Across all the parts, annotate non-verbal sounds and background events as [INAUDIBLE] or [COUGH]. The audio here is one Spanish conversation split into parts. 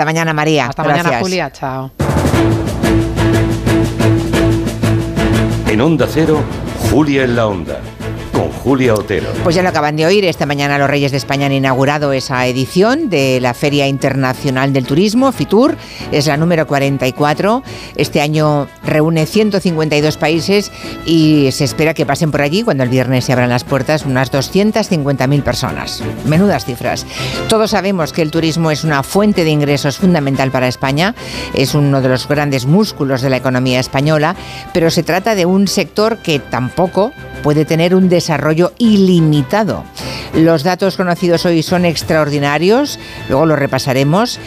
Hasta mañana, María. Hasta mañana, Julia. Chao. En Onda Cero, Julia en la Onda con Julia Otero. Pues ya lo acaban de oír, esta mañana los Reyes de España han inaugurado esa edición de la Feria Internacional del Turismo, FITUR, es la número 44. Este año reúne 152 países y se espera que pasen por allí cuando el viernes se abran las puertas unas 250.000 personas. Menudas cifras. Todos sabemos que el turismo es una fuente de ingresos fundamental para España, es uno de los grandes músculos de la economía española, pero se trata de un sector que tampoco puede tener un desarrollo ilimitado. Los datos conocidos hoy son extraordinarios, luego los repasaremos,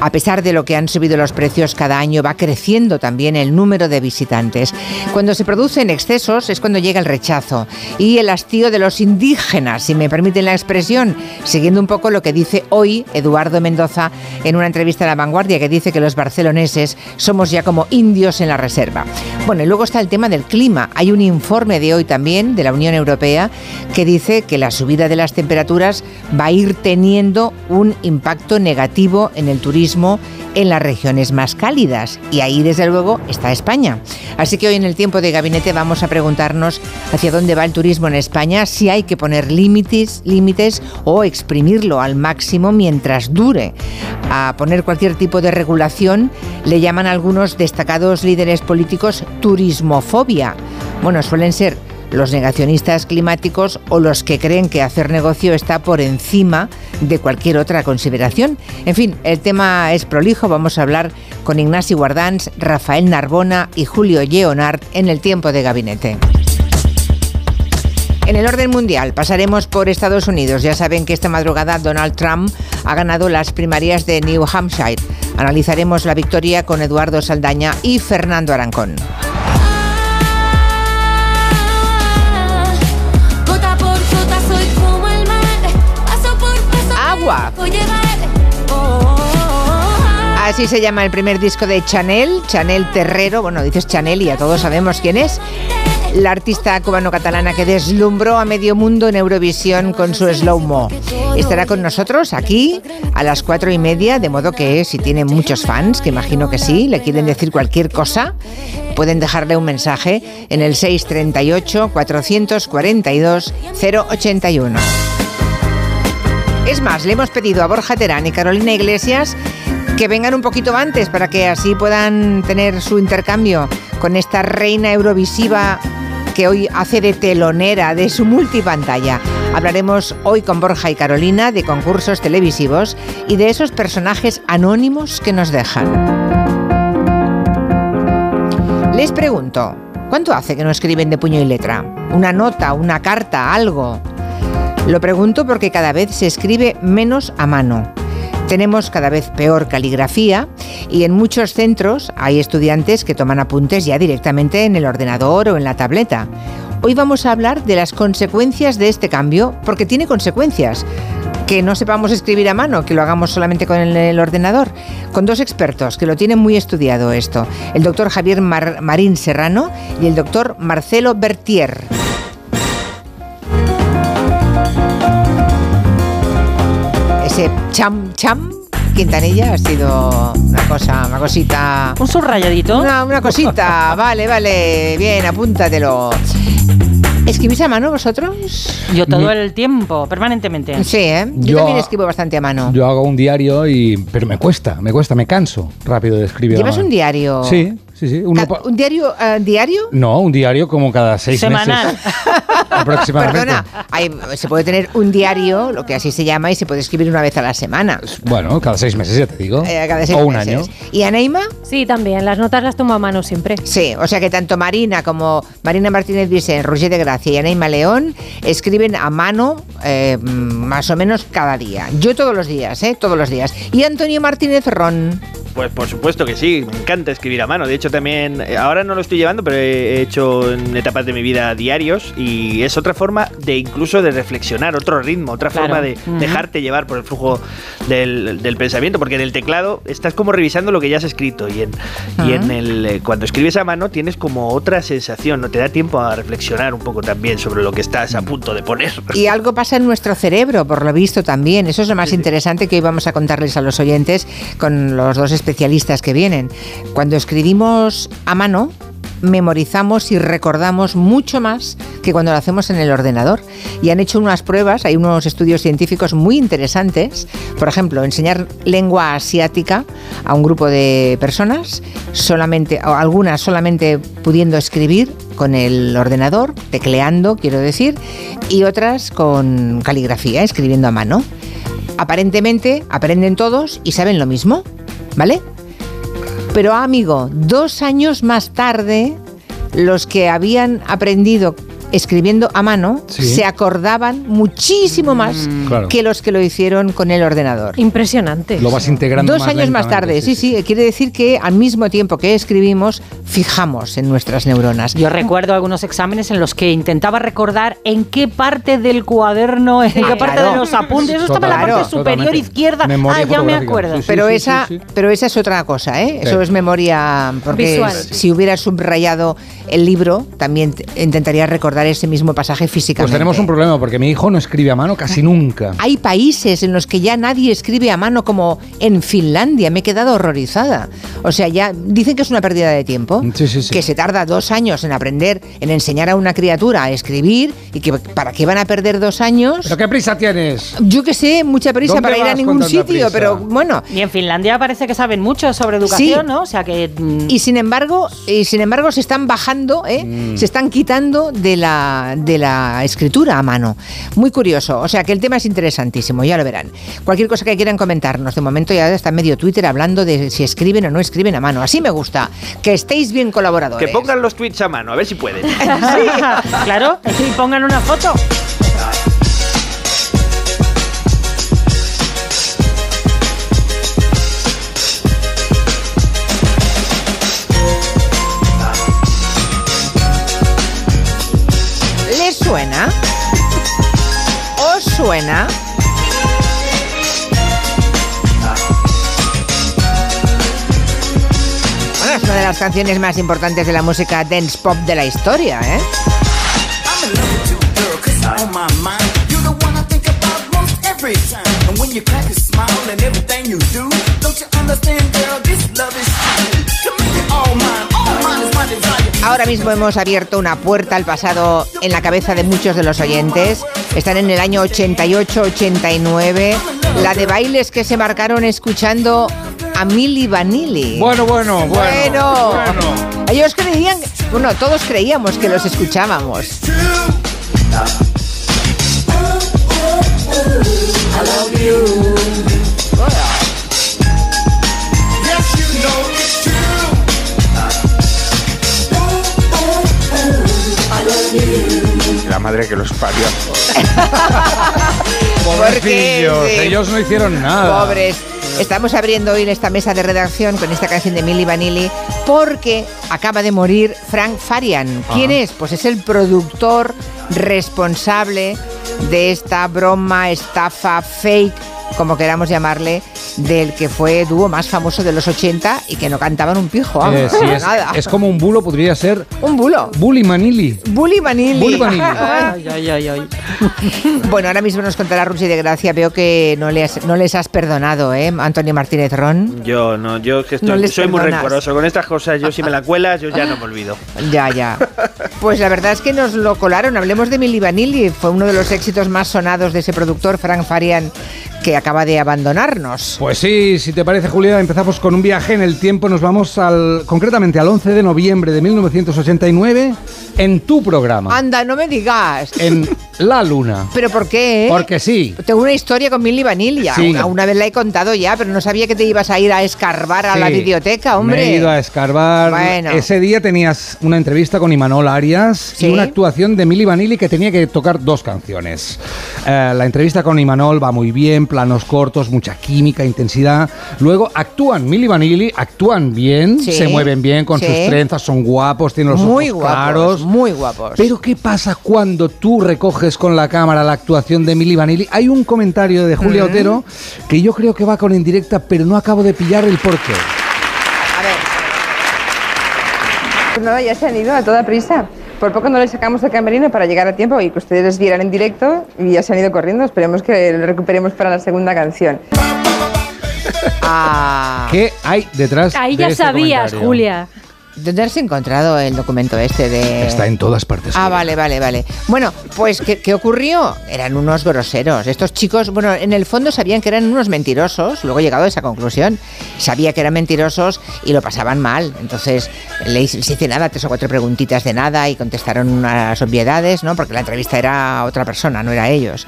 a pesar de lo que han subido los precios cada año, va creciendo también el número de visitantes. Cuando se producen excesos es cuando llega el rechazo y el hastío de los indígenas, si me permiten la expresión, siguiendo un poco lo que dice hoy Eduardo Mendoza en una entrevista a La Vanguardia, que dice que los barceloneses somos ya como indios en la reserva. Bueno, y luego está el tema del clima. Hay un informe de hoy también de la Unión Europea que dice que la subida de las temperaturas va a ir teniendo un impacto negativo en el turismo en las regiones más cálidas. Y ahí, desde luego, está España. Así que hoy en el tiempo de gabinete vamos a preguntarnos hacia dónde va el turismo en España, si hay que poner límites, límites o exprimirlo al máximo mientras dure. A poner cualquier tipo de regulación le llaman algunos destacados líderes políticos turismofobia. Bueno, suelen ser los negacionistas climáticos o los que creen que hacer negocio está por encima de cualquier otra consideración. En fin, el tema es prolijo. Vamos a hablar con Ignacio Guardans, Rafael Narbona y Julio Leonard en el tiempo de gabinete. En el orden mundial pasaremos por Estados Unidos. Ya saben que esta madrugada Donald Trump ha ganado las primarias de New Hampshire. Analizaremos la victoria con Eduardo Saldaña y Fernando Arancón. Así se llama el primer disco de Chanel, Chanel Terrero. Bueno, dices Chanel y ya todos sabemos quién es. La artista cubano-catalana que deslumbró a medio mundo en Eurovisión con su slow mo. Estará con nosotros aquí a las cuatro y media, de modo que si tiene muchos fans, que imagino que sí, le quieren decir cualquier cosa, pueden dejarle un mensaje en el 638 442 081. Es más, le hemos pedido a Borja Terán y Carolina Iglesias que vengan un poquito antes para que así puedan tener su intercambio con esta reina eurovisiva que hoy hace de telonera de su multipantalla. Hablaremos hoy con Borja y Carolina de concursos televisivos y de esos personajes anónimos que nos dejan. Les pregunto, ¿cuánto hace que no escriben de puño y letra? ¿Una nota, una carta, algo? Lo pregunto porque cada vez se escribe menos a mano. Tenemos cada vez peor caligrafía y en muchos centros hay estudiantes que toman apuntes ya directamente en el ordenador o en la tableta. Hoy vamos a hablar de las consecuencias de este cambio, porque tiene consecuencias. Que no sepamos escribir a mano, que lo hagamos solamente con el, ordenador, con dos expertos que lo tienen muy estudiado esto, el doctor Javier Marín Serrano y el doctor Marcelo Bertier. Cham cham Quintanilla ha sido una cosa, una cosita. Un subrayadito. Una, una cosita, [LAUGHS] vale, vale, bien, apúntatelo. ¿Escribís a mano vosotros? Yo todo el tiempo, permanentemente. Sí, ¿eh? Yo, también escribo bastante a mano. Yo hago un diario y pero me cuesta, me cuesta, me canso rápido de escribir. ¿Llevas un diario? Sí, sí, sí. ¿Un diario uh, diario? No, un diario como cada seis Semanal. meses. [LAUGHS] aproximadamente. Perdona, se puede tener un diario, lo que así se llama, y se puede escribir una vez a la semana. Bueno, cada seis meses, ya te digo. Eh, cada seis o un meses. año. ¿Y Aneima? Sí, también. Las notas las tomo a mano siempre. Sí, o sea que tanto Marina como Marina Martínez Vicente, Roger de Gracia y Aneima León escriben a mano eh, más o menos cada día. Yo todos los días, ¿eh? Todos los días. Y Antonio Martínez Ron. Pues por supuesto que sí, me encanta escribir a mano. De hecho, también, eh, ahora no lo estoy llevando, pero he hecho en etapas de mi vida diarios y es otra forma de incluso de reflexionar, otro ritmo, otra Claro. forma de Ujú. dejarte llevar por el flujo del, del pensamiento, porque en el teclado estás como revisando lo que ya has escrito y en, y en el eh, cuando escribes a mano tienes como otra sensación, no te da tiempo a reflexionar un poco también sobre lo que estás a punto de poner. Y algo pasa en nuestro cerebro, por lo visto también. Eso es lo más interesante que hoy vamos a contarles a los oyentes con los dos especialistas que vienen. Cuando escribimos a mano, memorizamos y recordamos mucho más que cuando lo hacemos en el ordenador. Y han hecho unas pruebas, hay unos estudios científicos muy interesantes. Por ejemplo, enseñar lengua asiática a un grupo de personas, solamente, o algunas solamente pudiendo escribir con el ordenador, tecleando, quiero decir, y otras con caligrafía, escribiendo a mano. Aparentemente aprenden todos y saben lo mismo, ¿vale? Pero amigo, dos años más tarde, los que habían aprendido escribiendo a mano Sí. se acordaban muchísimo más Claro. que los que lo hicieron con el ordenador. Impresionante. Lo vas integrando Dos años más tarde, sí, sí, quiere decir que al mismo tiempo que escribimos, fijamos en nuestras neuronas. Yo recuerdo algunos exámenes en los que intentaba recordar en qué parte del cuaderno, en qué parte claro. de los apuntes, eso estaba en la Claro, parte superior totalmente. izquierda. Memoria ah, ya me acuerdo. Sí, sí. pero esa, sí. pero esa es otra cosa, ¿eh? Eso Sí. es memoria porque Visual. si hubiera subrayado el libro, también intentaría recordar ese mismo pasaje físicamente. Pues tenemos un problema porque mi hijo no escribe a mano casi nunca. Hay países en los que ya nadie escribe a mano, como en Finlandia. Me he quedado horrorizada. O sea, ya dicen que es una pérdida de tiempo. Sí, sí, sí. Que se tarda dos años en aprender, en enseñar a una criatura a escribir y que para qué van a perder dos años. ¿Pero qué prisa tienes? Yo que sé, mucha prisa ¿Dónde para ir a ningún sitio, prisa? pero bueno. Y en Finlandia parece que saben mucho sobre educación, Sí. ¿no? O sea que. mm, Y sin embargo, y sin embargo se están bajando, ¿eh? Mm. se están quitando de la, de la escritura a mano. Muy curioso. O sea que el tema es interesantísimo, ya lo verán. Cualquier cosa que quieran comentarnos, de momento ya está medio Twitter hablando de si escriben o no escriben a mano. Así me gusta. Que estéis bien colaboradores. Que pongan los tweets a mano, a ver si pueden. [LAUGHS] claro, y pongan una foto. Suena? ¿Os suena? Bueno, es una de las canciones más importantes de la música dance pop de la historia, ¿eh? Ahora mismo hemos abierto una puerta al pasado en la cabeza de muchos de los oyentes. Están en el año 88-89. La de bailes que se marcaron escuchando a Milli Vanilli. Bueno, bueno, bueno. Bueno. bueno. Ellos creían, bueno, todos creíamos que los escuchábamos. La madre que los parió. [LAUGHS] Pobrecillos, sí. ellos no hicieron nada. Pobres. Estamos abriendo hoy esta mesa de redacción con esta canción de Milli Vanilli porque acaba de morir Frank Farian. ¿Quién es? Pues es el productor responsable de esta broma, estafa, fake, como queramos llamarle, del que fue dúo más famoso de los 80 y que no cantaban un pijo. vamos, Eh, sí, es, nada. es como un bulo, podría ser un bulo. Bully Manili. Bully Vanilli. Bully Vanilli. [LAUGHS] Ay, ay, ay, ay. Bueno, ahora mismo nos contará Rusi de Gracia. Veo que no les, no les has perdonado, ¿eh, Antonio Martínez Ron? Yo no, yo que estoy- No les soy muy rencoroso con estas cosas. Yo si me la cuelas, yo ya no me olvido. Ya, ya. Pues la verdad es que nos lo colaron. Hablemos de Milli Vanilli. Fue uno de los éxitos más sonados de ese productor, Frank Farian, que acaba de abandonarnos. Pues sí, si te parece, Julia, empezamos con un viaje en el tiempo. Nos vamos al, concretamente al 11 de noviembre de 1989 en tu programa, Anda, no me digas. en La Luna. [LAUGHS] ¿Pero por qué? Porque sí. Tengo una historia con Milli Vanilli. Sí. Una, una vez la he contado ya, pero no sabía que te ibas a ir a escarbar a la videoteca, hombre. Me he ido a escarbar. Bueno. Ese día tenías una entrevista con Imanol Arias Sí. y una actuación de Milli Vanilli que tenía que tocar dos canciones. Eh, la entrevista con Imanol va muy bien, planos cortos, mucha química, intensidad. Luego actúan Milli Vanilli, actúan bien, Sí, se mueven bien con sí. sus trenzas, son guapos, tienen los muy ojos guapos, claros. muy guapos. Pero ¿qué pasa cuando tú recoges con la cámara la actuación de Milli Vanilli? Hay un comentario de Julia Otero que yo creo que va con indirecta, pero no acabo de pillar el porqué. a ver, nada, ya se han ido a toda prisa. Por poco no les sacamos el camerino para llegar a tiempo y que ustedes vieran en directo y ya se han ido corriendo. Esperemos que lo recuperemos para la segunda canción. [LAUGHS] ah, ¿Qué hay detrás Ahí de ya este sabías, comentario? Julia. ¿Dónde has encontrado el documento este de...? Está en todas partes. Ah, vale, vale, vale. Bueno, pues ¿qué, qué ocurrió? Eran unos groseros. Estos chicos, bueno, en el fondo sabían que eran unos mentirosos, luego he llegado a esa conclusión. Sabía que eran mentirosos y lo pasaban mal. Entonces le hice, nada, tres o cuatro preguntitas de nada y contestaron unas obviedades, ¿no? Porque la entrevista era a otra persona, no era ellos.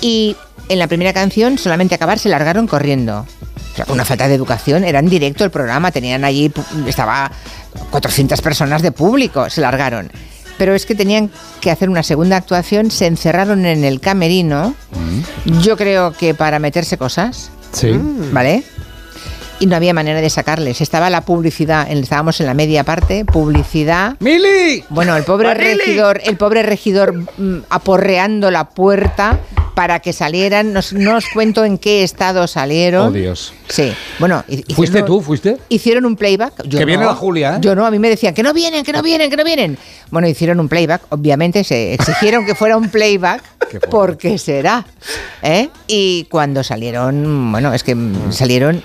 Y en la primera canción, solamente acabar, se largaron corriendo. O sea, una falta de educación, era en directo el programa, tenían allí, estaba 400 personas de público, se largaron. Pero es que tenían que hacer una segunda actuación, se encerraron en el camerino, yo creo que para meterse cosas, Sí. ¿vale? Y no había manera de sacarles. Estaba la publicidad, estábamos en la media parte, publicidad. ¡Mili! Bueno, el pobre regidor, el pobre regidor mm, aporreando la puerta para que salieran. No, os- no os cuento en qué estado salieron. Oh, Dios. Sí. Bueno, hicieron- ¿Fuiste tú? ¿Fuiste? Hicieron un playback. Yo Que viene la Julia, ¿eh? Yo no, a mí me decían que no vienen, que no vienen, que no vienen. Bueno, hicieron un playback. Obviamente se exigieron que fuera un playback. [LAUGHS] Porque será. ¿eh? Y cuando salieron, bueno, es que salieron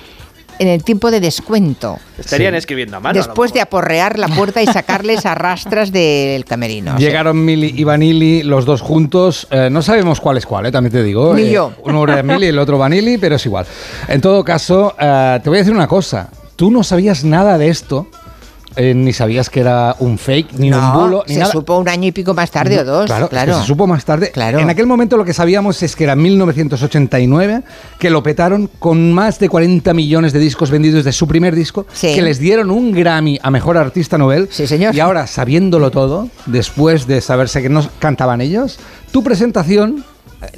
en el tiempo de descuento. Estarían escribiendo a mano. a Después de aporrear la puerta y sacarles a rastras del camerino. [LAUGHS] Llegaron Mili y Vanilli los dos juntos. Eh, no sabemos cuál es cuál, eh, también te digo. Ni Eh, yo. Uno era [LAUGHS] Mili y el otro Vanilli, pero es igual. En todo caso, eh, te voy a decir una cosa. Tú no sabías nada de esto, eh, ni sabías que era un fake, ni un bulo, ni se nada. supo un año y pico más tarde o dos. Claro, Claro, es que se supo más tarde. Claro. En aquel momento lo que sabíamos es que era 1989, que lo petaron con más de 40 millones de discos vendidos de su primer disco, Sí. que les dieron un Grammy a Mejor Artista Novel. Sí, señor. Y ahora, sabiéndolo todo, después de saberse que no cantaban ellos, tu presentación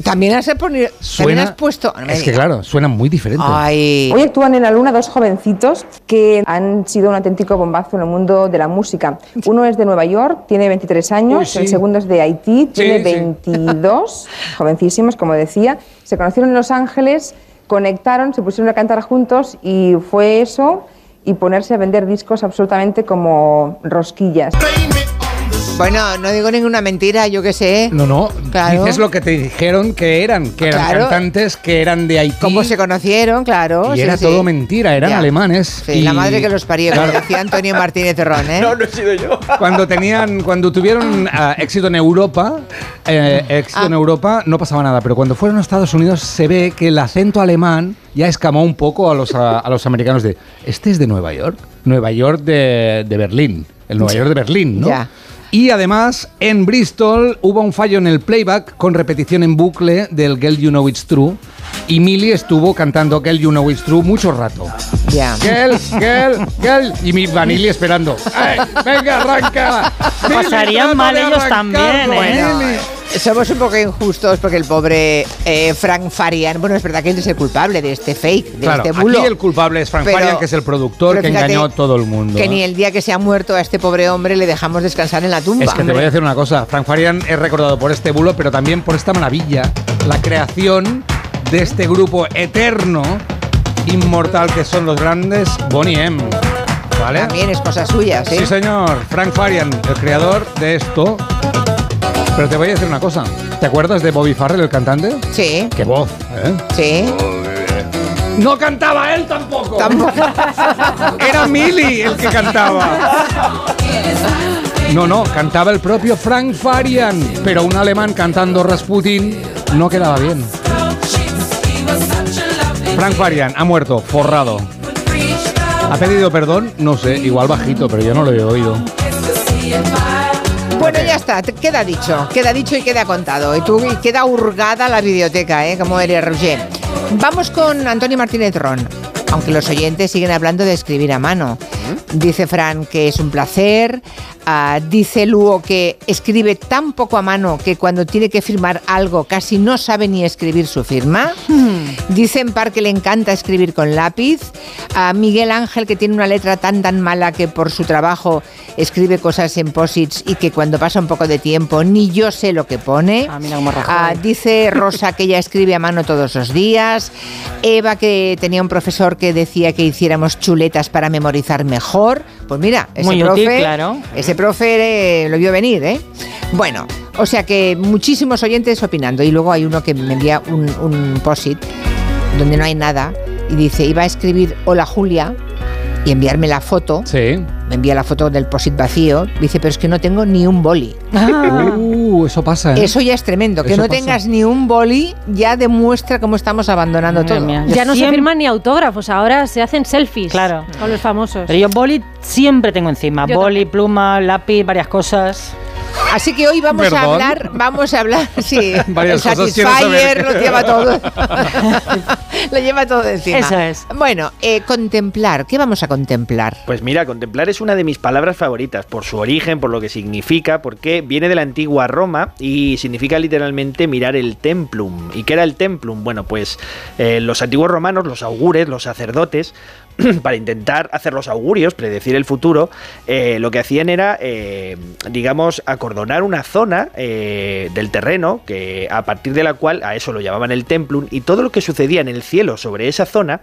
También has, poni- también suena... has puesto. no es que claro, suena muy diferente. Ay. Hoy actúan en la luna dos jovencitos que han sido un auténtico bombazo en el mundo de la música. [LAUGHS] Uno es de Nueva York, tiene 23 años, Uy, sí. el segundo es de Haití, tiene sí. 22, [LAUGHS] jovencísimos, como decía. Se conocieron en Los Ángeles, conectaron, se pusieron a cantar juntos y fue eso y ponerse a vender discos absolutamente como rosquillas. Bueno, no digo ninguna mentira, yo qué sé. No, no, Claro. dices lo que te dijeron que eran, que eran Claro. cantantes, que eran de Haití. ¿Cómo se conocieron? Claro. Y sí, era sí. todo mentira, eran Ya. alemanes. Sí, y- la madre que los parió, como decía Antonio Martínez Ron, ¿eh? No, no he sido yo. Cuando tenían, cuando tuvieron ah, éxito en Europa, eh, éxito Ah. en Europa no pasaba nada, pero cuando fueron a Estados Unidos se ve que el acento alemán ya escamó un poco a los, a, a los americanos de, este es de Nueva York, Nueva York de, de Berlín, el Nueva York de Berlín, ¿no? Ya. Y además, en Bristol hubo un fallo en el playback con repetición en bucle del Girl You Know It's True. Y Millie estuvo cantando Girl You Know It's True mucho rato. Ya. Girl, girl, girl. Y mi Vanilli esperando. [LAUGHS] ¡Ay, venga, arranca! Pasarían mal ellos también, ¿eh? Bueno, Millie. Somos un poco injustos porque el pobre eh, Frank Farian, bueno, es verdad que él es el culpable de este fake, de Claro, este bulo. aquí el culpable es Frank Pero- Farian, que es el productor que engañó a todo el mundo. Que ¿eh? ni el día que se ha muerto a este pobre hombre le dejamos descansar en la tumba. Es que te voy a decir una cosa, Frank Farian es recordado por este bulo, pero también por esta maravilla, la creación de este grupo eterno, inmortal que son los grandes Bonnie M. ¿Vale? También es cosa suya, ¿sí? Sí, señor, Frank Farian, el creador de esto. Pero te voy a decir una cosa, ¿te acuerdas de Bobby Farrell, el cantante? Sí, ¡Qué voz! ¿eh? sí. No cantaba él tampoco. Tampoco. [LAUGHS] Era Millie el que cantaba. No, no, cantaba el propio Frank Farian, pero un alemán cantando Rasputin no quedaba bien. Frank Farian ha muerto, forrado. ¿Ha pedido perdón? No sé, igual bajito, pero yo no lo he oído. Queda dicho, queda dicho y queda contado. Y tú queda hurgada la biblioteca, ¿eh? Como eres Roger. Vamos con Antonio Martínez Ron. Aunque los oyentes siguen hablando de escribir a mano. Dice Fran que es un placer. Ah, dice Luo que escribe tan poco a mano que cuando tiene que firmar algo casi no sabe ni escribir su firma. Dice Empar que le encanta escribir con lápiz. A Miguel Ángel que tiene una letra tan tan mala que por su trabajo escribe cosas en posits y que cuando pasa un poco de tiempo ni yo sé lo que pone. Ah, mira. Ah, dice Rosa que ella escribe a mano todos los días. Eva que tenía un profesor que decía que hiciéramos chuletas para memorizar mejor. Pues mira, ese Muy profe, útil, claro. ese profe eh, lo vio venir, ¿eh? Bueno, o sea que muchísimos oyentes opinando y luego hay uno que me envía un, un post-it donde no hay nada y dice iba a escribir hola Julia y enviarme la foto. Sí. Me envía la foto del post-it vacío. Dice, pero es que no tengo ni un boli. Uh, eso pasa, ¿eh? Eso ya es tremendo. Que Eso no pasa. tengas ni un boli ya demuestra cómo estamos abandonando Madre todo. mía. Ya no se firman ni autógrafos, ahora se hacen selfies Claro. con los famosos. Pero yo boli siempre tengo encima. Yo boli, también. pluma, lápiz, varias cosas. Así que hoy vamos a hablar, vamos a hablar, [LAUGHS] sí, Varias el Satisfyer lo lleva todo, [LAUGHS] lo lleva todo encima. Eso es. Bueno, eh, contemplar, ¿qué vamos a contemplar? Pues mira, contemplar es una de mis palabras favoritas por su origen, por lo que significa, porque viene de la antigua Roma y significa literalmente mirar el templum. ¿Y qué era el templum? Bueno, pues eh, los antiguos romanos, los augures, los sacerdotes, [CLEARS THROAT] para intentar hacer los augurios, predecir el futuro, eh, lo que hacían era, eh, digamos, acordonar una zona eh, del terreno, que a partir de la cual a eso lo llamaban el templum, y todo lo que sucedía en el cielo sobre esa zona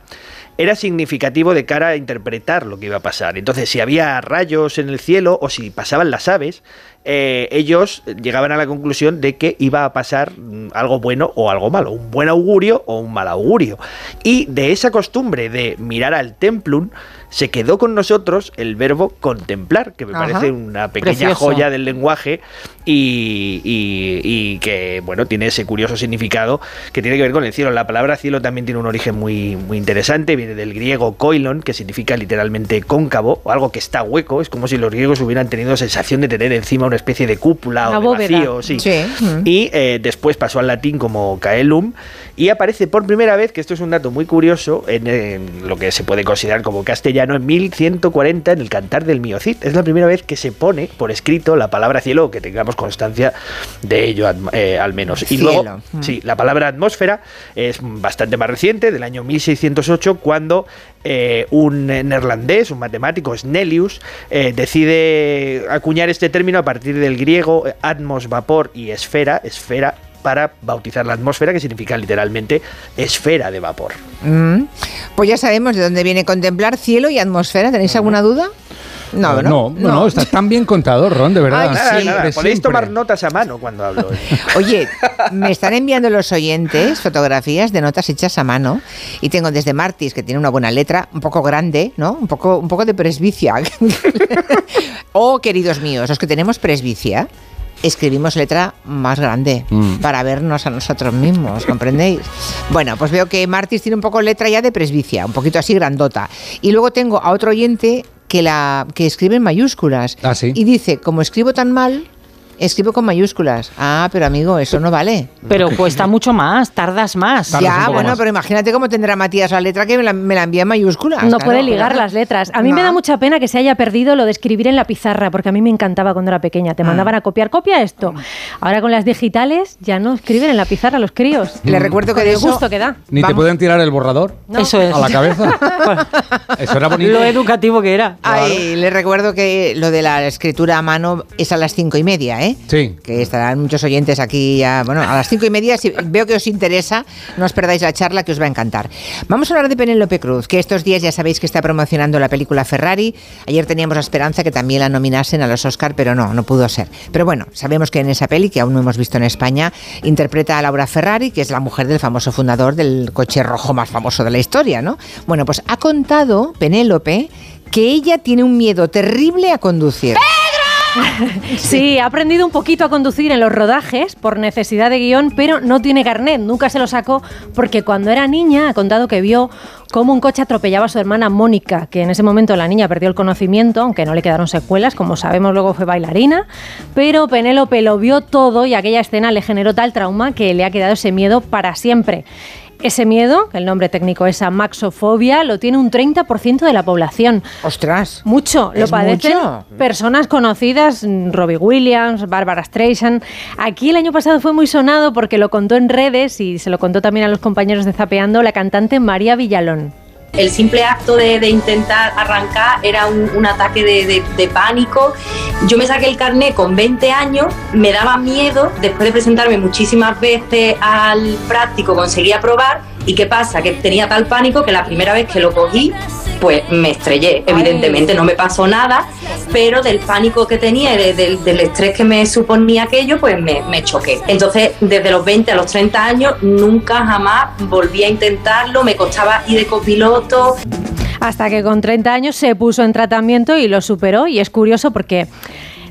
era significativo de cara a interpretar lo que iba a pasar. Entonces, si había rayos en el cielo o si pasaban las aves, eh, ellos llegaban a la conclusión de que iba a pasar mm, algo bueno o algo malo, un buen augurio o un mal augurio. Y de esa costumbre de mirar al templum, se quedó con nosotros el verbo contemplar, que me Ajá. parece una pequeña Precioso. joya del lenguaje y, y- y que, bueno, tiene ese curioso significado que tiene que ver con el cielo. La palabra cielo también tiene un origen muy, muy interesante, viene del griego koilon, que significa literalmente cóncavo, o algo que está hueco. Es como si los griegos hubieran tenido sensación de tener encima una especie de cúpula Una o de vacío. Sí. Sí. Y eh, después pasó al latín como caelum y aparece por primera vez, que esto es un dato muy curioso, en, en lo que se puede considerar como castellano, en 1140 en el Cantar del Miocid. Es la primera vez que se pone por escrito la palabra cielo, que tengamos constancia de ello eh, al menos. Y Cielo. luego, Mm. sí, la palabra atmósfera es bastante más reciente, del año 1608, cuando eh, un neerlandés, un matemático, Snellius, eh, decide acuñar este término a partir del griego atmos, vapor y esfera, esfera para bautizar la atmósfera, que significa literalmente esfera de vapor. Mm. Pues ya sabemos de dónde viene contemplar cielo y atmósfera. ¿Tenéis alguna duda? No, Eh, no, no, no, está tan bien contado, Ron, de [LAUGHS] verdad. Ay, Nada, siempre, nada, podéis siempre. tomar notas a mano cuando hablo. ¿eh? [LAUGHS] Oye, me están enviando los oyentes fotografías de notas hechas a mano y tengo desde Martis, que tiene una buena letra, un poco grande, ¿no? Un poco, un poco de presbicia. [LAUGHS] oh, queridos míos, los que tenemos presbicia, escribimos letra más grande Mm. para vernos a nosotros mismos, ¿comprendéis? Bueno, pues veo que Martis tiene un poco letra ya de presbicia, un poquito así grandota. Y luego tengo a otro oyente que, la, que escribe en mayúsculas. Ah, sí. Y dice, como escribo tan mal, escribo con mayúsculas. Ah, pero amigo, eso no vale. Pero cuesta mucho más, tardas más. Tardas ya, bueno, más. pero imagínate cómo tendrá Matías la letra que me la, me la envía en mayúsculas. No claro, puede ligar claro. las letras. A mí me No. da mucha pena que se haya perdido lo de escribir en la pizarra, porque a mí me encantaba cuando era pequeña. Ah. Te mandaban a copiar, copia esto. Ahora con las digitales ya no escriben en la pizarra los críos. Le recuerdo que de eso... gusto que da. Ni te Vamos. pueden tirar el borrador Eso es. a la cabeza. [LAUGHS] Eso era bonito. Lo educativo que era. Ay, le recuerdo que lo de la escritura a mano es a las cinco y media, ¿eh? Sí. Que estarán muchos oyentes aquí ya. Bueno, a las cinco y media, si veo que os interesa, no os perdáis la charla que os va a encantar. Vamos a hablar de Penélope Cruz, que estos días ya sabéis que está promocionando la película Ferrari. Ayer teníamos la esperanza que también la nominasen a los Oscar, pero no, no pudo ser. Pero bueno, sabemos que en esa peli, que aún no hemos visto en España, interpreta a Laura Ferrari, que es la mujer del famoso fundador del coche rojo más famoso de la historia, ¿no? Bueno, pues ha contado Penélope que ella tiene un miedo terrible a conducir. [LAUGHS] Sí, ha aprendido un poquito a conducir en los rodajes por necesidad de guion, pero no tiene carnet, nunca se lo sacó porque cuando era niña ha contado que vio cómo un coche atropellaba a su hermana Mónica, que en ese momento la niña perdió el conocimiento, aunque no le quedaron secuelas, como sabemos luego fue bailarina, pero Penélope lo vio todo y aquella escena le generó tal trauma que le ha quedado ese miedo para siempre. Ese miedo, el nombre técnico es amaxofobia, lo tiene un 30% de la población. Ostras. Mucho, lo padecen mucho. personas conocidas, Robbie Williams, Barbara Streisand. Aquí el año pasado fue muy sonado porque lo contó en redes y se lo contó también a los compañeros de Zapeando la cantante María Villalón. El simple acto de, intentar arrancar era un, ataque de, de- pánico. Yo me saqué el carné con 20 años, me daba miedo, después de presentarme muchísimas veces al práctico conseguí aprobar y qué pasa, que tenía tal pánico que la primera vez que lo cogí, pues me estrellé. Evidentemente no me pasó nada, pero del pánico que tenía y de- del- del estrés que me suponía aquello, pues me, me choqué. Entonces, desde los 20 a los 30 años, nunca jamás volví a intentarlo, me costaba ir de copiloto. Hasta que con 30 años se puso en tratamiento y lo superó. Y es curioso porque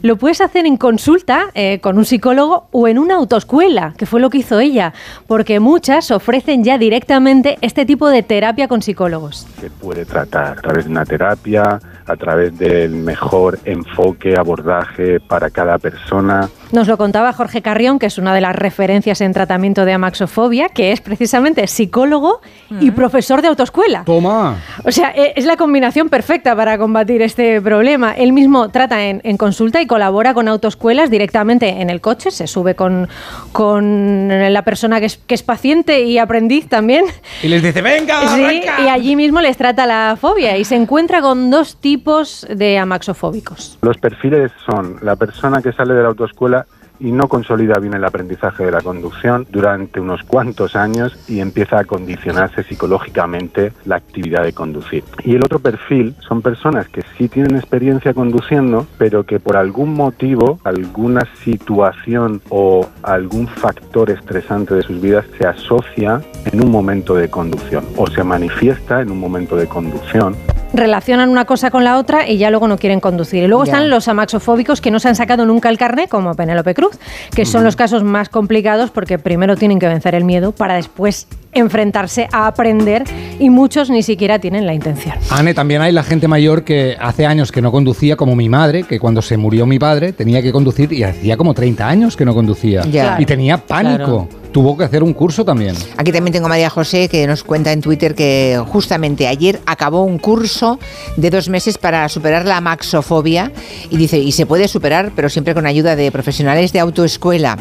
lo puedes hacer en consulta eh, con un psicólogo o en una autoescuela, que fue lo que hizo ella. Porque muchas ofrecen ya directamente este tipo de terapia con psicólogos. se puede tratar a través de una terapia, a través del mejor enfoque, abordaje para cada persona. Nos lo contaba Jorge Carrión, que es una de las referencias en tratamiento de amaxofobia, que es precisamente psicólogo y profesor de autoescuela. Toma. O sea, e- es la combinación perfecta para combatir este problema. Él mismo trata en, en consulta y colabora con autoescuelas directamente en el coche, se sube con, con la persona que es, que es paciente y aprendiz también. Y les dice, venga, Sí, arranca". y allí mismo les trata la fobia y se encuentra con dos tipos de amaxofóbicos. Los perfiles son la persona que sale de la autoescuela y no consolida bien el aprendizaje de la conducción durante unos cuantos años y empieza a condicionarse psicológicamente la actividad de conducir. Y el otro perfil son personas que sí tienen experiencia conduciendo, pero que por algún motivo, alguna situación o algún factor estresante de sus vidas se asocia en un momento de conducción o se manifiesta en un momento de conducción relacionan una cosa con la otra y ya luego no quieren conducir. Y luego Ya. están los amaxofóbicos que no se han sacado nunca el carnet, como Penélope Cruz, que son los casos más complicados porque primero tienen que vencer el miedo para después enfrentarse a aprender y muchos ni siquiera tienen la intención. Ane, también hay la gente mayor que hace años que no conducía, como mi madre, que cuando se murió mi padre tenía que conducir y hacía como 30 años que no conducía. Ya. Y tenía pánico. Tuvo que hacer un curso también. Aquí también tengo a María José que nos cuenta en Twitter que justamente ayer acabó un curso de dos meses para superar la maxofobia y dice, y se puede superar, pero siempre con ayuda de profesionales de autoescuela.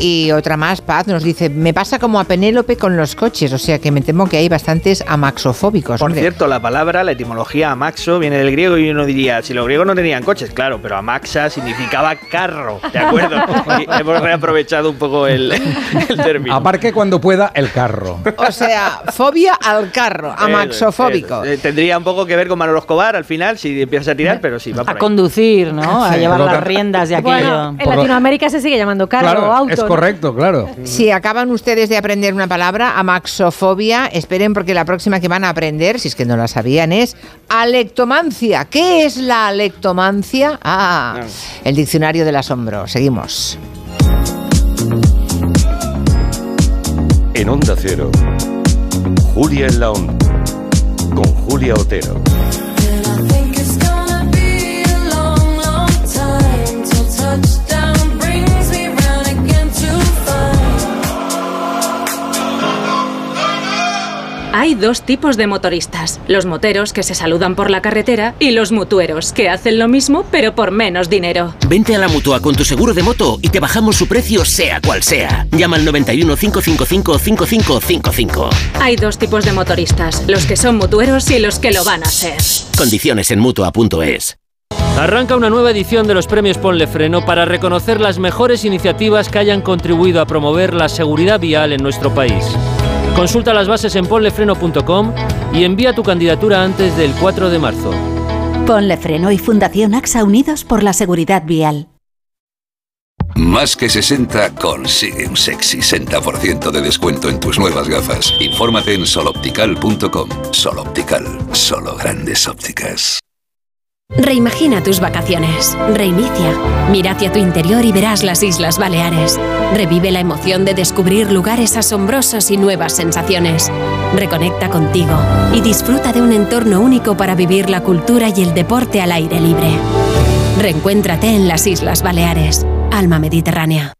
Y otra más, Paz, nos dice, me pasa como a Penélope con los coches, o sea que me temo que hay bastantes amaxofóbicos. Por hombre. cierto, la palabra, la etimología amaxo viene del griego y uno diría, si los griegos no tenían coches, claro, pero amaxa significaba carro, ¿de acuerdo? [LAUGHS] Y hemos reaprovechado un poco el, el término. Aparque cuando pueda el carro. O sea, fobia al carro, amaxofóbico. Eso, eso. Eh, Tendría un poco que ver con Manolo Escobar al final, si empiezas a tirar, pero sí, va por A ahí. conducir, ¿no? A Sí, llevar las riendas de aquello. Bueno, en Latinoamérica se sigue llamando carro o claro, auto. es ¿no? correcto, claro. Si acaban ustedes de aprender una palabra, amaxofobia, esperen porque la próxima que van a aprender, si es que no la sabían, es alectomancia. ¿Qué es la alectomancia? Ah, el diccionario del asombro. Seguimos. En Onda Cero, Julia en la Onda, con Julia Otero. Hay dos tipos de motoristas, los moteros que se saludan por la carretera y los mutueros que hacen lo mismo pero por menos dinero. Vente a la mutua con tu seguro de moto y te bajamos su precio sea cual sea. Llama al 91 555 5555. Hay dos tipos de motoristas, los que son mutueros y los que lo van a ser. Condiciones en mutua.es. Arranca una nueva edición de los premios Ponle Freno para reconocer las mejores iniciativas que hayan contribuido a promover la seguridad vial en nuestro país. Consulta las bases en ponlefreno.com y envía tu candidatura antes del 4 de marzo. Ponle Freno y Fundación AXA Unidos por la Seguridad Vial. Más que 60 consigue un sexy 60% de descuento en tus nuevas gafas. Infórmate en soloptical.com. Soloptical, solo grandes ópticas. Reimagina tus vacaciones. Reinicia. Mira hacia tu interior y verás las Islas Baleares. Revive la emoción de descubrir lugares asombrosos y nuevas sensaciones. Reconecta contigo y disfruta de un entorno único para vivir la cultura y el deporte al aire libre. Reencuéntrate en las Islas Baleares. Alma Mediterránea.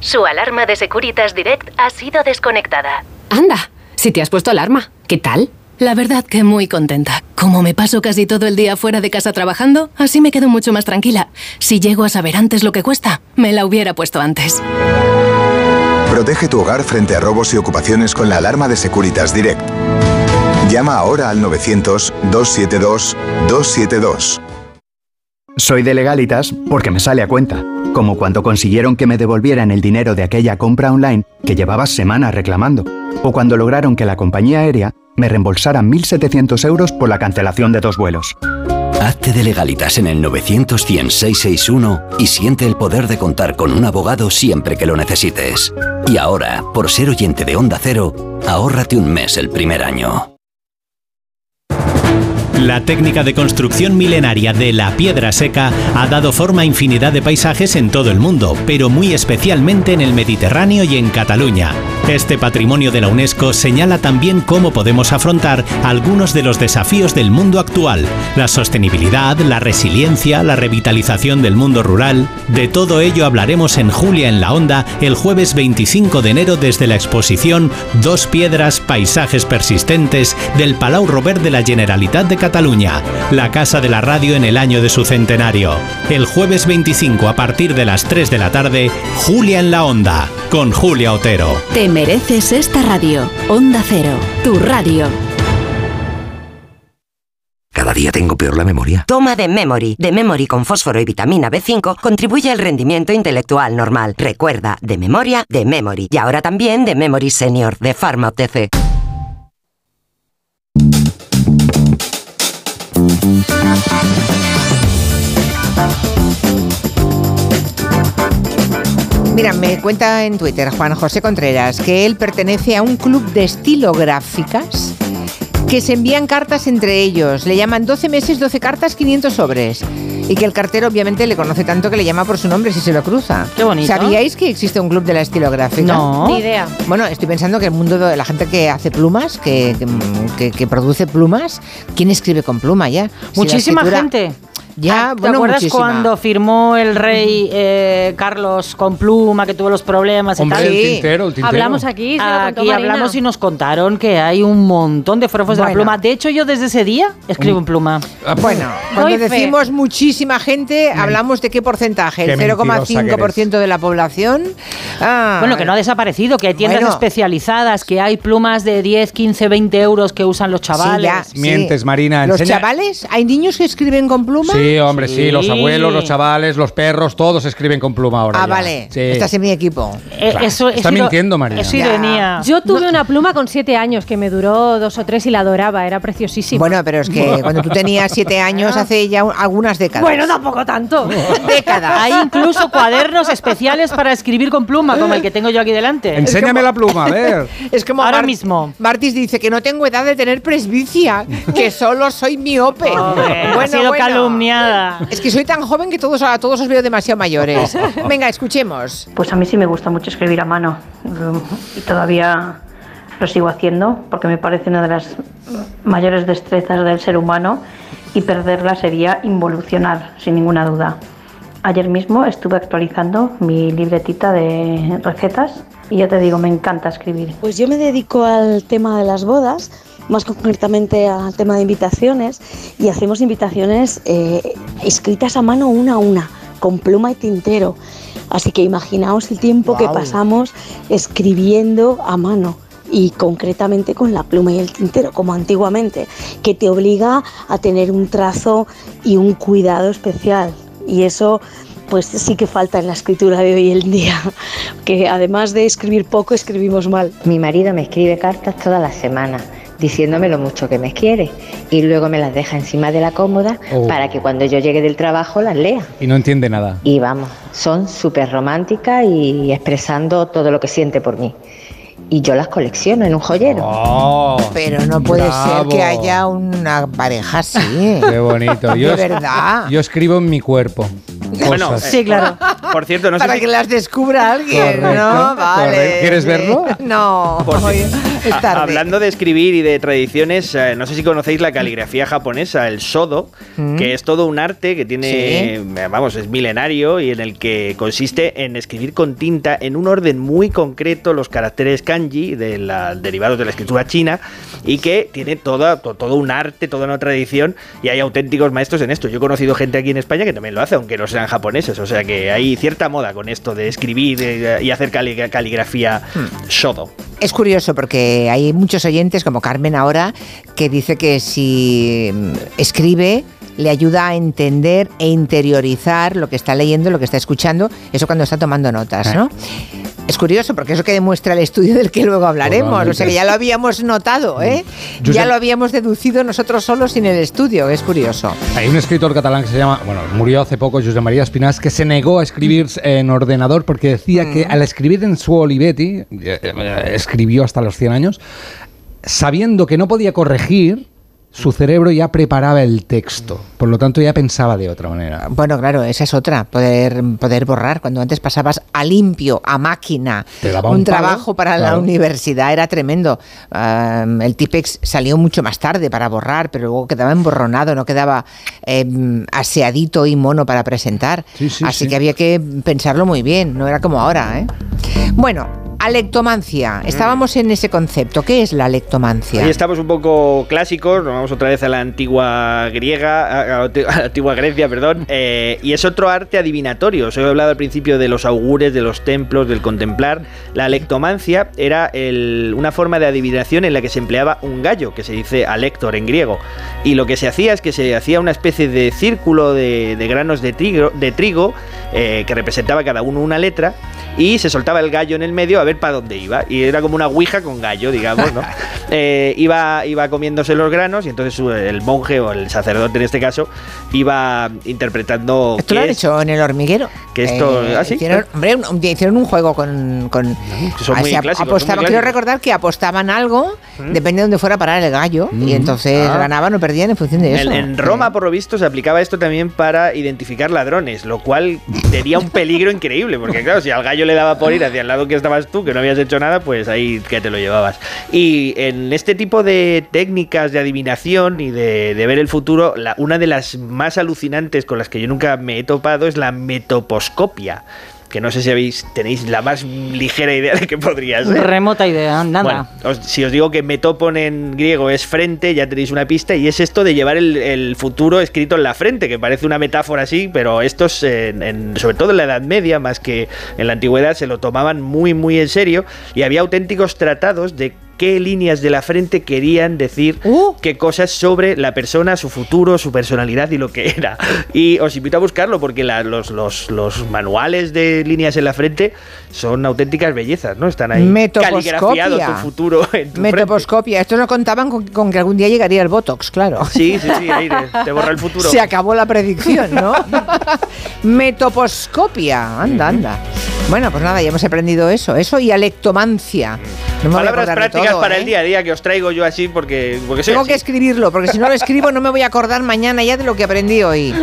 Su alarma de Securitas Direct ha sido desconectada. Anda, si te has puesto alarma, ¿qué tal? La verdad que muy contenta. Como me paso casi todo el día fuera de casa trabajando, así me quedo mucho más tranquila. Si llego a saber antes lo que cuesta, me la hubiera puesto antes. Protege tu hogar frente a robos y ocupaciones con la alarma de Securitas Direct. Llama ahora al 900-272-272. Soy de legalitas porque me sale a cuenta, como cuando consiguieron que me devolvieran el dinero de aquella compra online que llevaba semanas reclamando, o cuando lograron que la compañía aérea me reembolsara 1.700 euros por la cancelación de dos vuelos. Hazte de legalitas en el 900 661 y siente el poder de contar con un abogado siempre que lo necesites. Y ahora, por ser oyente de Onda Cero, ahórrate un mes el primer año. La técnica de construcción milenaria de la piedra seca ha dado forma a infinidad de paisajes en todo el mundo, pero muy especialmente en el Mediterráneo y en Cataluña. Este patrimonio de la UNESCO señala también cómo podemos afrontar algunos de los desafíos del mundo actual, la sostenibilidad, la resiliencia, la revitalización del mundo rural. De todo ello hablaremos en Julia en la Onda el jueves 25 de enero desde la exposición Dos piedras, paisajes persistentes del Palau Robert de la Generalitat de Cataluña, la casa de la radio en el año de su centenario. El jueves 25 a partir de las 3 de la tarde, Julia en la Onda, con Julia Otero. Te mereces esta radio. Onda Cero, tu radio. Cada día tengo peor la memoria. Toma de Memory. De Memory con fósforo y vitamina B5 contribuye al rendimiento intelectual normal. Recuerda, de memoria, de Memory. Y ahora también de Memory Senior, de Pharma OTC. Mira, me cuenta en Twitter Juan José Contreras que él pertenece a un club de estilográficas que se envían cartas entre ellos. Le llaman 12 meses, 12 cartas, 500 sobres. Y que el cartero obviamente le conoce tanto que le llama por su nombre si se lo cruza. Qué bonito. ¿Sabíais que existe un club de la estilográfica? No. Ni idea. Bueno, estoy pensando que el mundo de la gente que hace plumas, que, que, que produce plumas, ¿quién escribe con pluma ya? Si Muchísima escritura- gente. Ya, Ah, ¿Te bueno, acuerdas muchísima. cuando firmó el rey eh, Carlos con pluma, que tuvo los problemas y Hombre, tal? el tintero, el tintero. Hablamos aquí, se lo contó Aquí Marina. hablamos y nos contaron que hay un montón de forofos de la pluma. De hecho, yo desde ese día escribo en pluma. Bueno, cuando decimos muchísima gente, hablamos de qué porcentaje, el Qué mentirosa 0,5% de la población. Ah, Bueno, que no ha desaparecido, que hay tiendas Bueno. especializadas, que hay plumas de 10, 15, 20 euros que usan los chavales. Sí, ya, Mientes, sí. Marina. ¿Los enseña- chavales? ¿Hay niños que escriben con pluma? Sí, hombre, sí. los abuelos, los chavales, los perros, todos escriben con pluma ahora. Ah, ya. vale. Sí. Estás en mi equipo. Eh, Claro. eso Está mintiendo, Marina. Es ironía. Yo tuve una pluma con siete años que me duró dos o tres y la adoraba, era preciosísima. Bueno, pero es que cuando tú tenías siete años, hace ya un- algunas décadas. Bueno, tampoco tanto. [LAUGHS] décadas. Hay incluso cuadernos especiales para escribir con pluma, como el que tengo yo aquí delante. Enséñame la pluma, a ver. [LAUGHS] Es como Ahora Mar- mismo. Martis dice que no tengo edad de tener presbicia, que solo soy miope. Hombre, ha sido Es que soy tan joven que todos, a todos os veo demasiado mayores. Venga, escuchemos. Pues a mí sí me gusta mucho escribir a mano y todavía lo sigo haciendo porque me parece una de las mayores destrezas del ser humano y perderla sería involucionar, sin ninguna duda. Ayer mismo estuve actualizando mi libretita de recetas y ya te digo, me encanta escribir. Pues yo me dedico al tema de las bodas, más concretamente al tema de invitaciones, y hacemos invitaciones eh, escritas a mano una a una, con pluma y tintero. Así que imaginaos el tiempo que pasamos escribiendo a mano. Y concretamente con la pluma y el tintero, como antiguamente, que te obliga a tener un trazo y un cuidado especial. Y eso, pues sí que falta en la escritura de hoy en día, [LAUGHS] que además de escribir poco, escribimos mal. Mi marido me escribe cartas todas las semanas diciéndome lo mucho que me quiere y luego me las deja encima de la cómoda Oh. para que cuando yo llegue del trabajo las lea. Y no entiende nada. Y vamos, son súper románticas y expresando todo lo que siente por mí. Y yo las colecciono en un joyero. Oh, Pero no puede bravo. ser que haya una pareja así. Qué bonito. [LAUGHS] De Yo, verdad. Yo escribo en mi cuerpo. Bueno, cosas. Sí, claro. por cierto, no sé Para si- que las descubra alguien, Correcto, ¿no? Vale. correcto. ¿Quieres verlo? [LAUGHS] No, Por- es tarde. Hablando de escribir y de tradiciones, eh, no sé si conocéis la caligrafía japonesa, el sodo, Mm. que es todo un arte que tiene, eh, vamos, es milenario y en el que consiste en escribir con tinta en un orden muy concreto los caracteres kanji de la, derivados de la escritura china y que tiene toda, to- todo un arte, toda una tradición y hay auténticos maestros en esto. Yo he conocido gente aquí en España que también lo hace, aunque no sean japoneses, o sea que hay cierta moda con esto de escribir eh, y hacer cali- caligrafía Hmm. shodo. Es curioso porque hay muchos oyentes, como Carmen ahora, que dice que si mm, escribe le ayuda a entender e interiorizar lo que está leyendo, lo que está escuchando, eso cuando está tomando notas, ¿no? Es curioso porque es lo que demuestra el estudio del que luego hablaremos. Totalmente. O sea que ya lo habíamos notado, ¿eh? Yo ya sé- lo habíamos deducido nosotros solos sin el estudio. Es curioso. Hay un escritor catalán que se llama, bueno, murió hace poco, José María Espinás, que se negó a escribir en ordenador porque decía que al escribir en su Olivetti, eh, eh, escribió hasta los 100 años, sabiendo que no podía corregir, su cerebro ya preparaba el texto. Por lo tanto, ya pensaba de otra manera. Bueno, claro, esa es otra, poder, poder borrar. Cuando antes pasabas a limpio, a máquina, Te daba un, un palo, trabajo para la universidad era tremendo. El Tipex salió mucho más tarde para borrar, pero luego quedaba emborronado, no quedaba em, aseadito y mono para presentar. Sí, sí, Así sí. que había que pensarlo muy bien, no era como ahora. ¿eh? Bueno, alectomancia. Estábamos en ese concepto. ¿Qué es la alectomancia? Hoy estamos un poco clásicos, nos vamos otra vez a la antigua griega, a a la antigua Grecia, perdón, [LAUGHS] eh, y es otro arte adivinatorio. Os he hablado al principio de los augures, de los templos, del contemplar. La lectomancia era el- una forma de adivinación en la que se empleaba un gallo, que se dice alector en griego. Y lo que se hacía es que se hacía una especie de círculo de, de granos de trigo, de trigo eh, que representaba cada uno una letra, y se soltaba el gallo en el medio a ver para dónde iba. Y era como una ouija con gallo, digamos, ¿no? [LAUGHS] Eh, iba, iba comiéndose los granos y entonces su- el monje o el sacerdote en este caso iba interpretando Esto lo han es- hecho en el hormiguero. que esto- ¿ah, sí? hicieron, hombre, un, hicieron un juego con. con son ah, muy clásicos, son muy apostaban- quiero recordar que apostaban algo, depende de dónde fuera a parar el gallo, y entonces Ah. ganaban o perdían en función de eso. En, en Roma, por lo visto, se aplicaba esto también para identificar ladrones, lo cual tenía un peligro increíble, porque claro, si al gallo le daba por ir hacia el lado que estabas tú, que no habías hecho nada, pues ahí que te lo llevabas. Y en este tipo de técnicas de adivinación y de, ver el futuro, una de las más alucinantes con las que yo nunca me he topado es la metoposcopia. Que no sé si habéis, tenéis la más ligera idea de qué podría ser. Remota idea, nada. Bueno, os- si os digo que metopon en griego es frente, ya tenéis una pista, y es esto de llevar el, el futuro escrito en la frente, que parece una metáfora así, pero estos, en- en- sobre todo en la Edad Media, más que en la Antigüedad, se lo tomaban muy, muy en serio, y había auténticos tratados de qué líneas de la frente querían decir qué cosas sobre la persona, su futuro, su personalidad y lo que era. Y os invito a buscarlo porque la- los, los- los manuales de líneas en la frente son auténticas bellezas, ¿no? Están ahí caligrafiado tu futuro en tu. Metoposcopia. Esto no contaban con, con que algún día llegaría el Botox, claro. Sí, sí, sí, ahí te, te borra el futuro. Se acabó la predicción, ¿no? [LAUGHS] Metoposcopia. Anda, anda. Bueno, pues nada, ya hemos aprendido eso. Eso y alectomancia. No me Palabras prácticas todo, para ¿eh? el día a día que os traigo yo así porque, porque soy Tengo así. que escribirlo, porque si no lo escribo no me voy a acordar mañana ya de lo que aprendí hoy.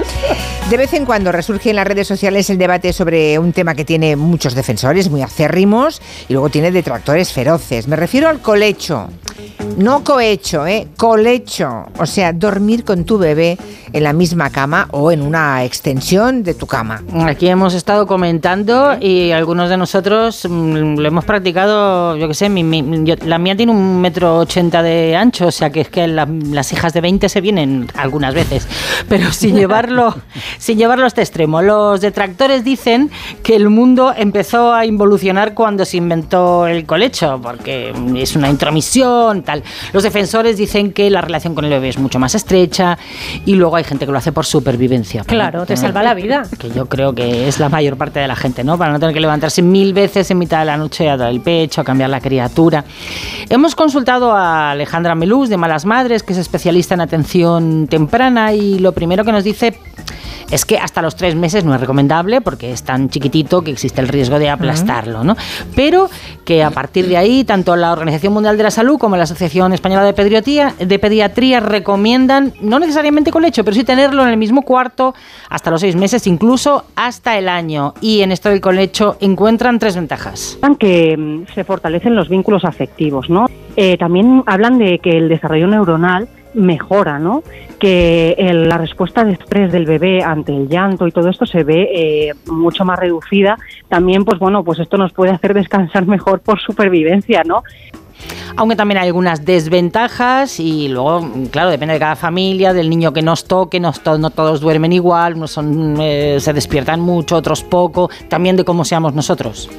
De vez en cuando resurge en las redes sociales el debate sobre un tema que tiene muchos defensores muy acérrimos y luego tiene detractores feroces. Me refiero al colecho. No cohecho, ¿eh? Colecho. O sea, dormir con tu bebé en la misma cama o en una extensión de tu cama. Aquí hemos estado comentando y algunos de nosotros mm, lo hemos practicado, yo qué sé, mi- mi- yo- la mía tiene un metro ochenta de ancho, o sea que es que la- las hijas de 20 se vienen algunas veces, pero sin [LAUGHS] llevarlo, sin llevarlo a este extremo. Los detractores dicen que el mundo empezó a involucionar cuando se inventó el colecho, porque es una intromisión, tal. Los defensores dicen que la relación con el bebé es mucho más estrecha y luego hay gente que lo hace por supervivencia. Claro, te salva la vida. Que yo creo que es la mayor parte de la gente, ¿no? Para no tener que levantarse mil veces en mitad de la noche a dar el pecho, a cambiar la criatura. Hemos consultado a Alejandra Melús de Malas Madres, que es especialista en atención temprana, y lo primero que nos dice es que hasta los tres meses no es recomendable porque es tan chiquitito que existe el riesgo de aplastarlo, ¿no? Pero que a partir de ahí, tanto la Organización Mundial de la Salud como la Asociación Española de Pediatría, de Pediatría recomiendan, no necesariamente con lecho, pero sí tenerlo en el mismo cuarto hasta los seis meses, incluso hasta el año. Y en esto del colecho encuentran tres ventajas. Que mm, se fortalecen los vínculos afectivos, Eh, también hablan de que el desarrollo neuronal mejora, ¿no? Que la respuesta de estrés del bebé ante el llanto y todo esto se ve eh, mucho más reducida. También, pues bueno, pues esto nos puede hacer descansar [LAUGHS] mejor por supervivencia, ¿no? Aunque también hay algunas desventajas y luego, claro, depende de cada familia, del niño que nos toque, no, to- no todos duermen igual, unos son, eh, se despiertan mucho, otros poco, también de cómo seamos nosotros.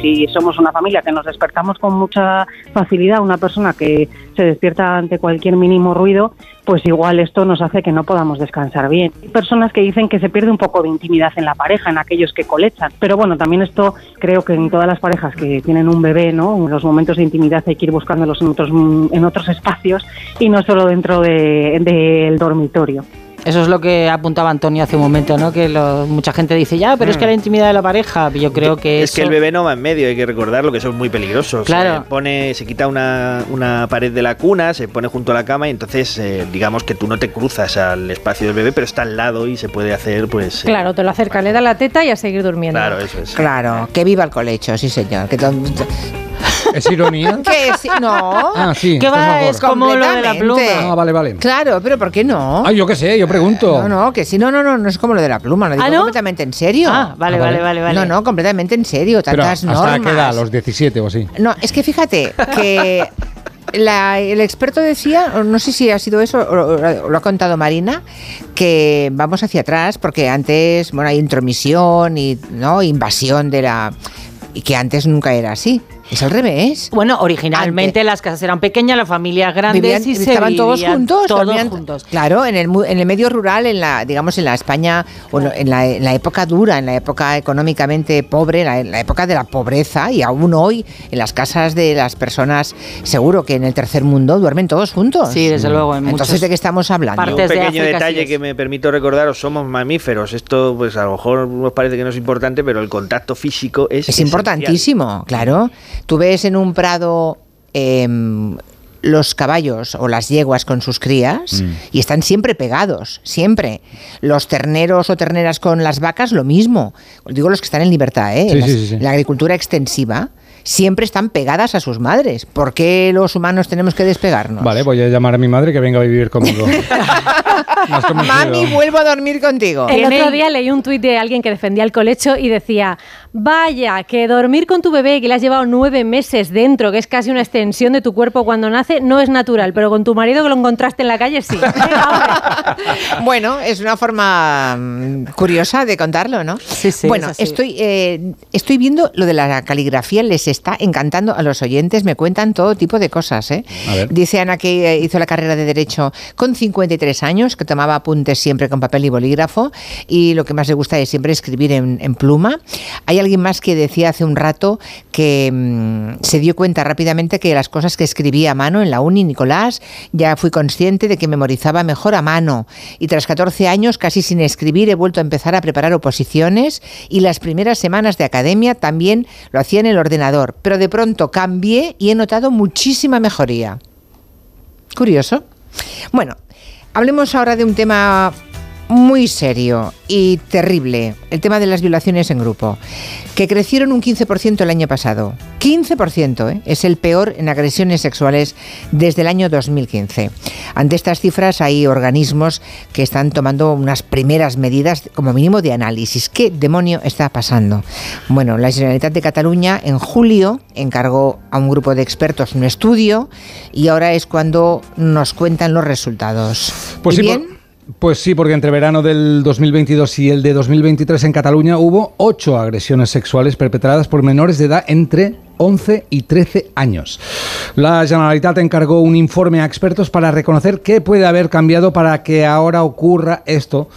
Si somos una familia que nos despertamos con mucha facilidad, una persona que se despierta ante cualquier mínimo ruido, pues igual esto nos hace que no podamos descansar bien. Hay personas que dicen que se pierde un poco de intimidad en la pareja, en aquellos que colechan. Pero bueno, también esto creo que en todas las parejas que tienen un bebé, ¿no? Los momentos de intimidad hay que ir buscándolos en otros, en otros espacios y no solo dentro de- del dormitorio. Eso es lo que apuntaba Antonio hace un momento, ¿no? Que lo- mucha gente dice, ya, pero es que la intimidad de la pareja, yo creo que Es que el bebé no va en medio, hay que recordarlo, que eso es muy peligroso. Claro. Se pone, se quita una, una pared de la cuna, se pone junto a la cama y entonces eh, digamos que tú no te cruzas al espacio del bebé, pero está al lado y se puede hacer, pues... eh, Claro, te lo acerca, le da la teta y a seguir durmiendo. Claro, eso es. Claro, que viva el colecho, sí señor. Que ¿Es ironía? [LAUGHS] no. Ah, sí, que estás va, es como lo de la pluma. Ah, vale, vale. Claro, pero ¿por qué no? Ah, yo qué sé, yo pregunto. No, no, que sí, no, no, no, no es como lo de la pluma, lo digo ¿Ah, no? completamente en serio. Ah, vale, Ah, vale. vale, vale, vale. No, no, completamente en serio, Pero ¿hasta normas. qué edad? ¿Los 17 o así? No, es que fíjate que la- el experto decía, o no sé si ha sido eso, o, o lo ha contado Marina, que vamos hacia atrás, porque antes, bueno, hay intromisión y no invasión de la... y que antes nunca era así. Es al revés. Bueno, originalmente las casas eran pequeñas, las familias grandes Vivían- y se estaban todos juntos, todos dormían- juntos. Claro, en el, mu- en el medio rural, en la, digamos, en la España, bueno, en la, en la época dura, en la época económicamente pobre, en la, en la época de la pobreza, y aún hoy, en las casas de las personas, seguro que en el tercer mundo duermen todos juntos. Sí, desde luego, en Entonces, ¿de qué estamos hablando? un pequeño detalle que me permito recordaros, somos mamíferos. Esto, pues a lo mejor nos parece que no es importante, pero el contacto físico es Es esencial. importantísimo, claro. Tú ves en un prado em, los caballos o las yeguas con sus crías Mm. y están siempre pegados, siempre. Los terneros o terneras con las vacas, lo mismo. Digo los que están en libertad, ¿eh? Sí, En las- sí, sí, sí. La agricultura extensiva siempre están pegadas a sus madres. ¿Por qué los humanos tenemos que despegarnos? Vale, voy a llamar a mi madre que venga a vivir conmigo. [LAUGHS] Mami, vuelvo a dormir contigo. El otro día leí un tuit de alguien que defendía el colecho y decía, vaya, que dormir con tu bebé que le has llevado nueve meses dentro, que es casi una extensión de tu cuerpo cuando nace, no es natural, pero con tu marido que lo encontraste en la calle, sí. [LAUGHS] Bueno, es una forma mm, curiosa de contarlo, ¿no? sí, bueno, es así. estoy, eh, estoy viendo lo de la caligrafía, les está encantando a los oyentes, me cuentan todo tipo de cosas. ¿eh? Dice Ana que eh, hizo la carrera de Derecho con 53 años, que tomaba apuntes siempre con papel y bolígrafo, y lo que más le gusta es siempre escribir en, en pluma. Hay alguien más que decía hace un rato que mm, se dio cuenta rápidamente que las cosas que escribía a mano en la uni, Nicolás, ya fui consciente de que memorizaba mejor a mano. Y tras 14 años, casi sin escribir, he vuelto a empezar a preparar oposiciones y las primeras semanas de academia también lo hacía en el ordenador. Pero de pronto cambié y he notado muchísima mejoría. Curioso. Bueno, hablemos ahora de un tema muy serio y terrible, el tema de las violaciones en grupo, que crecieron un 15% el año pasado. 15%, ¿eh? es el peor en agresiones sexuales desde el año 2015. Ante estas cifras hay organismos que están tomando unas primeras medidas como mínimo de análisis. ¿Qué demonio está pasando? Bueno, la Generalitat de Cataluña en julio encargó a un grupo de expertos un estudio y ahora es cuando nos cuentan los resultados. Pues ¿Y sí, bien? Pues sí, porque entre verano del 2022 y el de 2023 en Cataluña hubo ocho agresiones sexuales perpetradas por menores de edad entre 11 y 13 años. La Generalitat encargó un informe a expertos para reconocer qué puede haber cambiado para que ahora ocurra esto.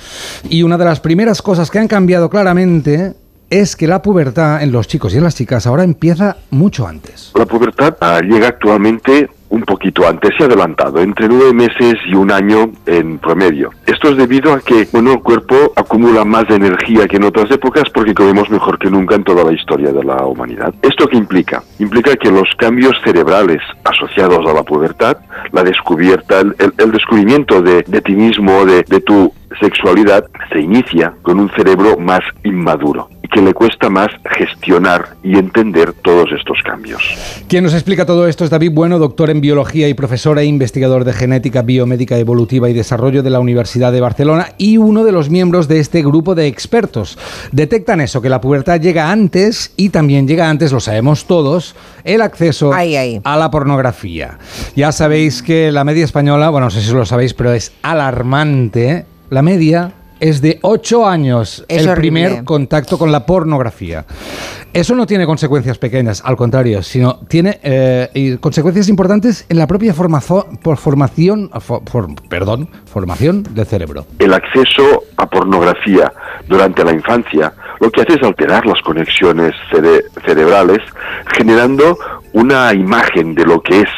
Y una de las primeras cosas que han cambiado claramente es que la pubertad en los chicos y en las chicas ahora empieza mucho antes. La pubertad ah, llega actualmente un poquito antes y adelantado, entre nueve meses y un año en promedio. Esto es debido a que bueno, el cuerpo acumula más energía que en otras épocas porque comemos mejor que nunca en toda la historia de la humanidad. ¿Esto qué implica? Implica que los cambios cerebrales asociados a la pubertad, la descubierta, el, descubrimiento de, ti mismo, de tu sexualidad, se inicia con un cerebro más inmaduro y que le cuesta más gestionar y entender todos estos cambios. Quien nos explica todo esto es David Bueno, doctor en biología y profesor e investigador de genética biomédica evolutiva y desarrollo de la Universidad de Barcelona y uno de los miembros de este grupo de expertos. Detectan eso, que la pubertad llega antes y también llega antes, lo sabemos todos, el acceso a la pornografía. Ya sabéis que la media española, bueno, no sé si lo sabéis, pero es alarmante. La media es de 8 años Es el horrible. primer contacto con la pornografía. Eso no tiene consecuencias pequeñas, al contrario, sino tiene eh, consecuencias importantes en la propia formazo- por formación, fo- for- perdón, formación del cerebro. El acceso a pornografía durante la infancia lo que hace es alterar las conexiones cere- cerebrales, generando una imagen de lo que es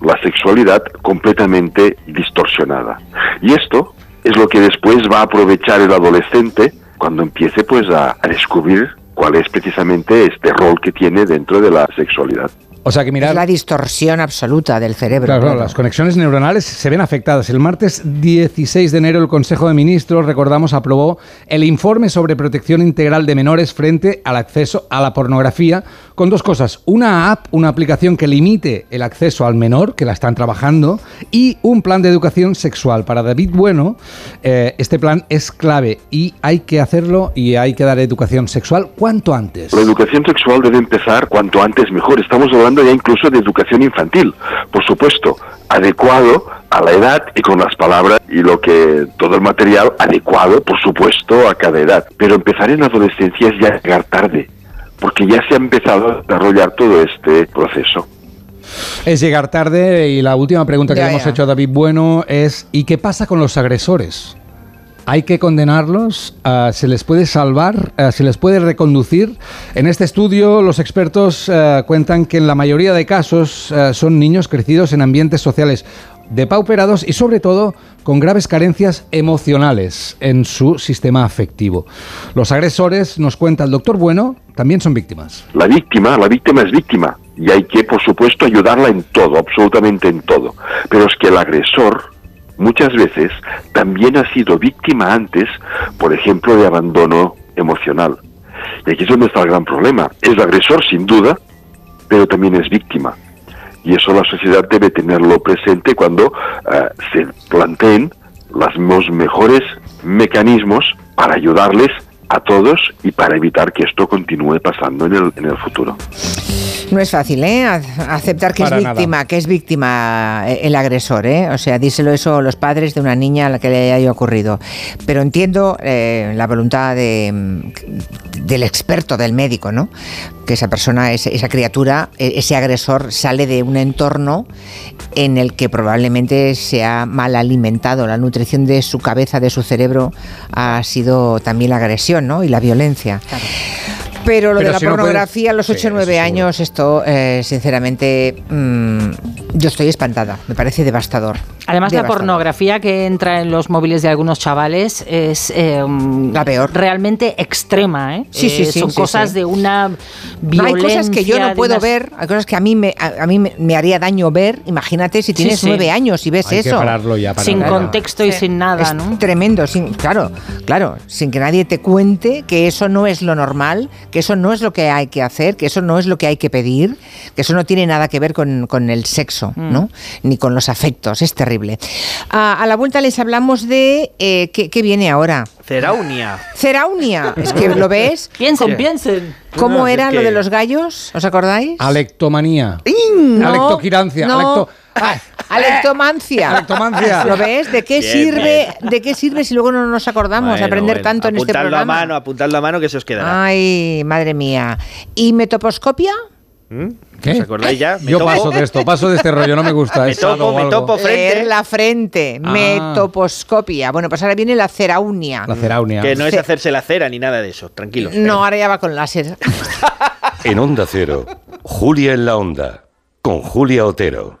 la sexualidad completamente distorsionada. Y esto es lo que después va a aprovechar el adolescente cuando empiece pues a, a descubrir cuál es precisamente este rol que tiene dentro de la sexualidad. O sea que mirad, Es la distorsión absoluta del cerebro. Claro, claro, claro. las conexiones neuronales se ven afectadas. El martes 16 de enero el Consejo de Ministros, recordamos, aprobó el informe sobre protección integral de menores frente al acceso a la pornografía con dos cosas. Una app, una aplicación que limite el acceso al menor, que la están trabajando, y un plan de educación sexual. Para David Bueno, eh, este plan es clave y hay que hacerlo y hay que dar educación sexual cuanto antes. La educación sexual debe empezar cuanto antes mejor. Estamos hablando ya incluso de educación infantil, por supuesto, adecuado a la edad y con las palabras y lo que todo el material adecuado, por supuesto, a cada edad. Pero empezar en la adolescencia es ya llegar tarde, porque ya se ha empezado a desarrollar todo este proceso. Es llegar tarde y la última pregunta que Ya, le hemos ya. hecho a David Bueno es ¿y qué pasa con los agresores? ¿Hay que condenarlos? Ah, ¿Se les puede salvar? Ah, ¿Se les puede reconducir? En este estudio los expertos ah, cuentan que en la mayoría de casos son niños crecidos en ambientes sociales depauperados y sobre todo con graves carencias emocionales en su sistema afectivo. Los agresores, nos cuenta el doctor Bueno, también son víctimas. La víctima, la víctima es víctima y hay que, por supuesto, ayudarla en todo, absolutamente en todo. Pero es que el agresor muchas veces también ha sido víctima antes, por ejemplo, de abandono emocional. Y aquí es donde está el gran problema. Es agresor, sin duda, pero también es víctima. Y eso la sociedad debe tenerlo presente cuando eh, se planteen los mejores mecanismos para ayudarles a todos y para evitar que esto continúe pasando en el, en el futuro. No es fácil, ¿eh? Aceptar que Para es nada. víctima, que es víctima eh, el agresor, ¿eh? O sea, díselo eso a los padres de una niña a la que le haya ocurrido. Pero entiendo eh, la voluntad de, del experto, del médico, ¿no? Que esa persona, ese- esa criatura, e- ese agresor sale de un entorno en el que probablemente se ha mal alimentado. La nutrición de su cabeza, de su cerebro, ha sido también la agresión, ¿no? Y la violencia. Pero lo Pero de la si no puede- pornografía a los Sí, 8 o 9 años, esto, eh, sinceramente, mm, yo estoy espantada. Me parece devastador. Además, la pornografía que entra en los móviles de algunos chavales es la peor. realmente extrema. ¿eh? Sí, sí, Eh, sí, Son sí, cosas sí. de una No, violencia. hay cosas que yo no puedo unas- ver, hay cosas que a mí me, a, a mí me, me haría daño ver. Imagínate si Sí, tienes sí. nueve años y ves Hay que eso. pararlo ya, para Sin nada. contexto y sin nada, es ¿no? tremendo, sin, claro, claro, sin que nadie te cuente que eso no es lo normal, que eso no es lo que hay que hacer, que eso no es lo que hay que pedir, que eso no tiene nada que ver con, con el sexo, Mm. ¿no? Ni con los afectos, es terrible. A, a la vuelta les hablamos de eh, ¿qué, qué viene ahora. Ceraunia. Ceraunia, es que lo ves. [LAUGHS] Piensen, ¿Cómo- piensen. ¿Cómo No, era lo que- de los gallos? ¿Os acordáis? Alectomanía. No, Alectoquirancia. no. alecto- Ah, Alectomancia. Alectomancia. ¿Lo ves? ¿De qué Bien, sirve? ¿De qué sirve si luego no nos acordamos Bueno, aprender bueno, tanto en este apuntadlo programa? a mano, apuntadlo a mano que se os quedará. Ay, madre mía. ¿Y metoposcopia? ¿Mm? ¿Qué? ¿Os acordáis ya? Me Yo topo. paso de esto, paso de este rollo, no me gusta. [LAUGHS] Me topo, me topo frente. Leer la frente. Ah. Metoposcopia. Bueno, pues ahora viene la ceraunia. La ceraunia. Que no es Ce- hacerse la cera ni nada de eso, tranquilos. No, ahora ya va con láser. En Onda Cero, Julia en la Onda, con Julia Otero.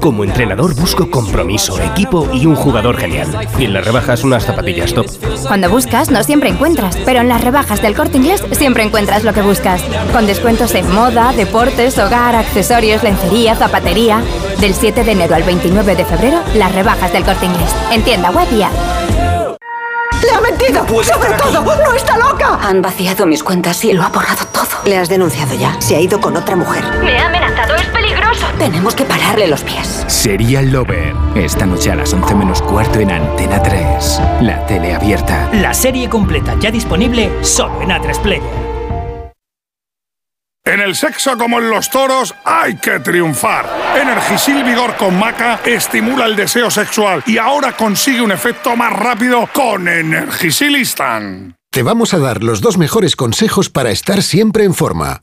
Como entrenador busco compromiso, equipo y un jugador genial. Y en las rebajas unas zapatillas top. Cuando buscas no siempre encuentras, pero en las rebajas del corte inglés siempre encuentras lo que buscas. Con descuentos en moda, deportes, hogar, accesorios, lencería, zapatería. Del 7 de enero al 29 de febrero, las rebajas del corte inglés. En tienda web y. ¡Le ha mentido! ¡Sobre todo! ¡No está loca! Han vaciado mis cuentas y lo ha borrado todo. Le has denunciado ya. Se ha ido con otra mujer. Me ha amenazado, es peligroso. Tenemos que pararle los pies. Serial Lover. Esta noche a las 11 menos cuarto en Antena 3. La tele abierta. La serie completa ya disponible solo en A3 Player. En el sexo como en los toros hay que triunfar. Energisil Vigor con Maca estimula el deseo sexual y ahora consigue un efecto más rápido con Energisil Instant. Te vamos a dar los dos mejores consejos para estar siempre en forma.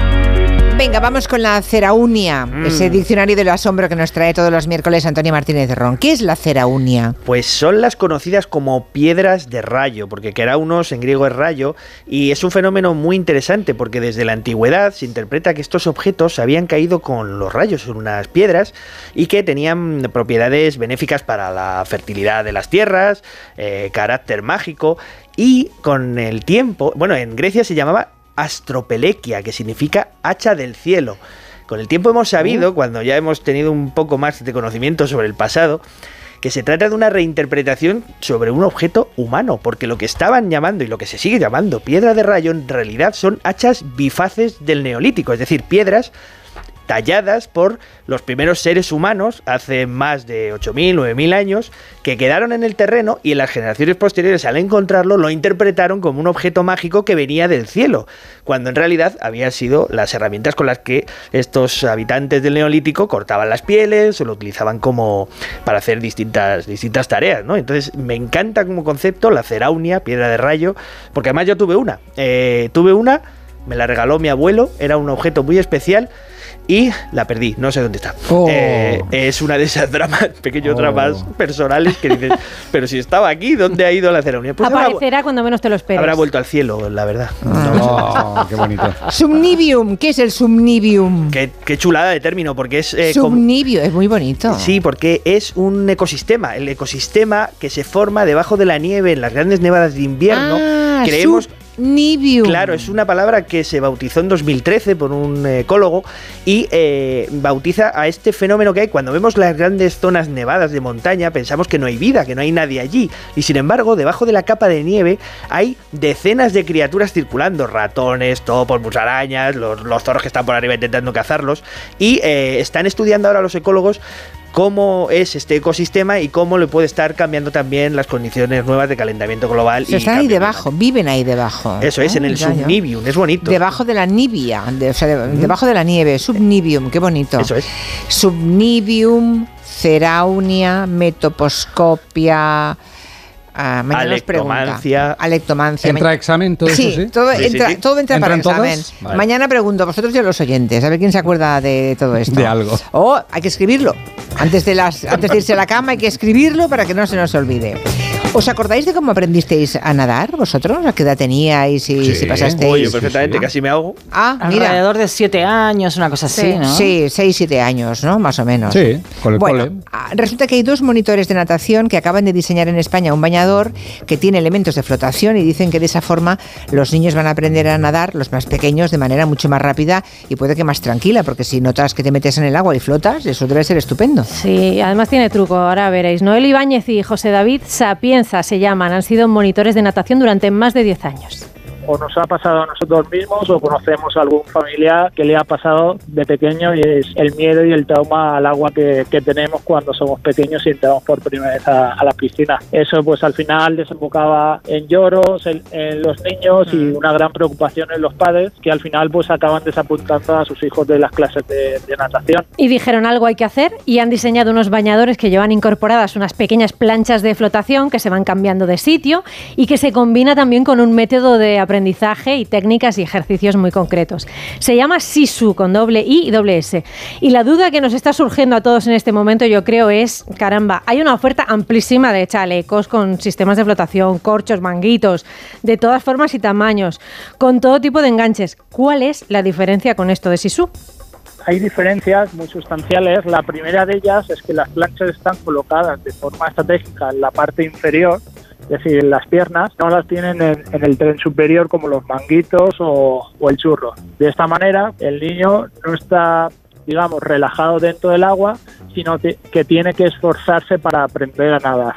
Venga, vamos con la ceraunia, Mm. ese diccionario del asombro que nos trae todos los miércoles Antonio Martínez de Ron. ¿Qué es la ceraunia? Pues son las conocidas como piedras de rayo, porque keraunos en griego es rayo, y es un fenómeno muy interesante porque desde la antigüedad se interpreta que estos objetos habían caído con los rayos en unas piedras y que tenían propiedades benéficas para la fertilidad de las tierras, eh, carácter mágico, y con el tiempo, bueno, en Grecia se llamaba astropelequia, que significa hacha del cielo. Con el tiempo hemos sabido, cuando ya hemos tenido un poco más de conocimiento sobre el pasado, que se trata de una reinterpretación sobre un objeto humano, porque lo que estaban llamando y lo que se sigue llamando piedra de rayo en realidad son hachas bifaces del neolítico, es decir, piedras talladas por los primeros seres humanos hace más de 8.000, 9.000 años, que quedaron en el terreno y en las generaciones posteriores al encontrarlo lo interpretaron como un objeto mágico que venía del cielo, cuando en realidad habían sido las herramientas con las que estos habitantes del neolítico cortaban las pieles o lo utilizaban como para hacer distintas, distintas tareas, ¿no? Entonces me encanta como concepto la ceraunia, piedra de rayo, porque además yo tuve una, Eh, tuve una, me la regaló mi abuelo, era un objeto muy especial y la perdí, no sé dónde está. Oh. Eh, es una de esas dramas, [LAUGHS] pequeños Oh. dramas personales que dices, [LAUGHS] pero si estaba aquí, ¿dónde ha ido la ceraunia? Pues habrá, Aparecerá cuando menos te lo esperes. habrá vuelto al cielo, la verdad. Oh, qué bonito. [LAUGHS] Subnivium, ¿qué es el subnivium? Qué, qué chulada de término, porque es... eh, Subnivio, es muy bonito. Sí, porque es un ecosistema, el ecosistema que se forma debajo de la nieve en las grandes nevadas de invierno. Ah, Creemos subnivium. Claro, es una palabra que se bautizó en 2013 por un ecólogo y eh, bautiza a este fenómeno que hay cuando vemos las grandes zonas nevadas de montaña, pensamos que no hay vida, que no hay nadie allí. Y sin embargo, debajo de la capa de nieve hay decenas de criaturas circulando, ratones, topos, musarañas, los, los zorros que están por arriba intentando cazarlos. Y eh, están estudiando ahora los ecólogos cómo es este ecosistema y cómo le puede estar cambiando también las condiciones nuevas de calentamiento global. O sea, y están ahí debajo, viven ahí debajo. Eso es, en el subnivium, es bonito. Debajo de la nibia, de- o sea, de- debajo de la nieve, subnivium, qué bonito. Eso es. Subnivium, ceraunia, metoposcopia. Ah, mañana nos pregunta. Alectomancia. Alectomancia. ¿Entra examen todo sí, eso, sí? Todo, Sí, entra, sí. todo entra para examen. Vale. Mañana pregunto, vosotros y a los oyentes, a ver quién se acuerda de todo esto. De algo. O hay que escribirlo. Antes de, las, antes de irse a la cama hay que escribirlo para que no se nos olvide. ¿Os acordáis de cómo aprendisteis a nadar vosotros? ¿A qué edad teníais y si pasasteis? Oye, perfectamente, casi me ahogo. Ah, mira. Alrededor de siete años, una cosa así, ¿no? Sí, 6, 7 años, ¿no? Más o menos. Sí, con el Bueno, cole. ah, resulta que hay dos monitores de natación que acaban de diseñar en España un bañador que tiene elementos de flotación y dicen que de esa forma los niños van a aprender a nadar, los más pequeños, de manera mucho más rápida y puede que más tranquila, porque si notas que te metes en el agua y flotas, eso debe ser estupendo. Sí, además tiene truco, ahora veréis. Noel Ibáñez y José David Se llaman, han sido monitores de natación durante más de 10 años. O nos ha pasado a nosotros mismos o conocemos a algún familiar que le ha pasado de pequeño y es el miedo y el trauma al agua que, que tenemos cuando somos pequeños y entramos por primera vez a, a la piscina. Eso pues al final desembocaba en lloros en, en los niños y una gran preocupación en los padres que al final pues acaban desapuntando a sus hijos de las clases de, de natación. Y dijeron algo hay que hacer y han diseñado unos bañadores que llevan incorporadas unas pequeñas planchas de flotación que se van cambiando de sitio y que se combina también con un método de aprendizaje y técnicas y ejercicios muy concretos. Se llama Sisu con doble I y doble S. Y la duda que nos está surgiendo a todos en este momento yo creo es, caramba, hay una oferta amplísima de chalecos con sistemas de flotación, corchos, manguitos, de todas formas y tamaños, con todo tipo de enganches. ¿Cuál es la diferencia con esto de Sisu? hay diferencias muy sustanciales. La primera de ellas es que las planchas están colocadas de forma estratégica en la parte inferior, es decir, las piernas, no las tienen en, en el tren superior como los manguitos o, o el churro. De esta manera, el niño no está, digamos, relajado dentro del agua, sino que tiene que esforzarse para aprender a nadar.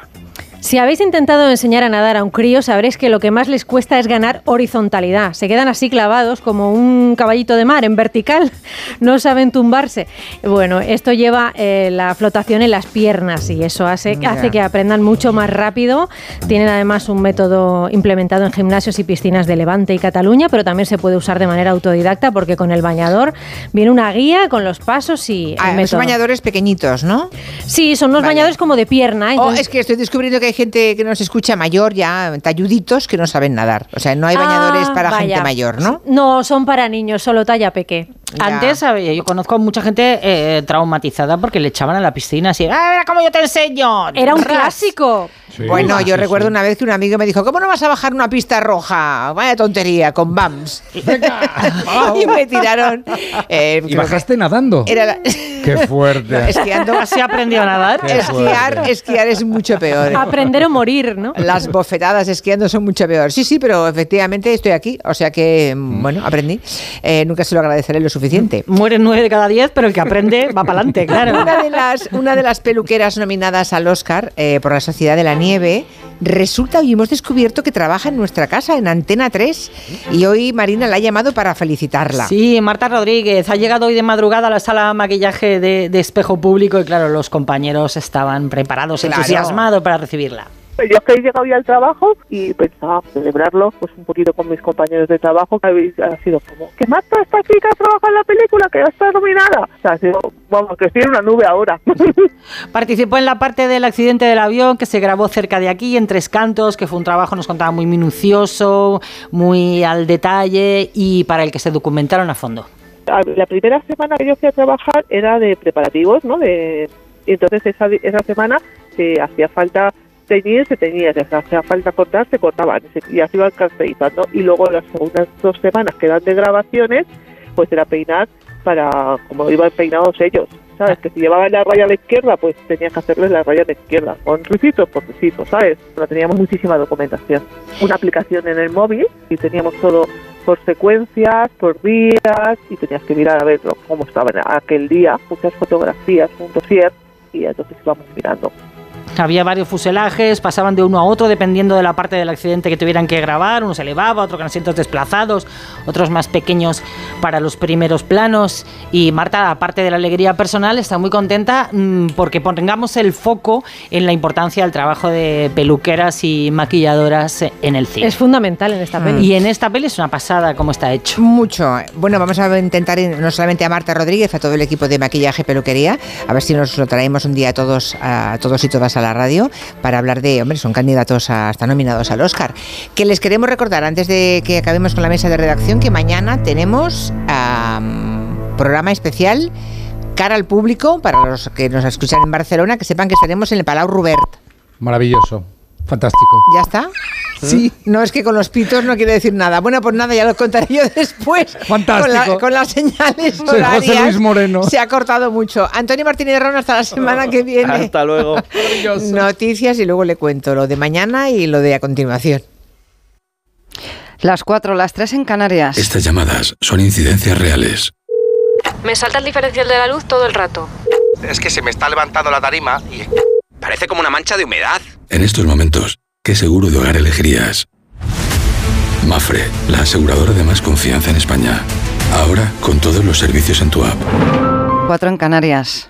Si habéis intentado enseñar a nadar a un crío, sabréis que lo que más les cuesta es ganar horizontalidad. Se quedan así clavados como un caballito de mar en vertical, [LAUGHS] no saben tumbarse. Bueno, esto lleva eh, la flotación en las piernas y eso hace, que aprendan mucho más rápido. Tienen además un método implementado en gimnasios y piscinas de Levante y Cataluña, pero también se puede usar de manera autodidacta porque con el bañador viene una guía con los pasos y el Ah, son bañadores pequeñitos, ¿no? Sí, son unos Vale. bañadores como de pierna. Oh, es que estoy descubriendo que hay gente que nos escucha mayor ya, talluditos, que no saben nadar. O sea, no hay bañadores Ah, para vaya. gente mayor, ¿no? No, son para niños, solo talla peque. Antes yo conozco mucha gente eh, traumatizada porque le echaban a la piscina así, ¡ah, mira cómo yo te enseño! Era un Ras. clásico. bueno, yo sí, recuerdo una vez que un amigo me dijo, ¿cómo no vas a bajar una pista roja? Vaya tontería, con BAMS. [LAUGHS] [LAUGHS] y me tiraron... eh, ¿Y que bajaste nadando? Era la- Qué fuerte. [LAUGHS] No, esquiando. ¿Así aprendió a nadar? Esquiar, esquiar es mucho peor. Aprender o morir, ¿no? Las bofetadas esquiando son mucho peor. Sí, sí, pero efectivamente estoy aquí. O sea que, mm, bueno, aprendí. Eh, nunca se lo agradeceré lo suficiente. Mueren nueve de cada diez, pero el que aprende va para adelante, [LAUGHS] claro. Una de las, una de las peluqueras nominadas al Oscar eh, por la Sociedad de la Nieve resulta hoy hemos descubierto que trabaja en nuestra casa, en Antena 3. Y hoy Marina la ha llamado para felicitarla. Sí, Marta Rodríguez ha llegado hoy de madrugada a la sala de maquillaje de, de espejo público y claro, los compañeros estaban preparados, Claro. entusiasmados para recibirla. Yo que he llegado ya al trabajo y pensaba celebrarlo pues un poquito con mis compañeros de trabajo. Habéis- Ha sido como, que Marta, esta chica trabaja en la película, que ya está nominada. O sea, ha sido, vamos, que estoy en una nube ahora. [LAUGHS] Participó en la parte del accidente del avión que se grabó cerca de aquí, en Tres Cantos, que fue un trabajo, nos contaba, muy minucioso, muy al detalle y para el que se documentaron a fondo. A- La primera semana que yo fui a trabajar era de preparativos, ¿no? De, entonces esa, esa semana se hacía falta teñir, se teñía, si hacía falta cortar, se cortaban y así iban caracterizando. Y luego las segundas dos semanas que eran de grabaciones, pues era peinar para como iban peinados ellos. ¿Sabes? Que si llevaban la raya a la izquierda, pues tenías que hacerles la raya a la izquierda. Con ricitos por ricitos, ¿sabes? Pero teníamos muchísima documentación. Una aplicación en el móvil y teníamos todo por secuencias, por días, y tenías que mirar a ver cómo estaban aquel día, muchas fotografías, un dossier, y entonces íbamos mirando. Había varios fuselajes, pasaban de uno a otro dependiendo de la parte del accidente que tuvieran que grabar. Uno se elevaba, otro con asientos desplazados, otros más pequeños para los primeros planos. Y Marta, aparte de la alegría personal, está muy contenta mm, porque pongamos el foco en la importancia del trabajo de peluqueras y maquilladoras en el cine. Es fundamental en esta peli. Y en esta peli es una pasada cómo está hecho. Mucho. Bueno, vamos a intentar no solamente a Marta Rodríguez, a todo el equipo de maquillaje y peluquería, a ver si nos lo traemos un día a todos, a todos y todas a la radio para hablar de, hombre, son candidatos a, hasta nominados al Oscar. Que les queremos recordar antes de que acabemos con la mesa de redacción que mañana tenemos am, programa especial cara al público, para los que nos escuchan en Barcelona, que sepan que estaremos en el Palau Robert. Maravilloso. Fantástico. ¿Ya está? Sí. No es que con los pitos no quiere decir nada. Bueno, pues nada, ya lo contaré yo [LAUGHS] después. Fantástico. Con, la- con las señales Soy José horarias. Luis Moreno. Se ha cortado mucho. Antonio Martínez Ron, hasta la semana que [LAUGHS] viene. Hasta luego. [LAUGHS] Noticias y luego le cuento lo de mañana y lo de a continuación. Las 4, las 3 en Canarias. Estas llamadas son incidencias reales. Me salta el diferencial de la luz todo el rato. Es que se me está levantando la tarima y parece como una mancha de humedad. En estos momentos, ¿qué seguro de hogar elegirías? Mafre, la aseguradora de más confianza en España. Ahora con todos los servicios en tu app. 4 en Canarias.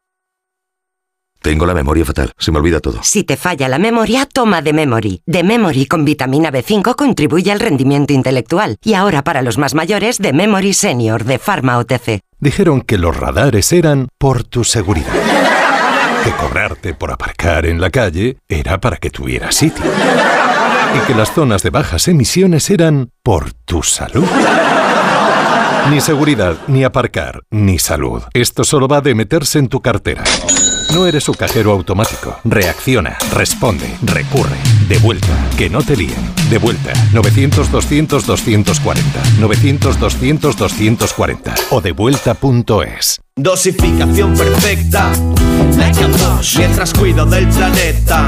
Tengo la memoria fatal, se me olvida todo. Si te falla la memoria, toma de Memory. De Memory con vitamina B5 contribuye al rendimiento intelectual. Y ahora para los más mayores, de Memory Senior de Pharma OTC. Dijeron que los radares eran por tu seguridad. Que cobrarte por aparcar en la calle era para que tuvieras sitio. Y que las zonas de bajas emisiones eran por tu salud. Ni seguridad, ni aparcar, ni salud. Esto solo va de meterse en tu cartera. No eres su cajero automático. Reacciona, responde, recurre. De vuelta, que no te líen. De vuelta, 900-200-240. 900-200-240. O devuelta.es. Dosificación perfecta. Like a Bosch. Mientras cuido del planeta.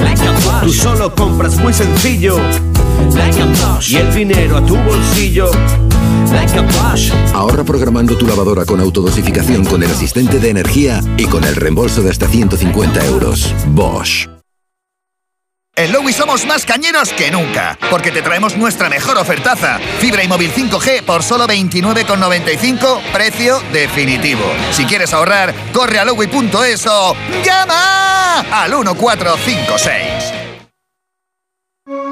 Like a Bosch. Tú solo compras muy sencillo. Like a Bosch. Y el dinero a tu bolsillo. Ahorra programando tu lavadora con autodosificación con el asistente de energía y con el reembolso de hasta 150 euros. Bosch. En Lowy somos más cañeros que nunca, porque te traemos nuestra mejor ofertaza. Fibra y móvil 5G por solo 29,95, precio definitivo. Si quieres ahorrar, corre a lowy.es o llama al 1456.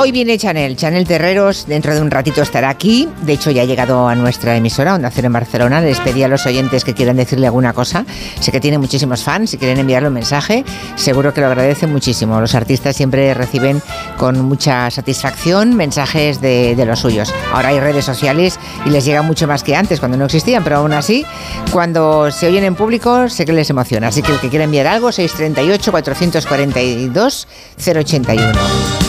Hoy viene Chanel, Chanel Terreros, dentro de un ratito estará aquí, de hecho ya ha llegado a nuestra emisora, Onda Cero en Barcelona, les pedí a los oyentes que quieran decirle alguna cosa, sé que tiene muchísimos fans, si quieren enviarle un mensaje, seguro que lo agradecen muchísimo, los artistas siempre reciben con mucha satisfacción mensajes de, de los suyos, ahora hay redes sociales y les llega mucho más que antes, cuando no existían, pero aún así, cuando se oyen en público, sé que les emociona, así que el que quiera enviar algo, 638-442-081.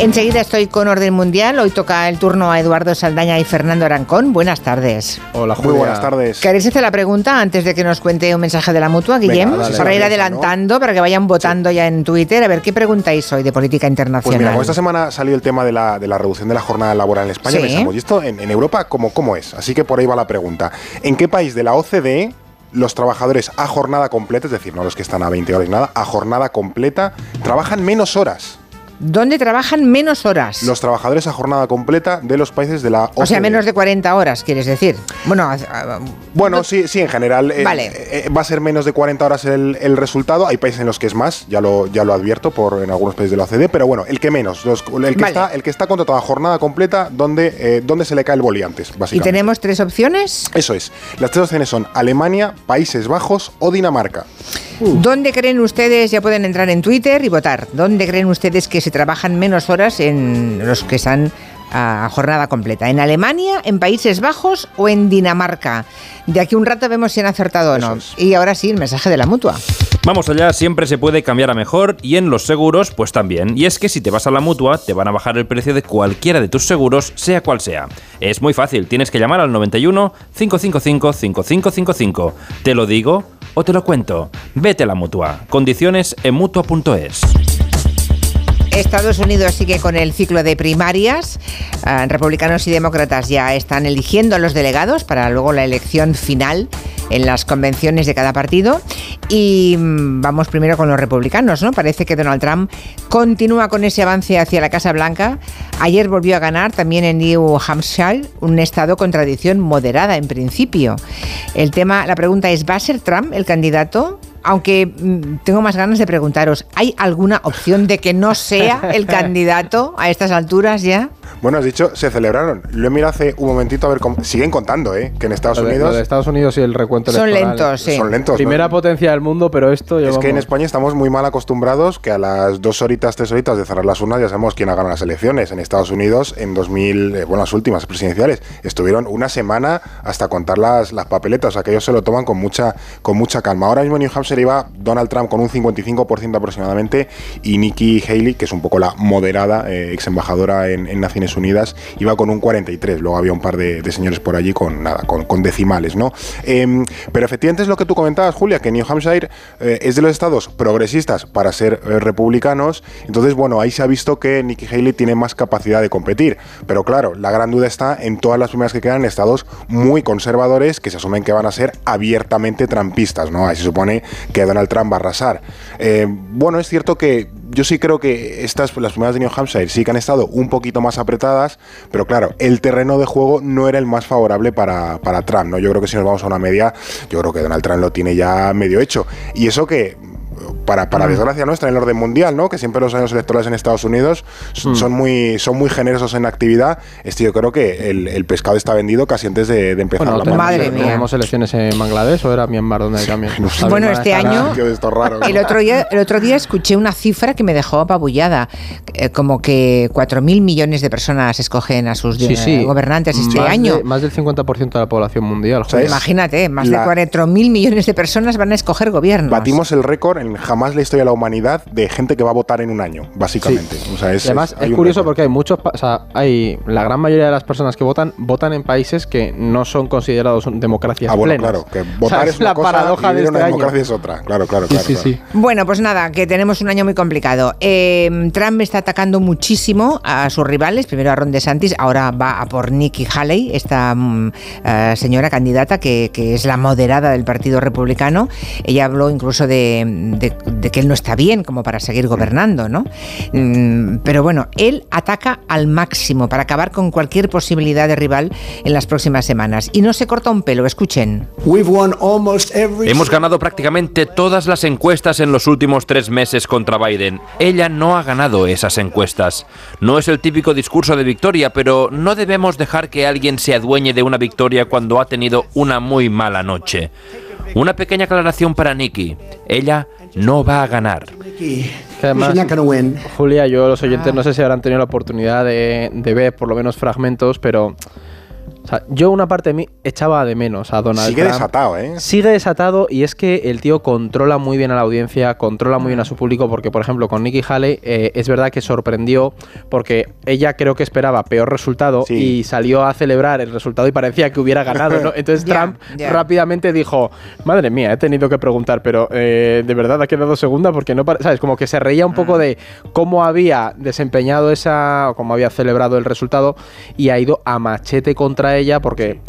Enseguida estoy con Orden Mundial. Hoy toca el turno a Eduardo Saldaña y Fernando Arancón. Buenas tardes. Hola, Julia. Muy buenas tardes. ¿Queréis hacer la pregunta antes de que nos cuente un mensaje de la mutua, Guillem? Venga, dale, para ir adelantando, para que vayan votando ya en Twitter. A ver, ¿qué preguntáis hoy de política Pues internacional? mira, como esta semana salió el tema de la, de la reducción de la jornada laboral en España, Sí. pensamos, ¿y esto en, en Europa cómo, cómo es? Así que por ahí va la pregunta. ¿En qué país de la OCDE los trabajadores a jornada completa, es decir, no los que están a 20 horas y nada, a jornada completa, trabajan menos horas? ¿Dónde trabajan menos horas? Los trabajadores a jornada completa de los países de la OCDE. o sea, menos de 40 horas, quieres decir. Bueno, Bueno, sí, sí, en general eh, Vale. eh, va a ser menos de 40 horas el, el resultado. Hay países en los que es más, ya lo, ya lo advierto por en algunos países de la OCDE, pero bueno, el que menos, los- el, que Vale. está, el que está contratado a jornada completa, donde, eh, donde se le cae el boli antes, y básicamente. tenemos tres opciones. Eso es. Las tres opciones son Alemania, Países Bajos o Dinamarca. ¿Dónde creen ustedes, ya pueden entrar en Twitter y votar, dónde creen ustedes que se trabajan menos horas en los que están a jornada completa? ¿En Alemania, en Países Bajos o en Dinamarca? De aquí a un rato vemos si han acertado o no. Y ahora sí, el mensaje de la mutua. Vamos allá, siempre se puede cambiar a mejor y en los seguros pues también. Y es que si te vas a la mutua te van a bajar el precio de cualquiera de tus seguros, sea cual sea. Es muy fácil, tienes que llamar al 91 555 5555. ¿Te lo digo o te lo cuento? Vete a la mutua. Condiciones en mutua.es. Estados Unidos sigue con el ciclo de primarias. Ah, republicanos y demócratas ya están eligiendo a los delegados para luego la elección final en las convenciones de cada partido. Y mm, vamos primero con los republicanos, ¿no? Parece que Donald Trump continúa con ese avance hacia la Casa Blanca. Ayer volvió a ganar también en New Hampshire, un estado con tradición moderada en principio. El tema, la pregunta es, ¿va a ser Trump el candidato? Aunque mm, tengo más ganas de preguntaros, ¿hay alguna opción de que no sea el [LAUGHS] candidato a estas alturas ya? Bueno, has dicho, se celebraron. Lo he mirado hace un momentito a ver cómo. Siguen contando, ¿eh? Que en Estados Lo de, Unidos. lo de Estados Unidos y el recuento Son electoral. lentos, sí. Son lentos. ¿no? Primera potencia del mundo, pero esto Es que en España estamos muy mal acostumbrados que a las dos horitas, tres horitas de cerrar las urnas ya sabemos quién ha ganado las elecciones. En Estados Unidos, en 2000, eh, bueno, las últimas presidenciales, estuvieron una semana hasta contar las, las papeletas. O sea, que ellos se lo toman con mucha, con mucha calma. Ahora mismo en New Hampshire iba Donald Trump con un 55% aproximadamente y Nikki Haley, que es un poco la moderada, eh, ex embajadora en, en Unidas, iba con un 43. Luego había un par de, señores por allí con nada, con, decimales, ¿no? Em, pero efectivamente es lo que tú comentabas, Julia, que New Hampshire eh, es de los estados progresistas para ser eh, republicanos. Entonces, bueno, ahí se ha visto que Nikki Haley tiene más capacidad de competir. Pero claro, la gran duda está en todas las primeras que quedan estados muy conservadores que se asumen que van a ser abiertamente trampistas, ¿no? Ahí se supone que Donald Trump va a arrasar. Eh, bueno, es cierto que yo sí creo que estas, las primeras de New Hampshire, sí que han estado un poquito más apretadas, pero claro, el terreno de juego no era el más favorable para, para Trump, ¿no? Yo creo que si nos vamos a una media, yo creo que Donald Trump lo tiene ya medio hecho. Y eso que para, para desgracia nuestra en el orden mundial, ¿no? Que siempre los años electorales en Estados Unidos son, son muy, son muy generosos en actividad. Este yo creo que el, el pescado está vendido casi antes de, de empezar Bueno, la tenemos, pandemia. tenemos elecciones en Bangladesh o era Myanmar donde hay también. [LAUGHS] Bueno, este año- [LAUGHS] raros, ¿no? El otro, día, el otro día escuché una cifra que me dejó apabullada, eh, como que 4.000 millones de personas escogen a sus Sí, sí. gobernantes este Más año. de- más del 50% de la población mundial. Imagínate, más La- de 4.000 millones de personas van a escoger gobiernos. Batimos el récord en jamás la historia de la humanidad de gente que va a votar en un año, básicamente. O sea, es, Y además es curioso porque hay muchos, o sea, hay la gran mayoría de las personas que votan votan en países que no son considerados democracias Ah, bueno, plenas. claro, que O sea, votar es una la cosa paradoja y de este una año. democracia es otra. Claro, claro, Sí, claro. sí, claro. sí. Bueno, pues nada, que tenemos un año muy complicado. Eh, Trump está atacando muchísimo a sus rivales, primero a Ron DeSantis, ahora va a por Nikki Haley, esta mm, eh, señora candidata que, que es la moderada del Partido Republicano. Ella habló incluso de, de- de que él no está bien como para seguir gobernando, ¿no? Mm, pero bueno, él ataca al máximo para acabar con cualquier posibilidad de rival en las próximas semanas. Y no se corta un pelo, escuchen. Hemos ganado prácticamente todas las encuestas en los últimos tres meses contra Biden. Ella no ha ganado esas encuestas. No es el típico discurso de victoria, pero no debemos dejar que alguien se adueñe de una victoria cuando ha tenido una muy mala noche. Una pequeña aclaración para Nikki. Ella no va a ganar. Que además, Julia, yo los oyentes no sé si habrán tenido la oportunidad de, de ver por lo menos fragmentos, pero o sea, yo una parte de mí echaba de menos a Donald Sigue Trump. desatado, ¿eh? Sigue desatado y es que el tío controla muy bien a la audiencia, controla muy bien a su público, porque por ejemplo con Nikki Haley eh, es verdad que sorprendió porque ella creo que esperaba peor resultado y salió a celebrar el resultado y parecía que hubiera ganado, ¿no? [LAUGHS] Entonces Trump rápidamente dijo, madre mía, he tenido que preguntar, pero eh, de verdad ha quedado segunda porque no, pare-", ¿sabes? Como que se reía un poco de cómo había desempeñado esa, o cómo había celebrado el resultado y ha ido a machete contra ella porque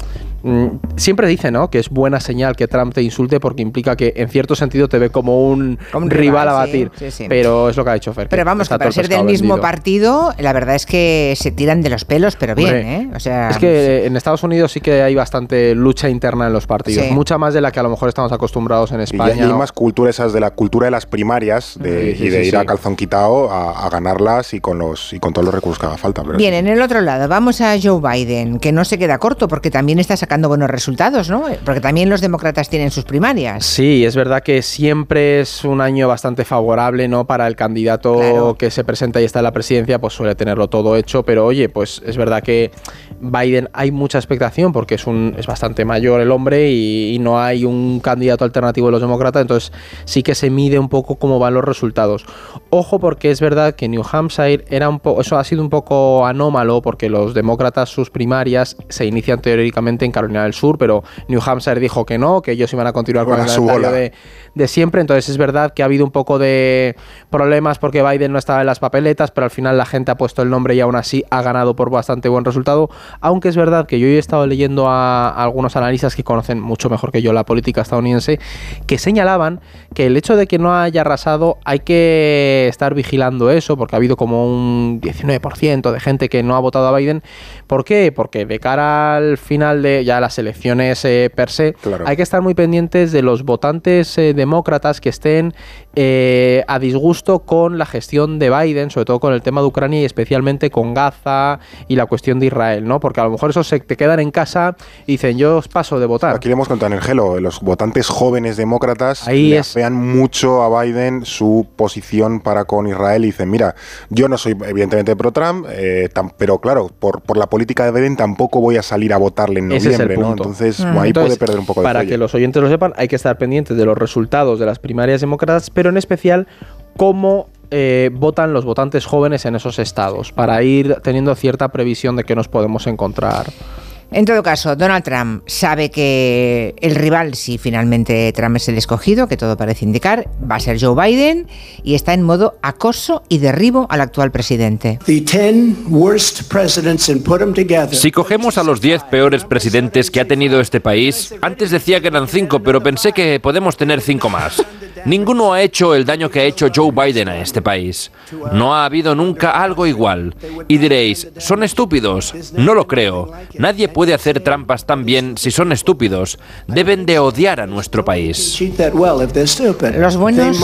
siempre dice, ¿no? Que es buena señal que Trump te insulte porque implica que en cierto sentido te ve como un, rival, a batir. Pero es lo que ha dicho Fer. Pero vamos, que para ser del mismo partido, la verdad es que se tiran de los pelos, pero bien, ¿eh? O sea, es que en Estados Unidos sí que hay bastante lucha interna en los partidos, mucha más de la que a lo mejor estamos acostumbrados en España. Y hay más cultura esas de la cultura de las primarias de, y de ir a calzón quitado a, ganarlas y con los y con todos los recursos que haga falta. bien, en el otro lado vamos a Joe Biden, que no se queda corto porque también está sacando buenos resultados, ¿no? Porque también los demócratas tienen sus primarias. Sí, es verdad que siempre es un año bastante favorable, ¿no? Para el candidato que se presenta y está en la presidencia, pues suele tenerlo todo hecho, pero oye, pues es verdad que Biden hay mucha expectación porque es un es bastante mayor el hombre y, no hay un candidato alternativo de los demócratas, entonces sí que se mide un poco cómo van los resultados. Ojo porque es verdad que New Hampshire era un poco eso ha sido un poco anómalo porque los demócratas sus primarias se inician teóricamente en Carolina del Sur, pero New Hampshire dijo que no, que ellos iban a continuar con el calendario de, de siempre. Entonces es verdad que ha habido un poco de problemas porque Biden no estaba en las papeletas, pero al final la gente ha puesto el nombre y aún así ha ganado por bastante buen resultado. Aunque es verdad que yo he estado leyendo a, algunos analistas que conocen mucho mejor que yo la política estadounidense, que señalaban que el hecho de que no haya arrasado hay que estar vigilando eso, porque ha habido como un 19% de gente que no ha votado a Biden. ¿Por qué? Porque de cara al final de ya las elecciones eh, per se, hay que estar muy pendientes de los votantes de eh, demócratas que estén eh, a disgusto con la gestión de Biden, sobre todo con el tema de Ucrania y especialmente con Gaza y la cuestión de Israel, ¿no? Porque a lo mejor esos se te quedan en casa y dicen, yo os paso de votar. Aquí le hemos contado en el gelo, los votantes jóvenes demócratas Ahí vean mucho a Biden su posición para con Israel y dicen, mira, yo no soy evidentemente pro-Trump, eh, pero claro, por, por la política de Biden tampoco voy a salir a votarle en noviembre, ¿no? Entonces, ahí puede perder un poco de Para que los oyentes lo sepan, hay que estar pendientes de los resultados de las primarias demócratas, pero en especial cómo eh, votan los votantes jóvenes en esos estados, para ir teniendo cierta previsión de qué nos podemos encontrar. En todo caso, Donald Trump sabe que el rival, si finalmente Trump es el escogido, que todo parece indicar, va a ser Joe Biden y está en modo acoso y derribo al actual presidente. Si cogemos a los 10 peores presidentes que ha tenido este país, antes decía que eran 5, pero pensé que podemos tener 5 más. Ninguno ha hecho el daño que ha hecho Joe Biden a este país. No ha habido nunca algo igual. Y diréis, ¿son estúpidos? No lo creo. Nadie puede hacer trampas tan bien si son estúpidos. Deben de odiar a nuestro país. Los buenos...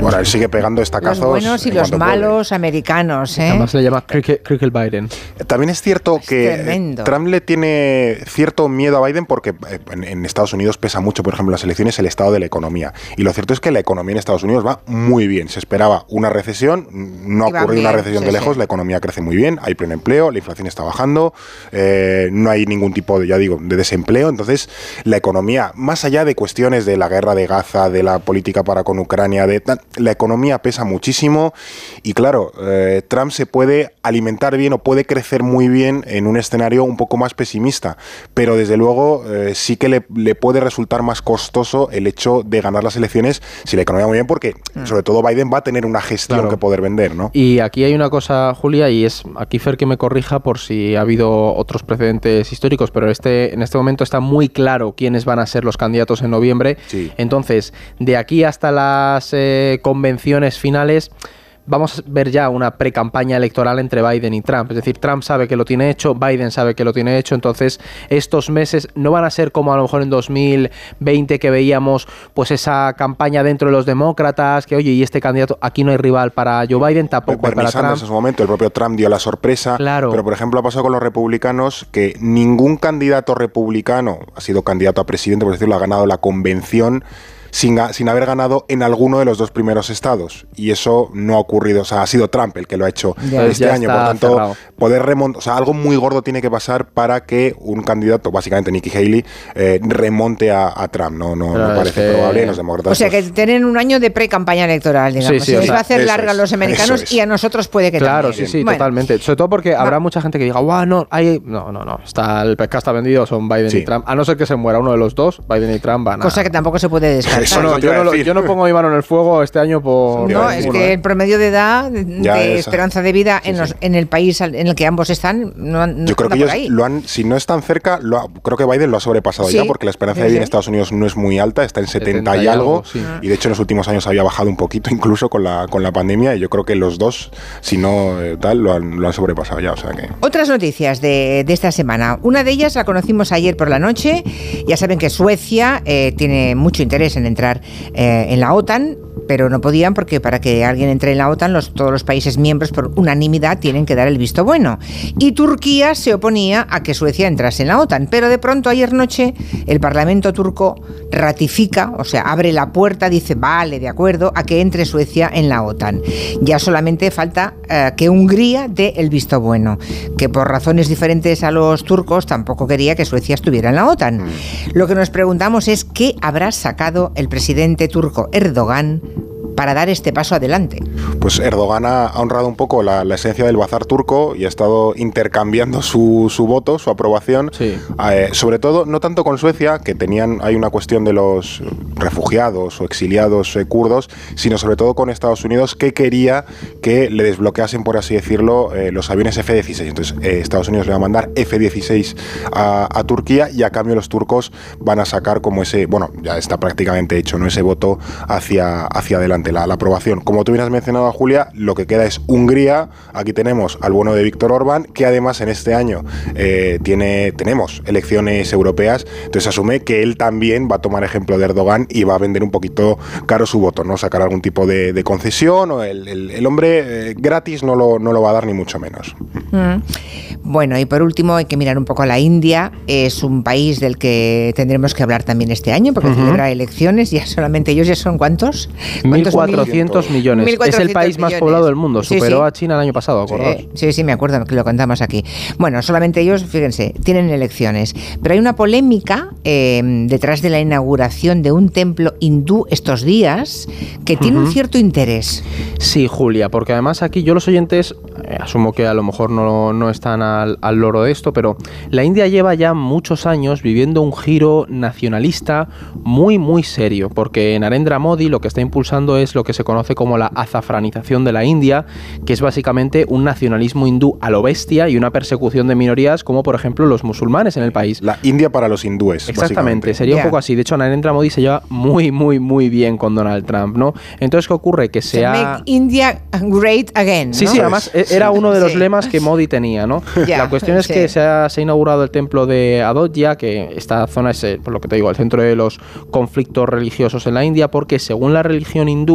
Bueno, él sigue pegando estacazos. Los buenos y los malos americanos, ¿eh? Además le llama Cricket Biden. También es cierto que Trump le tiene cierto miedo a Biden porque eh, en Estados Unidos pesa mucho, por ejemplo, las elecciones el estado de la economía. Y lo cierto es que la economía en Estados Unidos va muy bien. Se esperaba una recesión, no ha ocurrido una recesión de lejos, la economía crece muy bien, hay pleno empleo, la inflación está bajando, eh, no hay ningún tipo de, ya digo, de desempleo. Entonces, la economía, más allá de cuestiones de la guerra de Gaza, de la política para con Ucrania, de, la economía pesa muchísimo y claro, eh, Trump se puede alimentar bien o puede crecer muy bien en un escenario un poco más pesimista, pero desde luego eh, sí que le, le puede resultar más costoso el hecho de ganar las elecciones si la economía muy bien, porque mm. sobre todo Biden va a tener una gestión que poder vender, ¿no? Y aquí hay una cosa, Julia, y es aquí Fer que me corrija por si ha habido otros precedentes históricos, pero este en este momento está muy claro quiénes van a ser los candidatos en noviembre. Entonces, de aquí hasta las eh, convenciones finales vamos a ver ya una pre-campaña electoral entre Biden y Trump. Es decir, Trump sabe que lo tiene hecho, Biden sabe que lo tiene hecho, entonces estos meses no van a ser como a lo mejor en 2020 que veíamos pues esa campaña dentro de los demócratas, que oye, y este candidato, aquí no hay rival para Joe Biden, tampoco para Trump. En ese momento el propio Trump dio la sorpresa, claro. pero por ejemplo ha pasado con los republicanos que ningún candidato republicano ha sido candidato a presidente, por decirlo, ha ganado la convención sin, sin haber ganado en alguno de los dos primeros estados. Y eso no ha ocurrido, o sea, ha sido Trump el que lo ha hecho este año. Por tanto, poder remontar, o sea, algo muy gordo tiene que pasar para que un candidato, básicamente Nikki Haley, eh, remonte a, Trump. No, no, parece probable. Los demócratas, o sea, que tienen un año de pre-campaña electoral, digamos. Sí, sí, va a hacer larga a los americanos y a nosotros puede que Claro, sí, sí, totalmente. Sobre todo porque habrá mucha gente que diga, wow, no, hay... no, no, no, está, el pescado está vendido, son Biden y Trump. A no ser que se muera uno de los dos, Biden y Trump van a... Cosa que tampoco se puede descartar. Yo, no, pongo mi mano en el fuego este año por... No, es que el promedio de edad, de esperanza de vida en, en, el país en el que ambos están, no, Yo creo que ellos lo han, si no están cerca, lo creo que Biden lo ha sobrepasado ya, porque la esperanza de vida en Estados Unidos no es muy alta, está en 70, y algo, y de hecho en los últimos años había bajado un poquito incluso con la, con la pandemia, y yo creo que los dos, si no eh, tal, lo han, lo han sobrepasado ya. O sea que... Otras noticias de, de esta semana. Una de ellas la conocimos ayer por la noche. Ya saben que Suecia eh, tiene mucho interés en entrar eh, en la OTAN pero no podían porque para que alguien entre en la OTAN los, todos los países miembros por unanimidad tienen que dar el visto bueno. Y Turquía se oponía a que Suecia entrase en la OTAN, pero de pronto ayer noche el Parlamento turco ratifica, o sea, abre la puerta, dice, vale, de acuerdo, a que entre Suecia en la OTAN. Ya solamente falta eh, que Hungría dé el visto bueno, que por razones diferentes a los turcos tampoco quería que Suecia estuviera en la OTAN. Mm. Lo que nos preguntamos es qué habrá sacado el presidente turco Erdogan para dar este paso adelante? Pues Erdogan ha honrado un poco la, esencia del bazar turco y ha estado intercambiando su, voto, su aprobación, eh, sobre todo no tanto con Suecia, que tenían hay una cuestión de los refugiados o exiliados eh, kurdos, sino sobre todo con Estados Unidos, que quería que le desbloqueasen, por así decirlo, eh, los aviones F-16. Entonces Estados Unidos le va a mandar F-16 a, Turquía y a cambio los turcos van a sacar como ese, bueno, ya está prácticamente hecho, ¿no? Ese voto hacia, hacia adelante la, aprobación. Como tú bien has mencionado, Julia, lo que queda es Hungría. Aquí tenemos al bueno de Víctor Orbán, que además en este año eh, tiene, tenemos elecciones europeas. Entonces asume que él también va a tomar ejemplo de Erdogan y va a vender un poquito caro su voto, ¿no? Sacar algún tipo de, concesión o el, hombre eh, gratis no lo, no lo va a dar ni mucho menos. Mm. Bueno, y por último hay que mirar un poco a la India. Es un país del que tendremos que hablar también este año porque celebra elecciones. Ya solamente ellos ya son cuántos? 1.400 millones. es el país más poblado del mundo. Superó a China el año pasado, sí, sí, sí, me acuerdo que lo contamos aquí. Bueno, solamente ellos, fíjense, tienen elecciones. Pero hay una polémica em, detrás de la inauguración de un templo hindú estos días que tiene un cierto interés. Sí, Julia, porque además aquí yo los oyentes, eh, asumo que a lo mejor no, no están al, al loro de esto, pero la India lleva ya muchos años viviendo un giro nacionalista muy, muy serio, porque Narendra Modi lo que está impulsando es lo que se conoce como la azafranización de la India, que es básicamente un nacionalismo hindú a lo bestia y una persecución de minorías como por ejemplo los musulmanes en el país. La India para los hindúes. Exactamente, sería un poco así. De hecho, Narendra Modi se lleva muy, muy, muy bien con Donald Trump, ¿no? Entonces, ¿qué ocurre? Que sea... Make India great again. Sí, sí, además e-, era uno de los lemas que Modi tenía, ¿no? [LAUGHS] la cuestión es que se ha, inaugurado el templo de Adodhya, que esta zona es, eh, por lo que te digo, el centro de los conflictos religiosos en la India, porque según la religión hindú,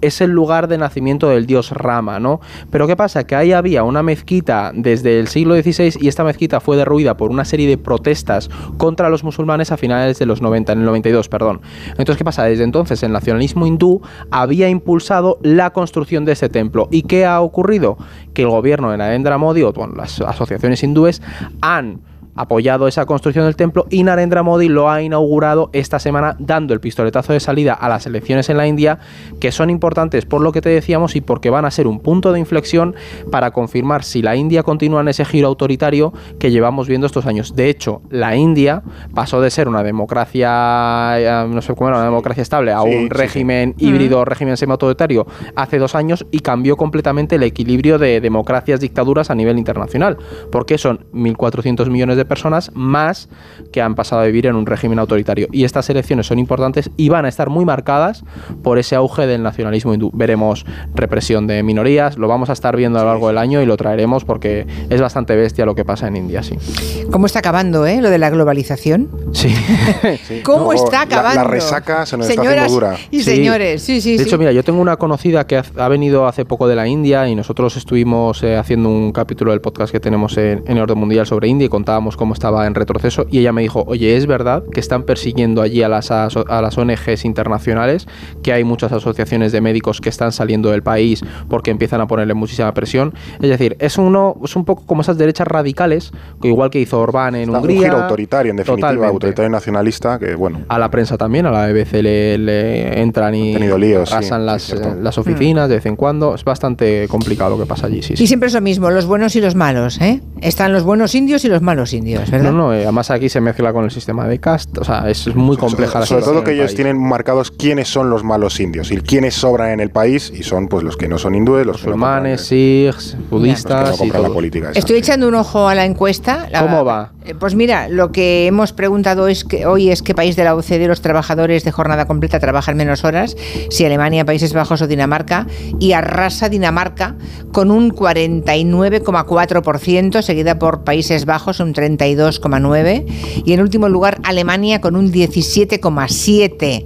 es el lugar de nacimiento del dios Rama, ¿no? Pero ¿qué pasa? Que ahí había una mezquita desde el siglo XVI y esta mezquita fue derruida por una serie de protestas contra los musulmanes a finales de los 90, en el 92, perdón. Entonces, ¿qué pasa? Desde entonces el nacionalismo hindú había impulsado la construcción de ese templo. ¿Y qué ha ocurrido? Que el gobierno de Narendra Modi, o las asociaciones hindúes, han apoyado esa construcción del templo y Narendra Modi lo ha inaugurado esta semana dando el pistoletazo de salida a las elecciones en la India que son importantes por lo que te decíamos y porque van a ser un punto de inflexión para confirmar si la India continúa en ese giro autoritario que llevamos viendo estos años. De hecho, la India pasó de ser una democracia, eh, no sé cómo era, una democracia estable a un régimen híbrido, régimen semi-autoritario hace dos años y cambió completamente el equilibrio de democracias, dictaduras a nivel internacional, porque son 1.400 millones de personas más que han pasado a vivir en un régimen autoritario. Y estas elecciones son importantes y van a estar muy marcadas por ese auge del nacionalismo hindú. Veremos represión de minorías, lo vamos a estar viendo a lo largo del año y lo traeremos porque es bastante bestia lo que pasa en India, sí. ¿Cómo está acabando, eh, lo de la globalización? Sí. [LAUGHS] ¿Cómo está acabando? La, resaca se nos está haciendo dura. Y señores, sí, sí. De hecho, mira, yo tengo una conocida que ha, venido hace poco de la India y nosotros estuvimos eh, haciendo un capítulo del podcast que tenemos en, en Orden Mundial sobre India y contábamos cómo estaba en retroceso y ella me dijo, oye, es verdad que están persiguiendo allí a las, a las ONGs internacionales, que hay muchas asociaciones de médicos que están saliendo del país porque empiezan a ponerle muchísima presión. Es decir, es, uno, es un poco como esas derechas radicales, igual que hizo Orbán en Hungría. Un giro autoritario, en definitiva, autoritario nacionalista, que bueno. A la prensa también, a la BBC le, entran y pasan las, eh, las, oficinas de vez en cuando. Es bastante complicado lo que pasa allí. Sí, y siempre es lo mismo, los buenos y los malos, ¿eh? Están los buenos indios y los malos indios. No, no, eh, además aquí se mezcla con el sistema de cast, o sea, es muy compleja la. Sobre todo que el ellos país. tienen marcados quiénes son los malos indios y quiénes sobran en el país y son pues los que no son hindúes, los Musulmanes, sikhs, budistas los que no y compran la política. esa. Estoy echando un ojo a la encuesta. La- ¿Cómo va? Eh, Pues mira, lo que hemos preguntado es que hoy es qué país de la OCDE los trabajadores de jornada completa trabajan menos horas, si Alemania, Países Bajos o Dinamarca, y arrasa Dinamarca con un 49,4%, seguida por Países Bajos un 32,9%, y en último lugar Alemania con un 17,7%.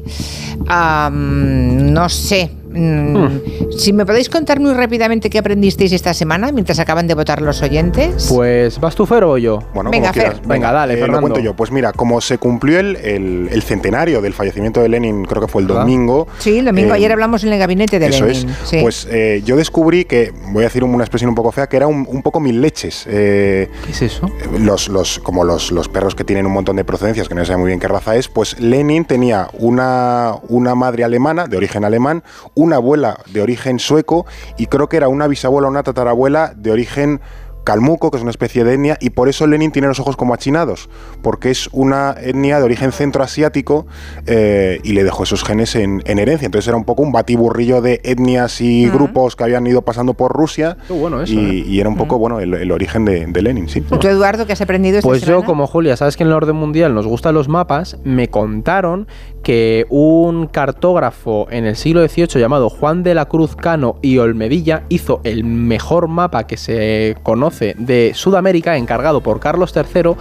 Am, no sé. Mm, Si me podéis contar muy rápidamente qué aprendisteis esta semana mientras acaban de votar los oyentes. Pues, ¿vas tú, Fer, o yo? Bueno, Venga, como. Fer. Venga, dale, eh, lo Fernando. cuento yo. Pues mira, como se cumplió el, el- el centenario del fallecimiento de Lenin, creo que fue el ¿Verdad? domingo. Sí, el domingo eh, ayer hablamos en el gabinete de Eso Lenin. es. sí. Pues eh, yo descubrí que, voy a decir una expresión un poco fea, que era un, un poco mil leches. Eh, ¿Qué es eso? los, los, como los, los perros que tienen un montón de procedencias, que no sé muy bien qué raza es, pues Lenin tenía una, una madre alemana, de origen alemán, una abuela de origen sueco, y creo que era una bisabuela o una tatarabuela de origen calmuco, que es una especie de etnia, y por eso Lenin tiene los ojos como achinados, porque es una etnia de origen centroasiático eh, y le dejó esos genes en, en herencia. Entonces era un poco un batiburrillo de etnias y grupos que habían ido pasando por Rusia, Qué bueno eso, y, ¿eh? y era un poco bueno el, el origen de, de Lenin, sí. ¿Y tú, Eduardo, qué has aprendido esta Pues yo, semana? como Julia, sabes que en el orden mundial nos gustan los mapas, me contaron que un cartógrafo en el siglo XVIII llamado Juan de la Cruz Cano y Olmedilla hizo el mejor mapa que se conoce de Sudamérica, encargado por Carlos III,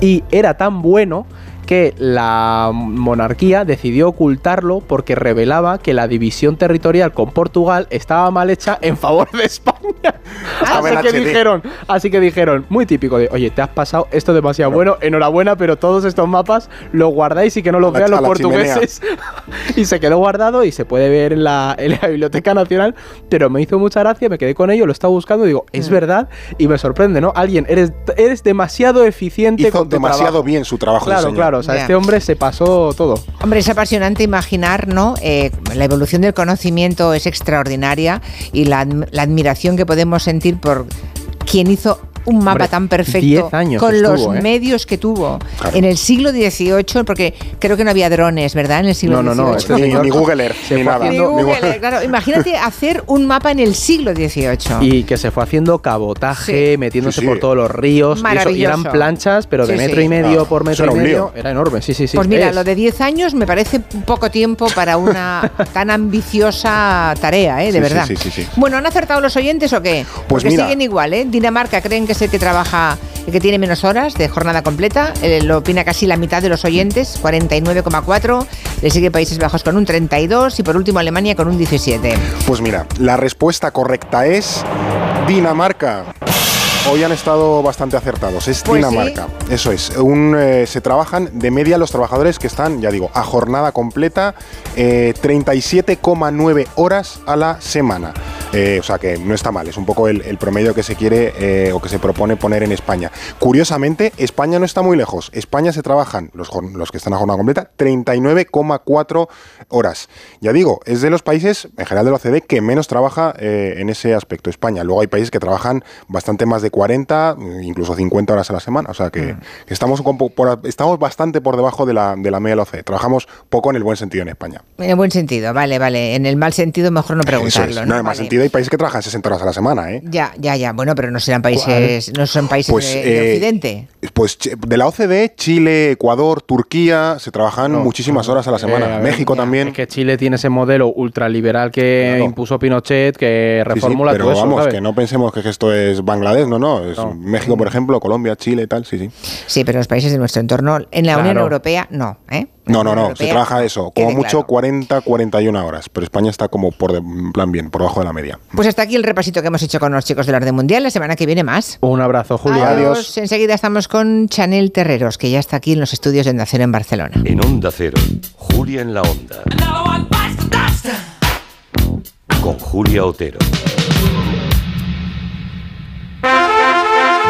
y era tan bueno que la monarquía decidió ocultarlo porque revelaba que la división territorial con Portugal estaba mal hecha en favor de España. En así que dijeron, así que dijeron, muy típico de, oye, te has pasado esto demasiado bueno, enhorabuena, pero todos estos mapas los guardáis y que no los vean los portugueses. [LAUGHS] y se quedó guardado y se puede ver en la, en la Biblioteca Nacional, pero me hizo mucha gracia, me quedé con ello, lo estaba buscando y digo, Mm. es verdad, y me sorprende, ¿no? Alguien, eres, eres demasiado eficiente Hizo con tu demasiado trabajo. bien su trabajo. Claro, claro, o sea, este hombre se pasó todo. Hombre, es apasionante imaginar, ¿no? Eh, la evolución del conocimiento es extraordinaria y la admiración que podemos sentir por quien hizo un mapa Hombre, tan perfecto 10 años con estuvo, los ¿eh? medios que tuvo Claro. en el siglo XVIII, porque creo que no había drones, ¿verdad? En el siglo No, no, no, XVIII. este Ni, ni Google Earth, Se ni nada. Ni Google, [LAUGHS] claro. Imagínate [LAUGHS] hacer un mapa en el siglo XVIII. Y que se fue haciendo cabotaje, Sí. metiéndose Sí, sí. por todos los ríos. Y, eso, y eran planchas, pero de Sí, metro sí. y medio Ah, por metro era y un medio. lío. Era enorme, sí, sí, sí. Pues mira, Es. lo de 10 años me parece poco tiempo para una [LAUGHS] tan ambiciosa tarea, ¿eh? De Sí, sí, verdad. sí, sí, sí. Bueno, ¿han acertado los oyentes o qué? Pues Porque mira. siguen igual, ¿eh? Dinamarca creen que es que trabaja, el que tiene menos horas de jornada completa. Eh, lo opina casi la mitad de los oyentes, 49,4. Le sigue Países Bajos con un 32 y por último Alemania con un 17. Pues mira, la respuesta correcta es Dinamarca. Hoy han estado bastante acertados. Es Pues Dinamarca. Eso es. Un, eh, se trabajan de media los trabajadores que están, ya digo, a jornada completa, eh, 37,9 horas a la semana. Eh, o sea que no está mal, es un poco el, el promedio que se quiere eh, o que se propone poner en España. Curiosamente, España no está muy lejos. España se trabajan, los, los que están a jornada completa, 39,4 horas. Ya digo, es de los países, en general de la OCDE, que menos trabaja en ese aspecto España. Luego hay países que trabajan bastante más de 40, incluso 50 horas a la semana. O sea que, que estamos, un poco por- estamos bastante por debajo de la, de la media de la OCDE. Trabajamos poco en el buen sentido en España. En el buen sentido, vale, vale. En el mal sentido mejor no preguntarlo. es. No, en más Vale. sentido hay países que trabajan 60 horas a la semana, ¿eh? Ya, ya, ya. Bueno, pero no serán países, no son países Pues, de, de eh, Occidente. Pues de la OCDE, Chile, Ecuador, Turquía, se trabajan No, muchísimas horas a la semana. Eh, a ver, México ya, también. Es que Chile tiene ese modelo ultraliberal que Claro. impuso Pinochet, que Sí, sí, reformula pero todo eso. vamos, ¿sabes? que no pensemos que esto es Bangladesh, no, no. Es No. México, por ejemplo, Colombia, Chile y tal, sí, sí. Sí, pero los países de nuestro entorno, en la Claro. Unión Europea, no. ¿eh? No, no, no, se trabaja eso, como mucho claro. 40, 41 horas, pero España está como por de- en plan bien, por debajo de la media. Pues hasta aquí el repasito que hemos hecho con los chicos del orden mundial. La semana que viene más. Un abrazo, Julia. Adiós. Enseguida estamos con Chanel Terreros, que ya está aquí en los estudios de Nación en Barcelona. En Onda Cero, Julia en la Onda. Con Julia Otero.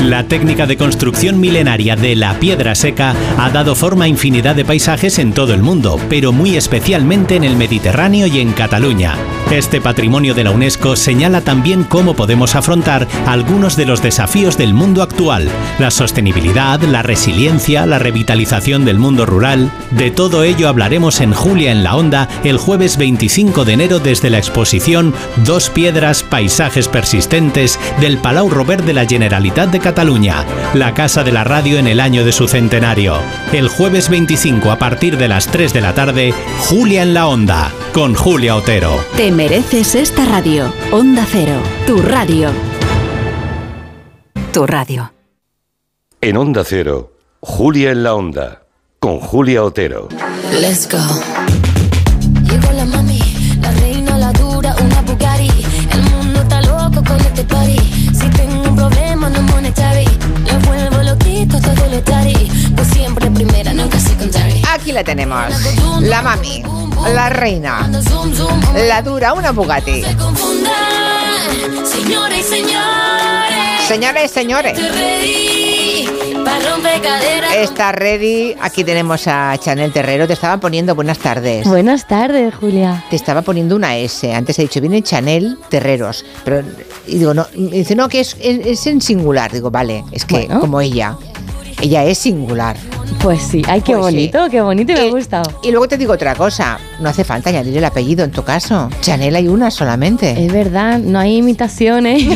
La técnica de construcción milenaria de la piedra seca ha dado forma a infinidad de paisajes en todo el mundo, pero muy especialmente en el Mediterráneo y en Cataluña. Este patrimonio de la UNESCO señala también cómo podemos afrontar algunos de los desafíos del mundo actual, la sostenibilidad, la resiliencia, la revitalización del mundo rural. De todo ello hablaremos en Julia en la Onda el jueves 25 de enero desde la exposición Dos Piedras, Paisajes Persistentes del Palau Robert de la Generalitat de Cataluña, la casa de la radio en el año de su centenario. El jueves 25 a partir de las 3 de la tarde, Julia en la Onda, con Julia Otero. Te mereces esta radio. Onda Cero, tu radio. Tu radio. En Onda Cero, Julia en la Onda, con Julia Otero. Let's go. Aquí la tenemos. La mami, la reina, la dura, una Bugatti. Señores y señores. Está ready. Aquí tenemos a Chanel Terrero. Te estaba poniendo buenas tardes. Buenas tardes, Julia. Te estaba poniendo una S. Antes he dicho, viene Chanel Terreros. Pero, y digo, no, y dice, no, que es, es- es en singular. Digo, vale, es que Bueno. como ella. Ella es singular. Pues sí, ay, qué Pues sí. bonito, qué bonito y me ha gustado. Y luego te digo otra cosa. No hace falta añadir el apellido en tu caso. Chanel hay una solamente. Es verdad, no hay imitaciones. [LAUGHS]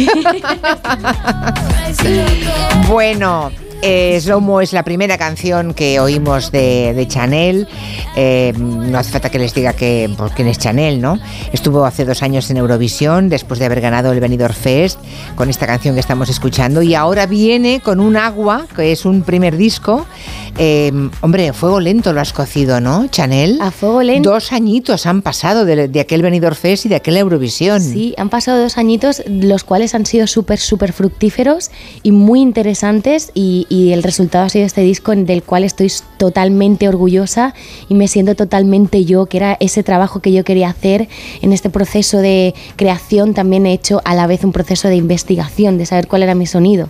Bueno, eh, Slow Mo es la primera canción que oímos de, de Chanel. Eh, no hace falta que les diga que, pues, quién es Chanel, ¿no? Estuvo hace dos años en Eurovisión después de haber ganado el Benidorm Fest con esta canción que estamos escuchando y ahora viene con un agua, que es un primer disco. Eh, hombre, a fuego lento lo has cocido, ¿no, Chanel? A fuego lento. Dos añitos han pasado de, de aquel Benidorm Fest y de aquel Eurovisión. Sí, han pasado dos añitos, los cuales han sido súper, súper fructíferos y muy interesantes y, y el resultado ha sido este disco del cual estoy totalmente orgullosa y me siento totalmente yo, que era ese trabajo que yo quería hacer en este proceso de creación, también he hecho a la vez un proceso de investigación, de saber cuál era mi sonido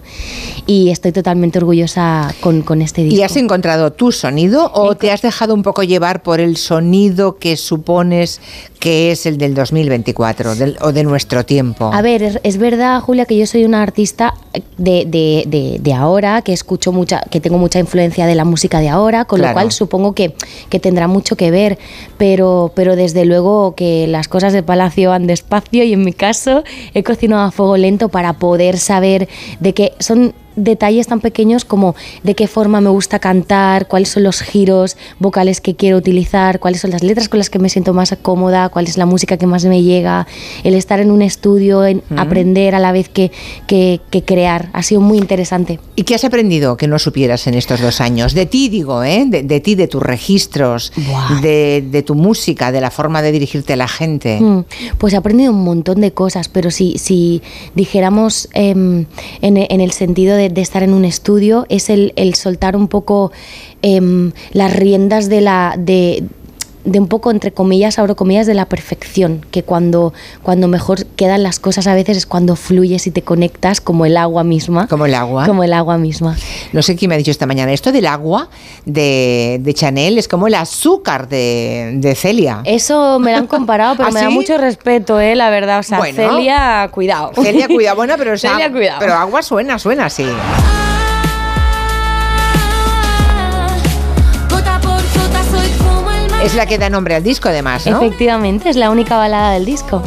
y estoy totalmente orgullosa con, con este disco. ¿Y has encontrado tu sonido o te has dejado un poco llevar por el sonido que supones que es el del 2024 del- o de nuestro tiempo? A ver, es, es verdad, Julia, que yo soy una artista de, de- de- de ahora, que escucho mucha, que tengo mucha influencia de la música de ahora, con Claro. lo cual supongo que, que tendrá mucho que ver, pero, pero desde luego que las cosas de Palacio van despacio y en mi caso he cocinado a fuego lento para poder saber de qué son detalles tan pequeños como de qué forma me gusta cantar, cuáles son los giros vocales que quiero utilizar, cuáles son las letras con las que me siento más cómoda, cuál es la música que más me llega, el estar en un estudio, en Mm. aprender a la vez que, que- que crear. Ha sido muy interesante. ¿Y qué has aprendido que no supieras en estos dos años? De ti, digo, ¿eh? De, de ti, de tus registros, de, de tu música, de la forma de dirigirte a la gente. Mm, Pues he aprendido un montón de cosas, pero si, si dijéramos em, en, en el sentido de, de estar en un estudio, es el, el soltar un poco em, las riendas de la... De, de un poco entre comillas, abro comillas, de la perfección, que cuando, cuando mejor quedan las cosas a veces es cuando fluyes y te conectas como el agua misma. Como el agua. Como el agua misma. No sé quién me ha dicho esta mañana, esto del agua de, de Chanel es como el azúcar de, de Celia. Eso me lo han comparado, [LAUGHS] pero ¿Ah, me da sí? mucho respeto, ¿eh? la verdad. O sea, Bueno. Celia, cuidado. Celia, cuidado, bueno, pero, [LAUGHS] o sea, Celia, cuidado. pero agua suena, suena así. Es la que da nombre al disco, además, ¿no? Efectivamente, es la única balada del disco.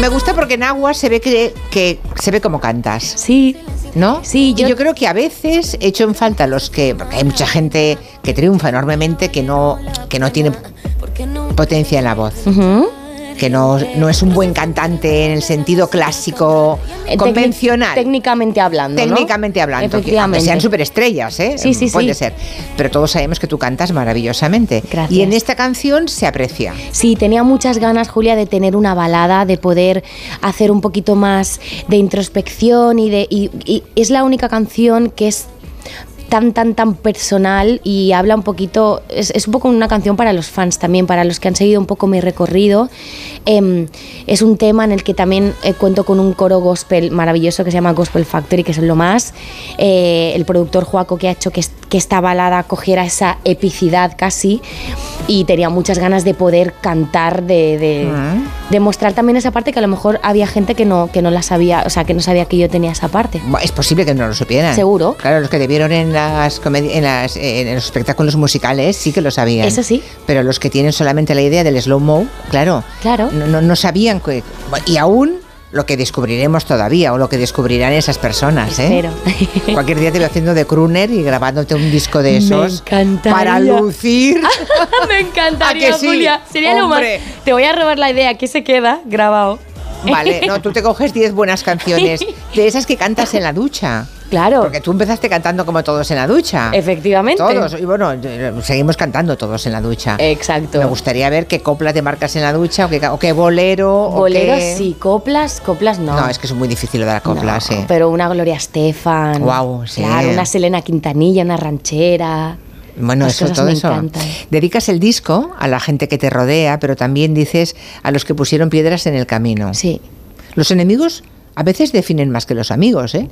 Me gusta porque en agua se ve que, que se ve como cantas. Sí. ¿No? Sí, yo... Yo creo que a veces echo en falta los que. Porque hay mucha gente que triunfa enormemente que no, que no tiene potencia en la voz. Ujú. Que no, no es un buen cantante en el sentido clásico Eh, convencional. técnic- técnicamente hablando. ¿no? Técnicamente hablando, que- Efectivamente. aunque sean superestrellas, ¿eh? Sí, sí, Puede sí. ser. Pero todos sabemos que tú cantas maravillosamente. Gracias. Y en esta canción se aprecia. Sí, tenía muchas ganas, Julia, de tener una balada, de poder hacer un poquito más de introspección y de. y- y es la única canción que es tan, tan, tan personal y habla un poquito, es, es un poco una canción para los fans también, para los que han seguido un poco mi recorrido. Em, es un tema en el que también eh, cuento con un coro gospel maravilloso que se llama Gospel Factory, que es lo más. Eh, el productor Joaco que ha hecho que, que esta balada cogiera esa epicidad casi y tenía muchas ganas de poder cantar, de, de, de mostrar también esa parte que a lo mejor había gente que no, que no la sabía, o sea, que no sabía que yo tenía esa parte. Es posible que no lo supieran. Seguro. Claro, los que te vieron en, las en, las- en los espectáculos musicales sí que lo sabían. Eso sí. Pero los que tienen solamente la idea del slow-mo, claro, Claro. no, no, sabían que... Y aún lo que descubriremos todavía o lo que descubrirán esas personas, ¿eh? Espero. [LAUGHS] Cualquier día te veo haciendo de crooner y grabándote un disco de Me esos encantaría. para lucir. [LAUGHS] Me encantaría, ¿A que sí? Julia. Sería lo más. Hombre. Te voy a robar la idea. Aquí se queda grabado. Vale, [LAUGHS] no, tú te coges 10 buenas canciones de esas que cantas en la ducha. Claro. Porque tú empezaste cantando como todos en la ducha. Efectivamente. Todos. Y bueno, seguimos cantando todos en la ducha. Exacto. Me gustaría ver qué copla te marcas en la ducha o qué, o qué bolero. o Boleros qué- sí, coplas, coplas no. No, es que es muy difícil lo de la copla, No, sí. Pero una Gloria Estefan. Guau, sí. Claro, una Selena Quintanilla, una ranchera. Bueno, Las eso, todo eso. encantan. Dedicas el disco a la gente que te rodea, pero también dices a los que pusieron piedras en el camino. Sí. Los enemigos a veces definen más que los amigos, ¿eh?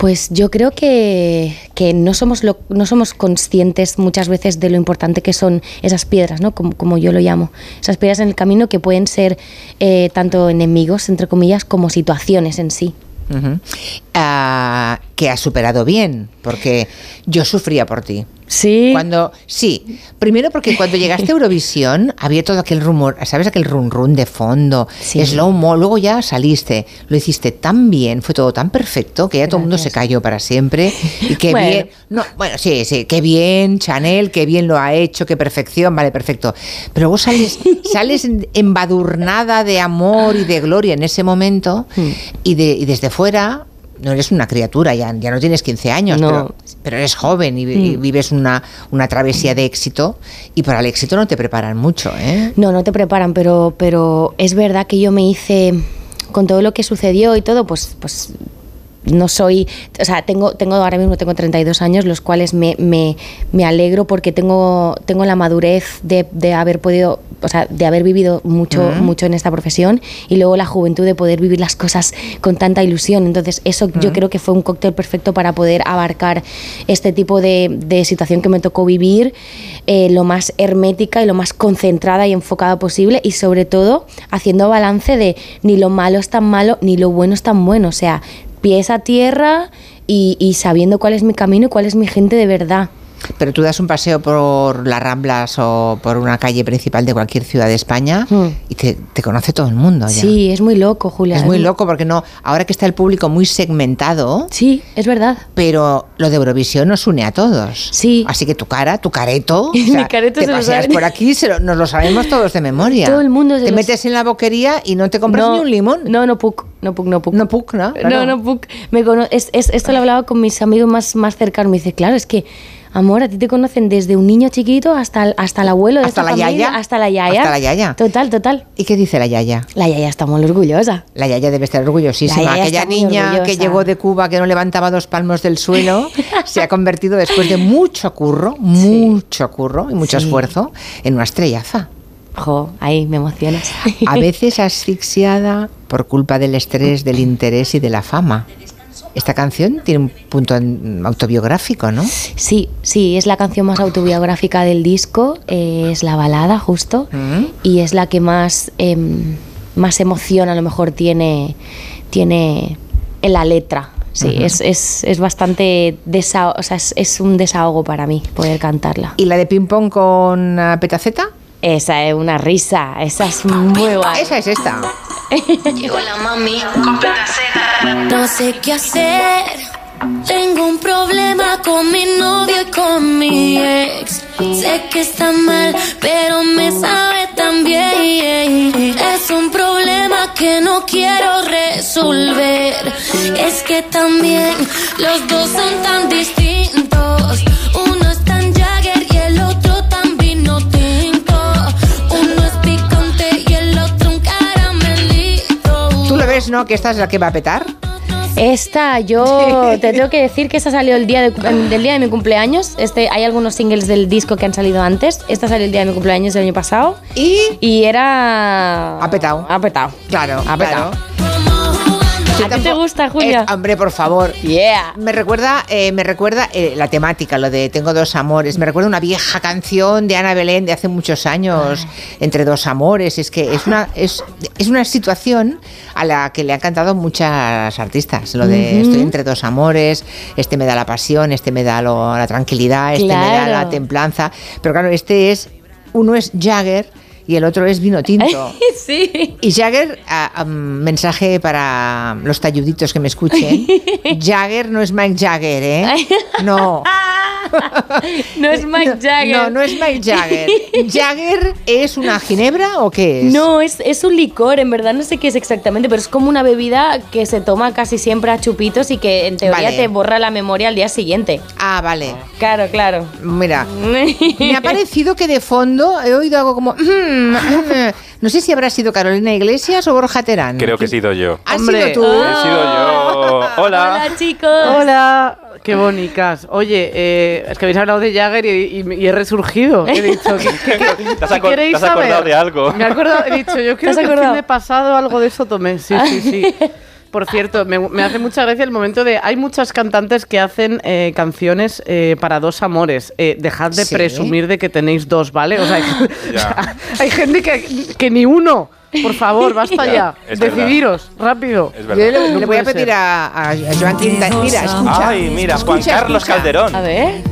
Pues yo creo que, que no, somos lo- no somos conscientes muchas veces de lo importante que son esas piedras, ¿no? Como, como yo lo llamo. Esas piedras en el camino que pueden ser eh, tanto enemigos, entre comillas, como situaciones en sí. Que has superado bien, porque yo sufría por ti. Sí. Cuando, sí, primero porque cuando llegaste a Eurovisión [LAUGHS] había todo aquel rumor, ¿sabes? Aquel run run de fondo, slow mo, luego ya saliste, lo hiciste tan bien, fue todo tan perfecto que ya todo el mundo se cayó para siempre y qué [LAUGHS] Bueno. bien, no, bueno, sí, sí, qué bien Chanel, qué bien lo ha hecho, qué perfección, vale, perfecto. Pero vos sales, [LAUGHS] sales embadurnada de amor y de gloria en ese momento Hmm. y, de, y desde fuera no eres una criatura, ya, ya no tienes 15 años, No. pero, pero eres joven y, y Mm. vives una, una travesía de éxito y para el éxito no te preparan mucho, ¿eh? No, no te preparan, pero, pero es verdad que yo me hice, con todo lo que sucedió y todo, pues, pues no soy, o sea, tengo, tengo ahora mismo tengo 32 años, los cuales me, me, me alegro porque tengo, tengo la madurez de, de haber podido, o sea, de haber vivido mucho, mucho en esta profesión y luego la juventud de poder vivir las cosas con tanta ilusión. Entonces, eso yo creo que fue un cóctel perfecto para poder abarcar este tipo de, de situación que me tocó vivir eh, lo más hermética y lo más concentrada y enfocada posible y sobre todo haciendo balance de ni lo malo es tan malo ni lo bueno es tan bueno. O sea, pies a tierra y, y sabiendo cuál es mi camino y cuál es mi gente de verdad. Pero tú das un paseo por las Ramblas o por una calle principal de cualquier ciudad de España y te, te conoce todo el mundo ya. Hmm. Sí, es muy loco, Julia. Es muy loco porque no, ahora que está el público muy segmentado. Sí, es verdad. Pero lo de Eurovisión nos une a todos. Sí. Así que tu cara, tu careto, [LAUGHS] o Mi careto te se paseas por aquí, se lo- nos lo sabemos todos de memoria. Todo el mundo se Te metes en la boquería y no te compras No, ni un limón. No, no puc, no puc, no puc. No puc, ¿no? Claro. No, no puc. Me cono- es, es- esto lo hablaba con mis amigos más, más cercanos. Me dice, claro, es que, amor, a ti te conocen desde un niño chiquito hasta el, hasta el abuelo de Hasta esta la familia, yaya. Hasta la yaya. Hasta la yaya. Total, total. ¿Y qué dice la Yaya? La yaya está muy orgullosa. La Yaya debe estar orgullosísima. Aquella niña que llegó de Cuba, que no levantaba dos palmos del suelo, se ha convertido después de mucho curro, [LAUGHS] mucho curro y mucho Sí. esfuerzo en una estrellaza. Jo, ahí me emocionas. A veces [LAUGHS] asfixiada por culpa del estrés, del interés y de la fama. Esta canción tiene un punto autobiográfico, ¿no? Sí, sí, es la canción más autobiográfica del disco, eh, es la balada justo, y es la que más, em, más emoción a lo mejor tiene, tiene en la letra. Sí, es, es, es bastante desahogo, o sea, es, es un desahogo para mí poder cantarla. ¿Y la de ping pong con ah, petaceta? Esa es una risa, esa es muy guay. Esa es esta. Llegó la mami con No sé qué hacer. Tengo un problema con mi novio y con mi ex. Sé que está mal, pero me sabe tan bien. Es no quiero resolver. Es que también los dos son tan distintos. Uno ¿no? Que esta es la que va a petar. Esta, yo te tengo que decir que esta salió el día de- del día de mi cumpleaños. Este, hay algunos singles del disco que han salido antes. Esta salió el día de mi cumpleaños del año pasado. Y, y era. Ha petado. Ha petado. Claro, Ha petado. claro. ¿A ti te gusta, Julia? Eh, hombre, por favor. Yeah. Me recuerda, eh, me recuerda eh, la temática, lo de Tengo dos amores. Me recuerda una vieja canción de Ana Belén de hace muchos años, Entre dos amores. Es que es una, es, es una situación a la que le han cantado muchas artistas. Lo de estoy entre dos amores, este me da la pasión, este me da lo- la tranquilidad, este me da la templanza. Pero claro, este es, uno es Jagger y el otro es vino tinto. [LAUGHS] sí. Y Jagger, ah, mensaje para los talluditos que me escuchen. [LAUGHS] Jagger no es Mike Jagger, ¿eh? No. [LAUGHS] No es Mike Jagger. No, no es Mike Jagger. ¿Jagger es una ginebra o qué es? No, es, es un licor, en verdad no sé qué es exactamente, pero es como una bebida que se toma casi siempre a chupitos y que en teoría Vale. te borra la memoria al día siguiente. Ah, vale. Claro, claro. Mira, me ha parecido que de fondo he oído algo como... "Mm, mm". No sé si habrá sido Carolina Iglesias o Borja Terán. Creo que he sido yo. ¿Has Hombre. sido tú? He sido yo. [LAUGHS] Hola. Hola, chicos. Hola, qué bonitas. Oye, eh, es que habéis hablado de Jagger y, y- y he resurgido. [LAUGHS] He dicho, ¿qué, qué- qué- ¿Te has, acor- queréis te has acordado de algo? Me he acordado, he dicho, yo creo que el fin de pasado algo de eso tomé. Sí, sí, sí. [LAUGHS] Por cierto, me, me hace mucha gracia el momento de. Hay muchas cantantes que hacen eh, canciones eh, para dos amores. Eh, dejad de Sí. presumir de que tenéis dos, ¿vale? O sea, [LAUGHS] hay, o Ya. sea, [LAUGHS] hay gente que, que ni uno. Por favor, basta Ya, ya. es verdad. Decidiros, rápido. Es Yo verdad. le, No le voy a pedir a, a- a Joan Quinta. Mira, escucha. Ay, mira, Juan Escucha, Carlos escucha. Calderón. A ver.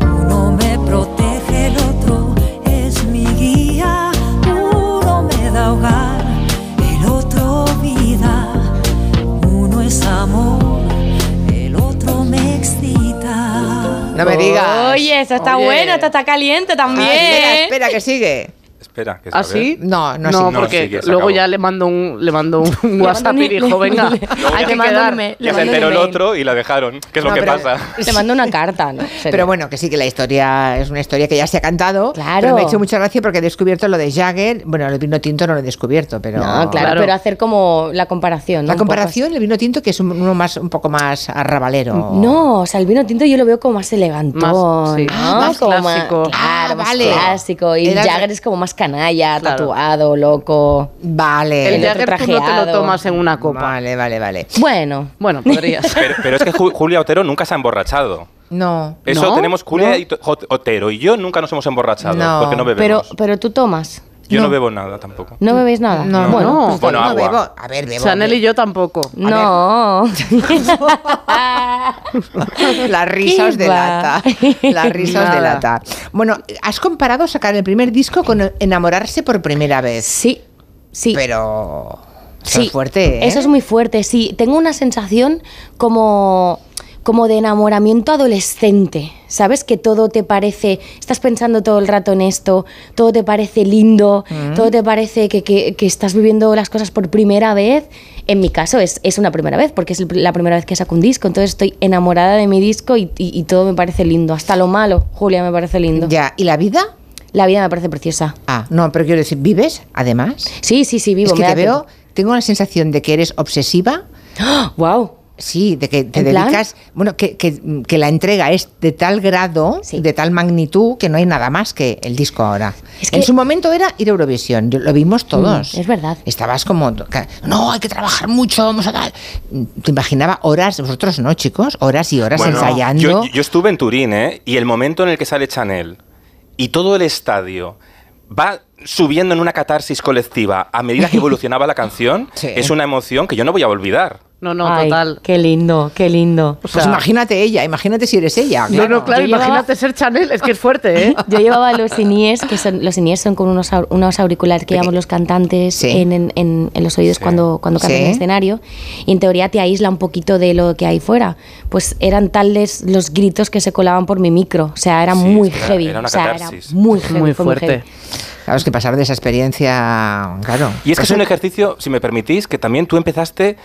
Uno me protege, el otro es mi guía. Uno me da hogar, vida. Uno es amor, el otro me excita. No me digas. Oye, esta está Oye. buena, esta está caliente también. Ah, espera, espera, que sigue. Espera, que ¿Ah, sí? No, no, No. No, porque sí, que luego ya le mando un, le mando un [LAUGHS] [LAUGHS] Le WhatsApp mando y dijo, venga, [LAUGHS] le- hay que quedar. Que se enteró el otro y la dejaron. ¿Qué es No, lo que pero- pasa? Te mando una carta, ¿no? Pero bueno, que sí que la historia es una historia que ya se ha cantado. Claro. Pero me ha hecho mucha gracia porque he descubierto lo de Jagger. Bueno, el vino tinto no lo he descubierto, pero. No, claro, Claro. pero hacer como la comparación. ¿no? La comparación, el vino tinto, que es un- uno más, un poco más arrabalero. No, o sea, el vino tinto yo lo veo como más elegantón, Más- sí. ¿no? Ah, más clásico. claro, Ah, más vale. clásico. Y Jagger es como más canalla, Claro. tatuado, loco. Vale. El Jagger tú no te lo tomas en una copa. Vale, vale, vale. Bueno, Bueno, podrías. [LAUGHS] Pero, pero es que Ju- Julia Otero nunca se ha emborrachado. No. Eso ¿No? tenemos Julia ¿No? y Otero y yo nunca nos hemos emborrachado No, porque no pero, bebemos. pero tú tomas. Yo no. no. bebo nada tampoco. ¿No bebéis nada? No, bueno, no. pues Bueno, no agua. bebo. A ver, bebo. Chanel y yo tampoco. no. La [LAUGHS] risa os ¿Qué delata. va? La risa os Nada. delata. Bueno, has comparado sacar el primer disco con enamorarse por primera vez. sí, sí. Pero. eso Sí, es fuerte, ¿eh? Eso es muy fuerte, sí. Tengo una sensación como, como de enamoramiento adolescente. ¿Sabes? Que todo te parece. Estás pensando todo el rato en esto, todo te parece lindo, Mm. todo te parece que, que- que estás viviendo las cosas por primera vez. En mi caso es, es una primera vez, porque es la primera vez que saco un disco. Entonces estoy enamorada de mi disco y, y- y todo me parece lindo. Hasta lo malo, Julia, me parece lindo. Ya, ¿y la vida? La vida me parece preciosa. Ah, no, pero quiero decir, ¿vives además? Sí, sí, sí, vivo. es que me te veo, tengo la sensación de que eres obsesiva. [GASPS] ¡Wow! Sí, de que te ¿En plan? dedicas, bueno, que, que- que la entrega es de tal grado, de tal magnitud, que no hay nada más que el disco ahora. Es En que- su momento era ir a Eurovisión, yo- lo vimos todos. Mm, es verdad. Estabas como, no, hay que trabajar mucho, vamos a tal. Te imaginaba horas, vosotros no, chicos, horas y horas Bueno, ensayando. Yo, yo estuve en Turín, ¿eh? Y el momento en el que sale Chanel y todo el estadio va subiendo en una catarsis colectiva a medida que [LAUGHS] evolucionaba la canción, Sí. es una emoción que yo no voy a olvidar. No, no, Ay, total. Qué lindo, qué lindo. Pues imagínate ella, imagínate si eres ella. No, no, claro, Yo llevaba- imagínate ser Chanel, es que es fuerte, ¿eh? [LAUGHS] Yo llevaba los inies, que son los inies son con unos, unos auriculares que llevamos los cantantes en, en- en- en los oídos cuando, cuando cantan Sí. en el escenario. Y en teoría te aísla un poquito de lo que hay fuera. Pues eran tales los gritos que se colaban por mi micro. O sea, era muy era- heavy. era una o sea, era muy heavy. fue heavy. Claro, es que pasar de esa experiencia, claro. Y es que es un ejercicio, si me permitís, que también tú empezaste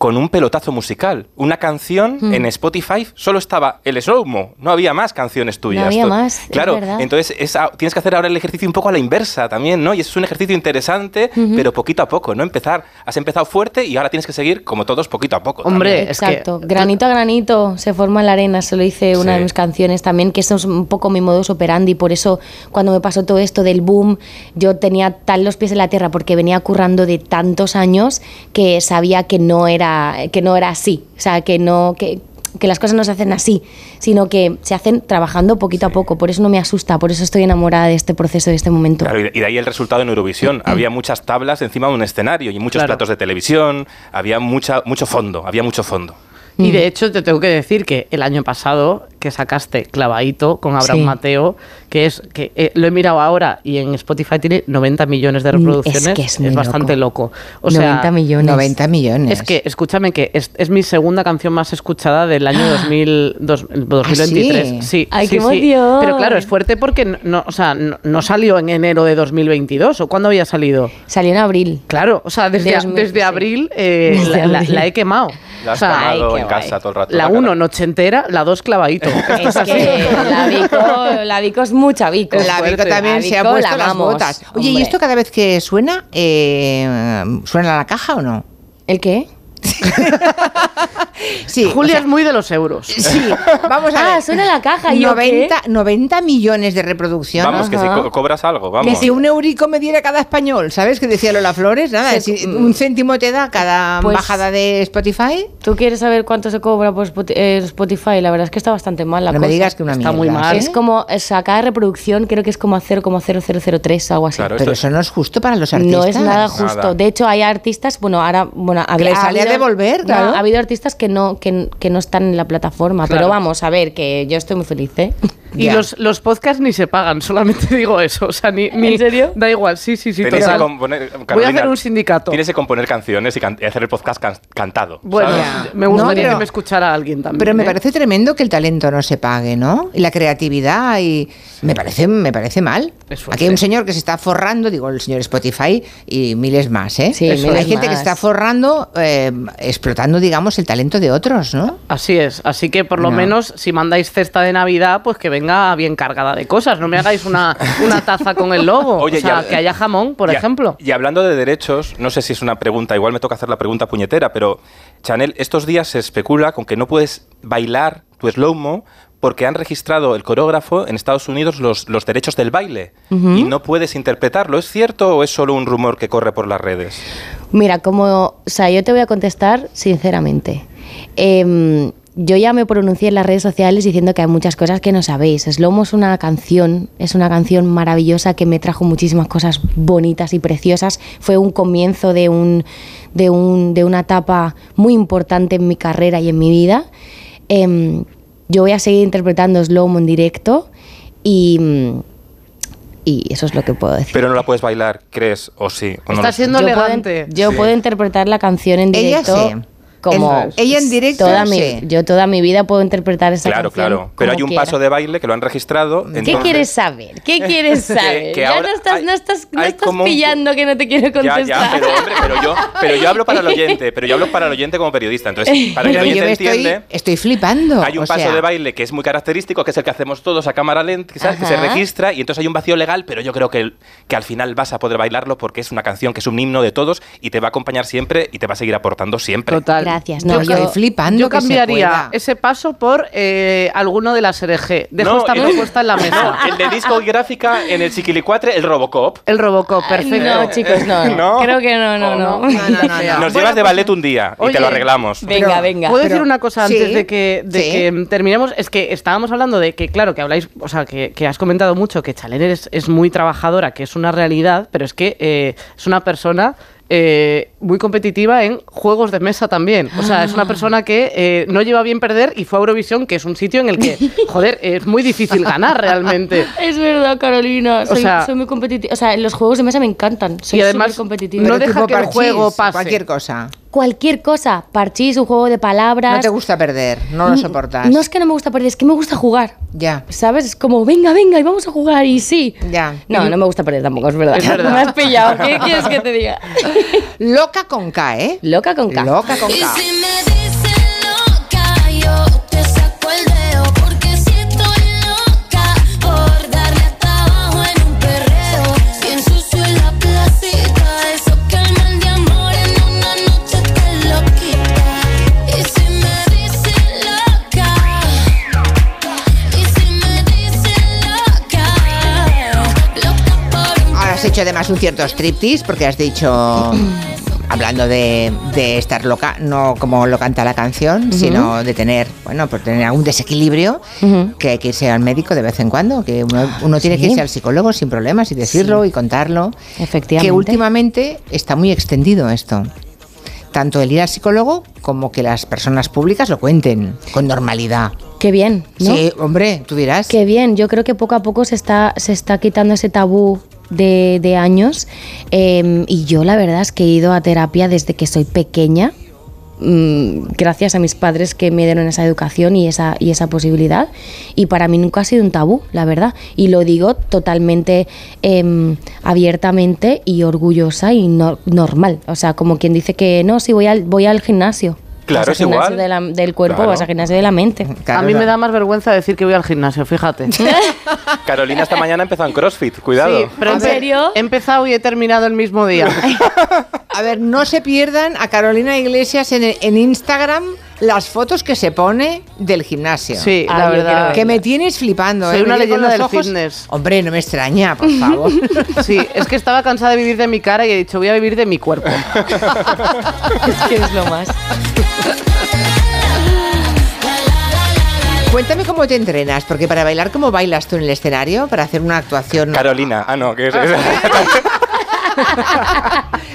con un pelotazo musical. Una canción Mm. en Spotify solo estaba el slow-mo, no había más canciones tuyas. había To- más, Claro, entonces es a- tienes que hacer ahora el ejercicio un poco a la inversa también, ¿no? Y es un ejercicio interesante, pero poquito a poco, ¿no? Empezar, has empezado fuerte y ahora tienes que seguir, como todos, poquito a poco. también. Exacto. Granito a granito se forma la arena. Eso lo hice una Sí. de mis canciones también, que eso es un poco mi modus operandi. Por eso, cuando me pasó todo esto del boom, yo tenía tal los pies en la tierra porque venía currando de tantos años que sabía que no era, que no era así. O sea, que no. Que, que las cosas no se hacen así, sino que se hacen trabajando poquito a poco. Por eso no me asusta, por eso estoy enamorada de este proceso, de este momento. Claro, y de- y de ahí el resultado en Eurovisión. había muchas tablas encima de un escenario y muchos Claro. platos de televisión, había mucha, mucho fondo, había mucho fondo. Y de hecho te tengo que decir que el año pasado que sacaste Clavadito con Abraham Sí. Mateo, que es que eh, lo he mirado ahora y en Spotify tiene 90 millones de Mm, es reproducciones, que es muy bastante loco. O 90 sea, millones. 90 millones. Es que, escúchame, que es, es mi segunda canción más escuchada del año 2000, dos- 2023. ¿Ah, sí? sí, Ay, sí, qué emoción. Pero claro, es fuerte porque no, o sea, no, no salió en enero de 2022. ¿O cuándo había salido? Salió en abril. Claro, o sea, desde, desde abril, eh, Desde la, la- abril. la he quemado. La has O sea, quemado ay, en qué casa todo el rato. la 1 noche entera, la 2 clavadito. Es que la Vico, la Vico es mucha Vico. La Vico también La se ha Vico puesto la las botas. Oye, ¿y hombre. esto cada vez que suena, eh, suena la caja o no? ¿El qué? [LAUGHS] Sí, Julia o sea, es muy de los euros. Sí, vamos a Ah, ver. suena la caja. ¿y yo 90, 90 millones de reproducción. Vamos, que si co- cobras algo, vamos. Que si un eurico me diera cada español, ¿sabes? Que decía Lola Flores, nada, Se- si un céntimo te da cada Pues- bajada de Spotify. ¿Tú quieres saber cuánto se cobra por eh, Spotify? La verdad es que está bastante mal la No cosa. me digas que una Está mierda. muy mal. ¿eh? Es como, o sea, cada reproducción creo que es como 0,0003, algo así. Claro, Pero eso no es justo para los artistas. No es nada justo. Nada. De hecho, hay artistas, bueno, ahora, bueno, Que habido- devolver, no, claro. ha habido artistas que no, que, que no están en la plataforma. Claro. Pero vamos, a ver, que yo estoy muy feliz, ¿eh? [LAUGHS] Y los, los podcasts ni se pagan, solamente [LAUGHS] digo eso. O sea, ni, ni- ¿En serio? Da igual, sí, sí, sí. Total. componer- Voy a hacer un sindicato. Tienes que componer canciones y, can- y hacer el podcast can- cantado. Bueno, me gustaría No, pero- que me escuchara alguien también. Pero me ¿eh? parece tremendo que el talento no se pague, ¿no? Y la creatividad y me parece me parece mal. Aquí hay un señor que se está forrando, digo el señor Spotify y miles más, ¿eh? Sí, hay miles gente que se está forrando eh, explotando, digamos, el talento de otros, ¿no? Así es, así que por lo No. menos si mandáis cesta de Navidad, pues que venga bien cargada de cosas. No me hagáis una, [LAUGHS] una taza con el logo. Oye, o sea, ya- que haya jamón, por ejemplo. Y hablando de derechos, no sé si es una pregunta, igual me toca hacer la pregunta puñetera, pero Chanel, estos días se especula con que no puedes bailar tu slow-mo porque han registrado el coreógrafo en Estados Unidos los, los derechos del baile y no puedes interpretarlo. ¿Es cierto o es solo un rumor que corre por las redes? Mira, como, o sea, yo te voy a contestar sinceramente. Em, yo ya me pronuncié en las redes sociales diciendo que hay muchas cosas que no sabéis. Slomo es una canción, es una canción maravillosa que me trajo muchísimas cosas bonitas y preciosas. Fue un comienzo de, un, de, un, de una etapa muy importante en mi carrera y en mi vida. Em, yo voy a seguir interpretando Slomo en directo y, y eso es lo que puedo decir. Pero no la puedes bailar, ¿crees? ¿O sí? ¿O no Está siendo yo puedo, elegante. yo Sí. puedo interpretar la canción en Ella directo sí. Como ella en directo toda mi, sí. yo toda mi vida puedo interpretar esa Claro, canción claro. Pero hay un quiera. paso de baile que lo han registrado. ¿Qué entonces- quieres saber? ¿Qué [LAUGHS] quieres Que- saber? que ya ahora no estás, hay- no estás, no estás un- pillando que no te quiero Ya, contestar. ya, pero hombre, pero yo, pero yo hablo para el [LAUGHS] oyente, pero yo hablo para el oyente como periodista. Entonces, [LAUGHS] para que el oyente estoy, entiende, estoy flipando. hay un o paso sea, de baile que es muy característico, que es el que hacemos todos a cámara lenta, ¿sabes? que se registra, y entonces hay un vacío legal, pero yo creo que, el- que al final vas a poder bailarlo porque es una canción que es un himno de todos y te va a acompañar siempre y te va a seguir aportando siempre. Total. Gracias. Yo No, estoy yo, flipando Yo que se cambiaría pueda. ese paso por eh, alguno de las RG. Dejo No, esta el- propuesta en la [LAUGHS] mesa. No, el de disco y gráfica en el Chiquilicuatre, el Robocop. El Robocop, perfecto. no, chicos, [LAUGHS] no. Creo que no, no, [LAUGHS] no. no, no, no. Nos Bueno, llevas de pues, ballet un día y oye, te lo arreglamos. Venga, Pero- venga. ¿Puedo Pero- decir una cosa sí, antes de que, de sí. que terminemos? Es que estábamos hablando de que, claro, que habláis, o sea, que, que has comentado mucho que Chaler es, es muy trabajadora, que es una realidad, pero es que eh, es una persona eh, muy competitiva en juegos de mesa también. O sea, es una persona que eh, no lleva bien perder y fue a Eurovisión, que es un sitio en el que, [LAUGHS] joder, es muy difícil ganar realmente. Es verdad, Carolina. O Soy, sea- soy muy competitiva. O sea, los juegos de mesa me encantan. Soy Y además, competitiva. no deja que el juego pase. Cualquier cosa. Cualquier cosa. Parchís, un juego de palabras. No te gusta perder, no lo soportas. No es que no me gusta perder, es que me gusta jugar. Ya. ¿Sabes? Es como, venga, venga, y vamos a jugar, y sí. Ya. No, no me gusta perder tampoco, es verdad. Es verdad. [LAUGHS] Me has pillado. ¿Qué [LAUGHS] quieres que te diga? Loca con K, ¿eh? Loca con K. Loca con K. hecho además un cierto striptease porque has dicho, [CLEARS THROAT] hablando de, de estar loca, no como lo canta la canción, sino de tener, bueno, por tener algún desequilibrio, que hay que irse al médico de vez en cuando, que uno, uno tiene que irse al psicólogo sin problemas y decirlo y contarlo. Efectivamente. Que últimamente está muy extendido esto. Tanto el ir al psicólogo como que las personas públicas lo cuenten con normalidad. Qué bien, ¿no? Sí, hombre, tú dirás. Qué bien, yo creo que poco a poco se está, se está quitando ese tabú de, años eh, y yo la verdad es que he ido a terapia desde que soy pequeña, mm, gracias a mis padres que me dieron esa educación y esa, y esa posibilidad y para mí nunca ha sido un tabú, la verdad, y lo digo totalmente em, abiertamente y orgullosa y no- normal, o sea, como quien dice que no, si voy al, voy al gimnasio. Claro, Vas es igual. gimnasio de la- del cuerpo, Claro. vas al gimnasio de la mente. a mí me da más vergüenza decir que voy al gimnasio, fíjate. [LAUGHS] Carolina esta mañana empezó en CrossFit, cuidado. Sí, pero A en ver. serio, he empezado y he terminado el mismo día. [LAUGHS] A ver, no se pierdan a Carolina Iglesias en, en Instagram las fotos que se pone del gimnasio. Sí, Ay, la verdad. Que me tienes flipando. Soy ¿eh? una leyenda del ojos- fitness. Hombre, no me extraña, por [LAUGHS] favor. Sí, es que estaba cansada de vivir de mi cara y he dicho, voy a vivir de mi cuerpo. Es que es lo más. Cuéntame cómo te entrenas, porque para bailar, ¿cómo bailas tú en el escenario? Para hacer una actuación. Carolina, ah, no, que es. [LAUGHS]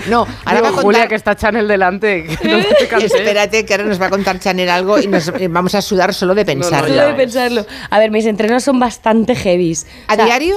No, ahora Digo, va a contar. Julia, que está Chanel delante. que no te. [LAUGHS] Espérate, que ahora nos va a contar Chanel algo y nos eh, vamos a sudar solo de pensarlo. Solo de pensarlo. A ver, mis entrenos son bastante heavies. ¿A O sea, diario?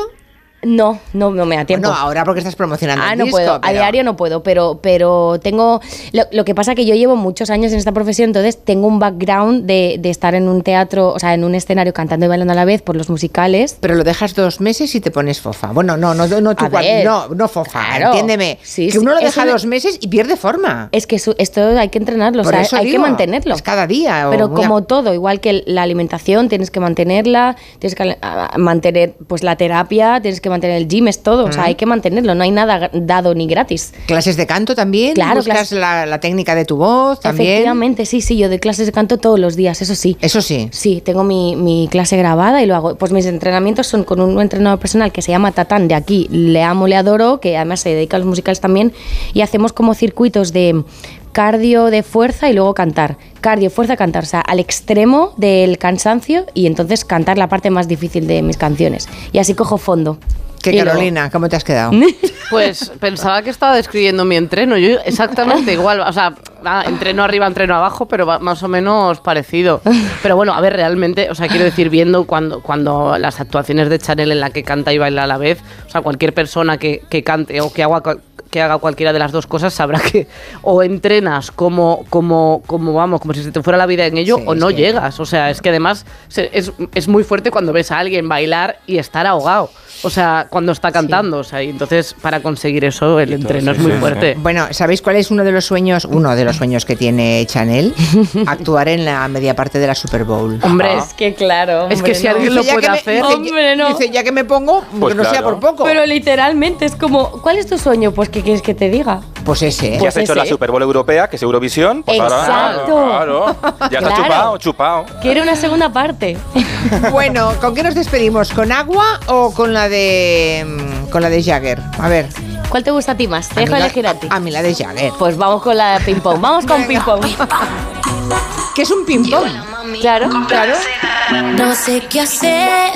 No, no, no me da tiempo. No, ahora porque estás promocionando Ah, el no disco, puedo. A diario no puedo, pero, pero tengo. Lo, lo que pasa que yo llevo muchos años en esta profesión, entonces tengo un background de, de estar en un teatro, o sea, en un escenario cantando y bailando a la vez por los musicales. Pero lo dejas dos meses y te pones fofa. Bueno, no, no, no, tú ver, no, no fofa, claro. entiéndeme. Sí, que sí, uno lo deja una- dos meses y pierde forma. Es que eso- esto hay que entrenarlo, Por o sea, eso hay que mantenerlo. es cada día, o Pero como a- todo, igual que la alimentación, tienes que mantenerla, tienes que mantener pues la terapia, tienes que mantener el gym, es todo. O sea, hay que mantenerlo, no hay nada dado ni gratis. Clases de canto también. Claro, buscas clases- la, la técnica de tu voz también. Efectivamente, sí, sí, yo doy clases de canto todos los días, eso sí. Eso sí. Sí, tengo mi, mi clase grabada y lo hago. Pues mis entrenamientos son con un entrenador personal que se llama Tatán, de aquí, le amo, le adoro, que además se dedica a los musicales también, y hacemos como circuitos de cardio de fuerza y luego cantar. Cardio, fuerza, cantar, o sea, al extremo del cansancio y entonces cantar la parte más difícil de mis canciones. Y así cojo fondo. Que Carolina, ¿cómo te has quedado? [LAUGHS] Pues pensaba que estaba describiendo mi entreno. Yo exactamente igual. O sea, entreno arriba, entreno abajo, pero va- más o menos parecido. Pero bueno, a ver, realmente, o sea, quiero decir, viendo cuando, cuando las actuaciones de Chanel en la que canta y baila a la vez, o sea, cualquier persona que, que cante o que haga, que haga cualquiera de las dos cosas sabrá que o entrenas como, como, como vamos, como si se te fuera la vida en ello, Sí, o no sí. llegas. O sea, es que además es, es muy fuerte cuando ves a alguien bailar y estar ahogado. O sea, cuando está cantando. O sea, y entonces para conseguir eso el entreno es muy fuerte. Bueno, ¿sabéis cuál es uno de los sueños, uno de los sueños que tiene Chanel? [LAUGHS] Actuar en la media parte de la Super Bowl. Hombre, Es que claro. Es que si no. alguien lo ya puede me- hacer. dice, Hombre, no. Dice, ya que me pongo, Pues que no sea por poco. Pero literalmente es como, ¿cuál es tu sueño? Pues, ¿qué quieres que te diga? pues ese. Ya Pues has hecho la Super Bowl europea, que es Eurovisión. Pues ahora- Exacto. claro, ya está Claro. chupado, chupado. Quiero una segunda parte. [LAUGHS] Bueno, ¿con qué nos despedimos? ¿Con agua o con la de mm, con la de Jagger? A ver. ¿Cuál te gusta a ti más? Te a dejo elegir a ti. A mí la de Jagger. Pues vamos con la de ping pong. Vamos con ping pong. ¿Qué es un ping pong? Claro, claro. No sé qué hacer.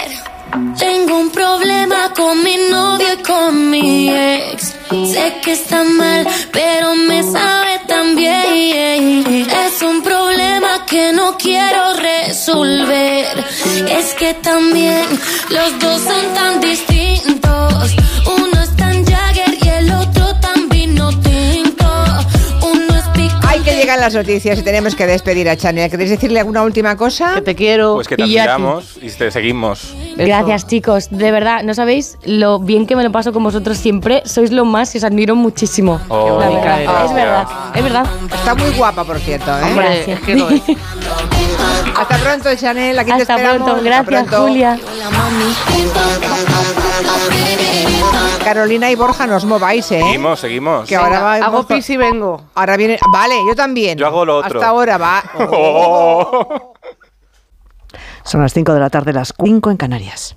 Tengo un problema con mi novio y con mi ex. Sé que está mal, pero me sabe también. Es un problema que no quiero resolver. Es que también los dos son tan distintos. Uno es tan Jagger y el otro tan vino tinto. Uno es pico. Hay que llegan las noticias y tenemos que despedir a Chanel. ¿Queréis decirle alguna última cosa? Que te quiero. Pues que te admiramos y te seguimos. Gracias chicos, de verdad, no sabéis lo bien que me lo paso con vosotros siempre, sois lo más y os admiro muchísimo. Oh, verdad, es verdad, es verdad. Está muy guapa, por cierto. ¿eh? Hombre, Gracias. es que lo es. [LAUGHS] Hasta pronto, Chanel. Aquí te Hasta esperamos. pronto, Hasta gracias pronto. Julia. Carolina y Borja, no os mováis, ¿eh? Seguimos, seguimos. Que ahora va, Hago pis y vengo. Ahora viene. Vale, yo también. Yo hago lo otro. Hasta ahora va. [LAUGHS] Oh. Son las 5 de la tarde, las 5 en Canarias.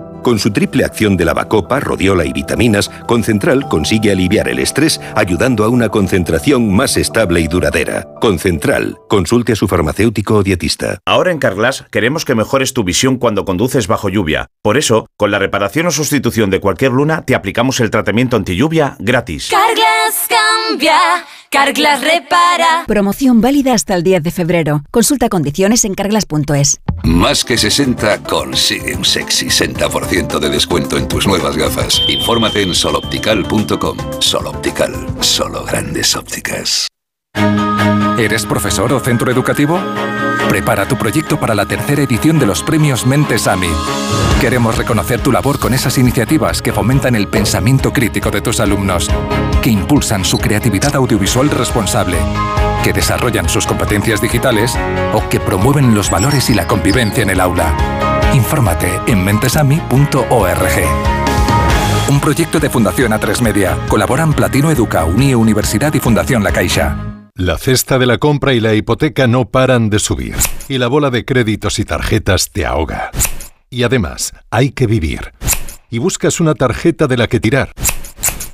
Con su triple acción de lavacopa, rodiola y vitaminas, Concentral consigue aliviar el estrés ayudando a una concentración más estable y duradera. Concentral. Consulte a su farmacéutico o dietista. Ahora en Carglass queremos que mejores tu visión cuando conduces bajo lluvia. Por eso, con la reparación o sustitución de cualquier luna, te aplicamos el tratamiento anti lluvia gratis. Carglass cambia, Carglass repara. Promoción válida hasta el 10 de febrero. Consulta condiciones en carglass.es. Más que 60 consigue un sexy 60% de descuento en tus nuevas gafas. Infórmate en soloptical.com. Soloptical, solo grandes ópticas. ¿Eres profesor o centro educativo? Prepara tu proyecto para la tercera edición de los premios Mentes AMI. Queremos reconocer tu labor con esas iniciativas que fomentan el pensamiento crítico de tus alumnos, que impulsan su creatividad audiovisual responsable, que desarrollan sus competencias digitales o que promueven los valores y la convivencia en el aula. Infórmate en mentesami.org. Un proyecto de Fundación A3 Media. Colaboran Platino Educa, Unie Universidad y Fundación La Caixa. La cesta de la compra y la hipoteca no paran de subir. Y la bola de créditos y tarjetas te ahoga. Y además, hay que vivir. Y buscas una tarjeta de la que tirar.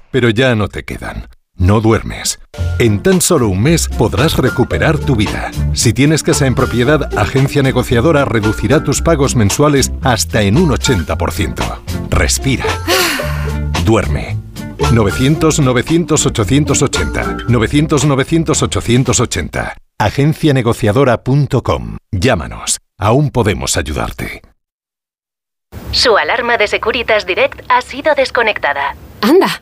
Pero ya no te quedan. No duermes. En tan solo un mes podrás recuperar tu vida. Si tienes casa en propiedad, Agencia Negociadora reducirá tus pagos mensuales hasta en un 80%. Respira. Duerme. 900-900-880. 900-900-880. Agencianegociadora.com. Llámanos. Aún podemos ayudarte. Su alarma de Securitas Direct ha sido desconectada. Anda,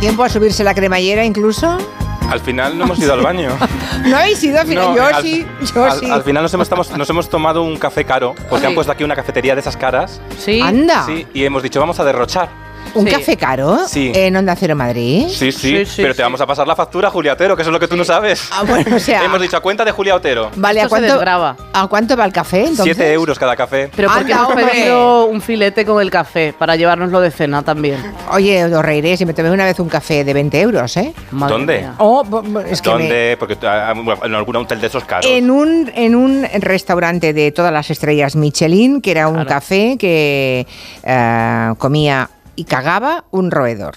Tiempo a subirse la cremallera incluso? Al final no hemos ido al baño. [LAUGHS] No habéis ido al final. No, yo al- sí, yo al, sí. al final nos hemos, estamos- nos hemos tomado un café caro, porque Sí. han puesto aquí una cafetería de esas caras. Sí. Anda. Sí, y hemos dicho, vamos a derrochar. ¿Un café caro? Sí. ¿En Onda Cero Madrid? Sí, sí, pero te vamos a pasar la factura, Julia Otero, que eso es lo que tú no sabes. Ah, bueno, o sea- [LAUGHS] Hemos dicho a cuenta de Julia Otero. Vale, ¿a cuánto. ¿a cuánto va el café entonces? 7 euros cada café. Pero porque hemos pedido un filete con el café para llevárnoslo de cena también. Oye, os reiré si me tomé una vez un café de 20 euros, ¿eh? ¿Dónde? Oh, es que me- ¿Dónde? Porque ah, bueno, en algún hotel de esos caros. En un, en un restaurante de todas las estrellas Michelin, que era un café que eh, comía y cagaba un roedor.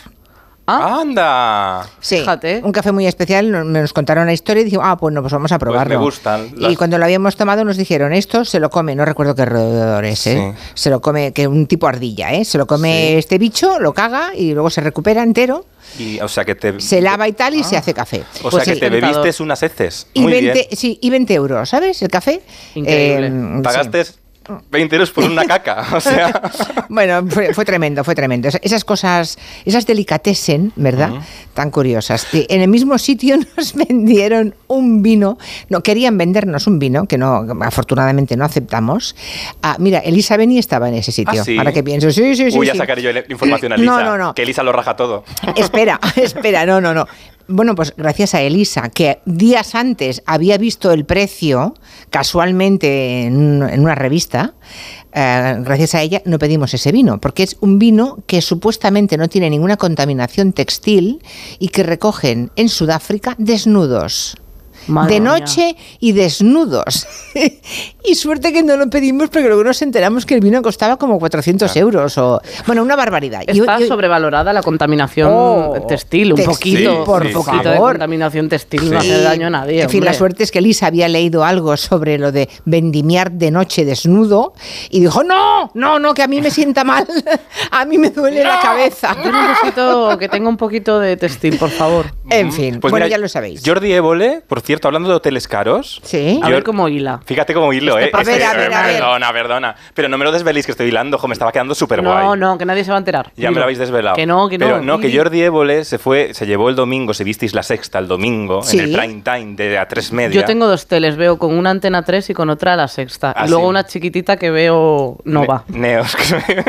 ¡Anda! Sí, un café muy especial, nos, nos contaron la historia y dijimos, ah, pues no, pues vamos a probarlo. me gustan. Y cuando lo habíamos tomado nos dijeron, esto se lo come, no recuerdo qué roedor es, ¿eh? se lo come, que un tipo ardilla, ¿eh? se lo come este bicho, lo caga y luego se recupera entero, Y, o sea que te, se lava y tal y se hace café. o Pues sea que sí. te bebiste unas heces. Y Muy 20, bien. sí, y 20 euros, ¿sabes? El café. Increíble. Eh, sí. Pagaste 20 euros por una caca. O sea, [LAUGHS] Bueno, fue, fue tremendo, fue tremendo. Esa- Esas cosas, esas delicatessen, ¿verdad? Tan curiosas. En el mismo sitio [LAUGHS] nos vendieron un vino, no, querían vendernos un vino, que no, afortunadamente no aceptamos. Ah, mira, Elisa Beni estaba en ese sitio. ¿Ah, sí? Ahora que pienso, sí, sí, sí. Uy, ya sí. sacaré yo la información a No, Lisa. no, no. Que Elisa lo raja todo. Espera, [LAUGHS] espera, no, no, no. Bueno, pues gracias a Elisa, que días antes había visto el precio casualmente en, una revista, eh, gracias a ella no pedimos ese vino, porque es un vino que supuestamente no tiene ninguna contaminación textil y que recogen en Sudáfrica desnudos. Madre de mía. noche y desnudos. [LAUGHS] y suerte que no lo pedimos porque luego nos enteramos que el vino costaba como 400 euros o... Bueno, una barbaridad. Está y- sobrevalorada la contaminación Oh, textil, un textil, poquito. por un poquito de favor. contaminación textil no Sí. hace daño a nadie. En fin, la hombre. suerte es que Lisa había leído algo sobre lo de vendimiar de noche desnudo y dijo, no, no, no, que a mí me sienta mal, [LAUGHS] a mí me duele la cabeza. Yo necesito que tenga un poquito de textil, por favor. En fin, Pues bueno, mira, ya lo sabéis. Jordi Évole, por cierto, hablando de hoteles caros. Sí. A ver cómo hila. Fíjate cómo hilo, Este ¿eh? papel, Es que- a ver, a ver. Perdona, perdona. Pero no me lo desveléis que estoy hilando, ojo, me estaba quedando súper guay. No, no, que nadie se va a enterar. Ya me lo habéis desvelado. Que no, que no. Pero no, que. Jordi Évole se fue, se llevó el domingo, si visteis la sexta el domingo, Sí. en el prime time de a tres media. Yo tengo dos teles, veo con una antena 3 y con otra la sexta. Ah, y luego sí. una chiquitita que veo Nova. Neos. que [LAUGHS] se-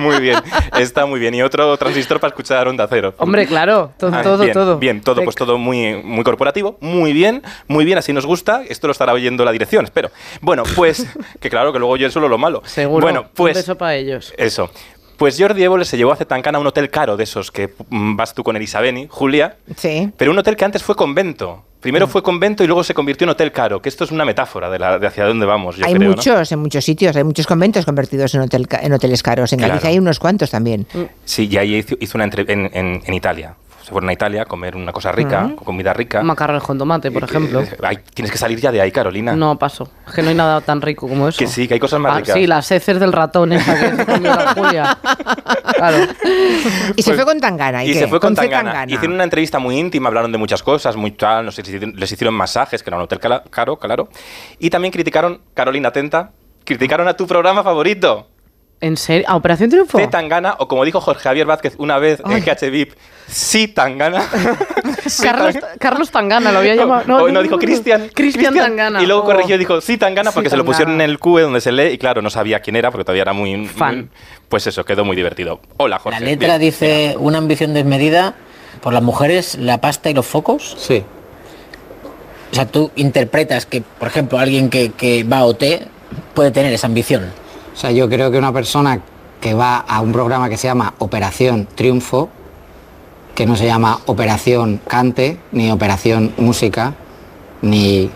muy bien, está muy bien. Y otro transistor para escuchar Onda Cero. Hombre, claro, to- Ah, todo, bien, todo. Bien, todo, pues todo muy, muy corporativo, muy bien, muy bien, así nos gusta. Esto lo estará oyendo la dirección, espero. Bueno, pues, [LAUGHS] que claro que luego yo solo lo malo. Seguro. Bueno, pues. Un beso para ellos. Eso. Pues Jordi Évole se llevó a Cetancana a un hotel caro de esos que mm, vas tú con Elisabeni, Julia, Sí. pero un hotel que antes fue convento. Primero Mm. fue convento y luego se convirtió en hotel caro, que esto es una metáfora de, la- de hacia dónde vamos, yo hay creo, ¿no? muchos, en muchos sitios, hay muchos conventos convertidos en, hotel en hoteles caros. En Galicia hay unos cuantos también. Sí, y ahí hizo, hizo una en- en Italia. Se fueron a Italia a comer una cosa rica, con comida rica. Macarrones con tomate, por ejemplo. Eh, ay, tienes que salir ya de ahí, Carolina. No, paso. Es que no hay nada tan rico como eso. Que sí, que hay cosas más Ah, ricas. sí, las heces del ratón esa que se comió la Julia. Claro. Y se fue con Tangana. ¿y, Pues Y qué? se fue con C. Tangana. Hicieron una entrevista muy íntima, hablaron de muchas cosas, muy tal, no sé, les hicieron- masajes, que era un hotel caro, claro. Y también criticaron, Carolina Atenta, criticaron a tu programa favorito. ¿En serio? ¿A Operación Triunfo? C. Tangana, o como dijo Jorge Javier Vázquez una vez en GH VIP, sí Tangana. [LAUGHS] Carlos, Carlos Tangana lo había llamado. No, no, dijo Cristian. Cristian Tangana. Y luego Oh. corrigió y dijo, sí, Tangana, Sí, porque se lo pusieron en el QE donde se lee y claro, no sabía quién era porque todavía era muy... Fan. muy- pues eso, quedó muy divertido. Hola, Jorge. La letra Bien. dice una ambición desmedida por las mujeres, la pasta y los focos. Sí. O sea, tú interpretas que, por ejemplo, alguien que, que va a OT puede tener esa ambición. O sea, yo creo que una persona que va a un programa que se llama Operación Triunfo, que no se llama Operación Cante, ni Operación Música, ni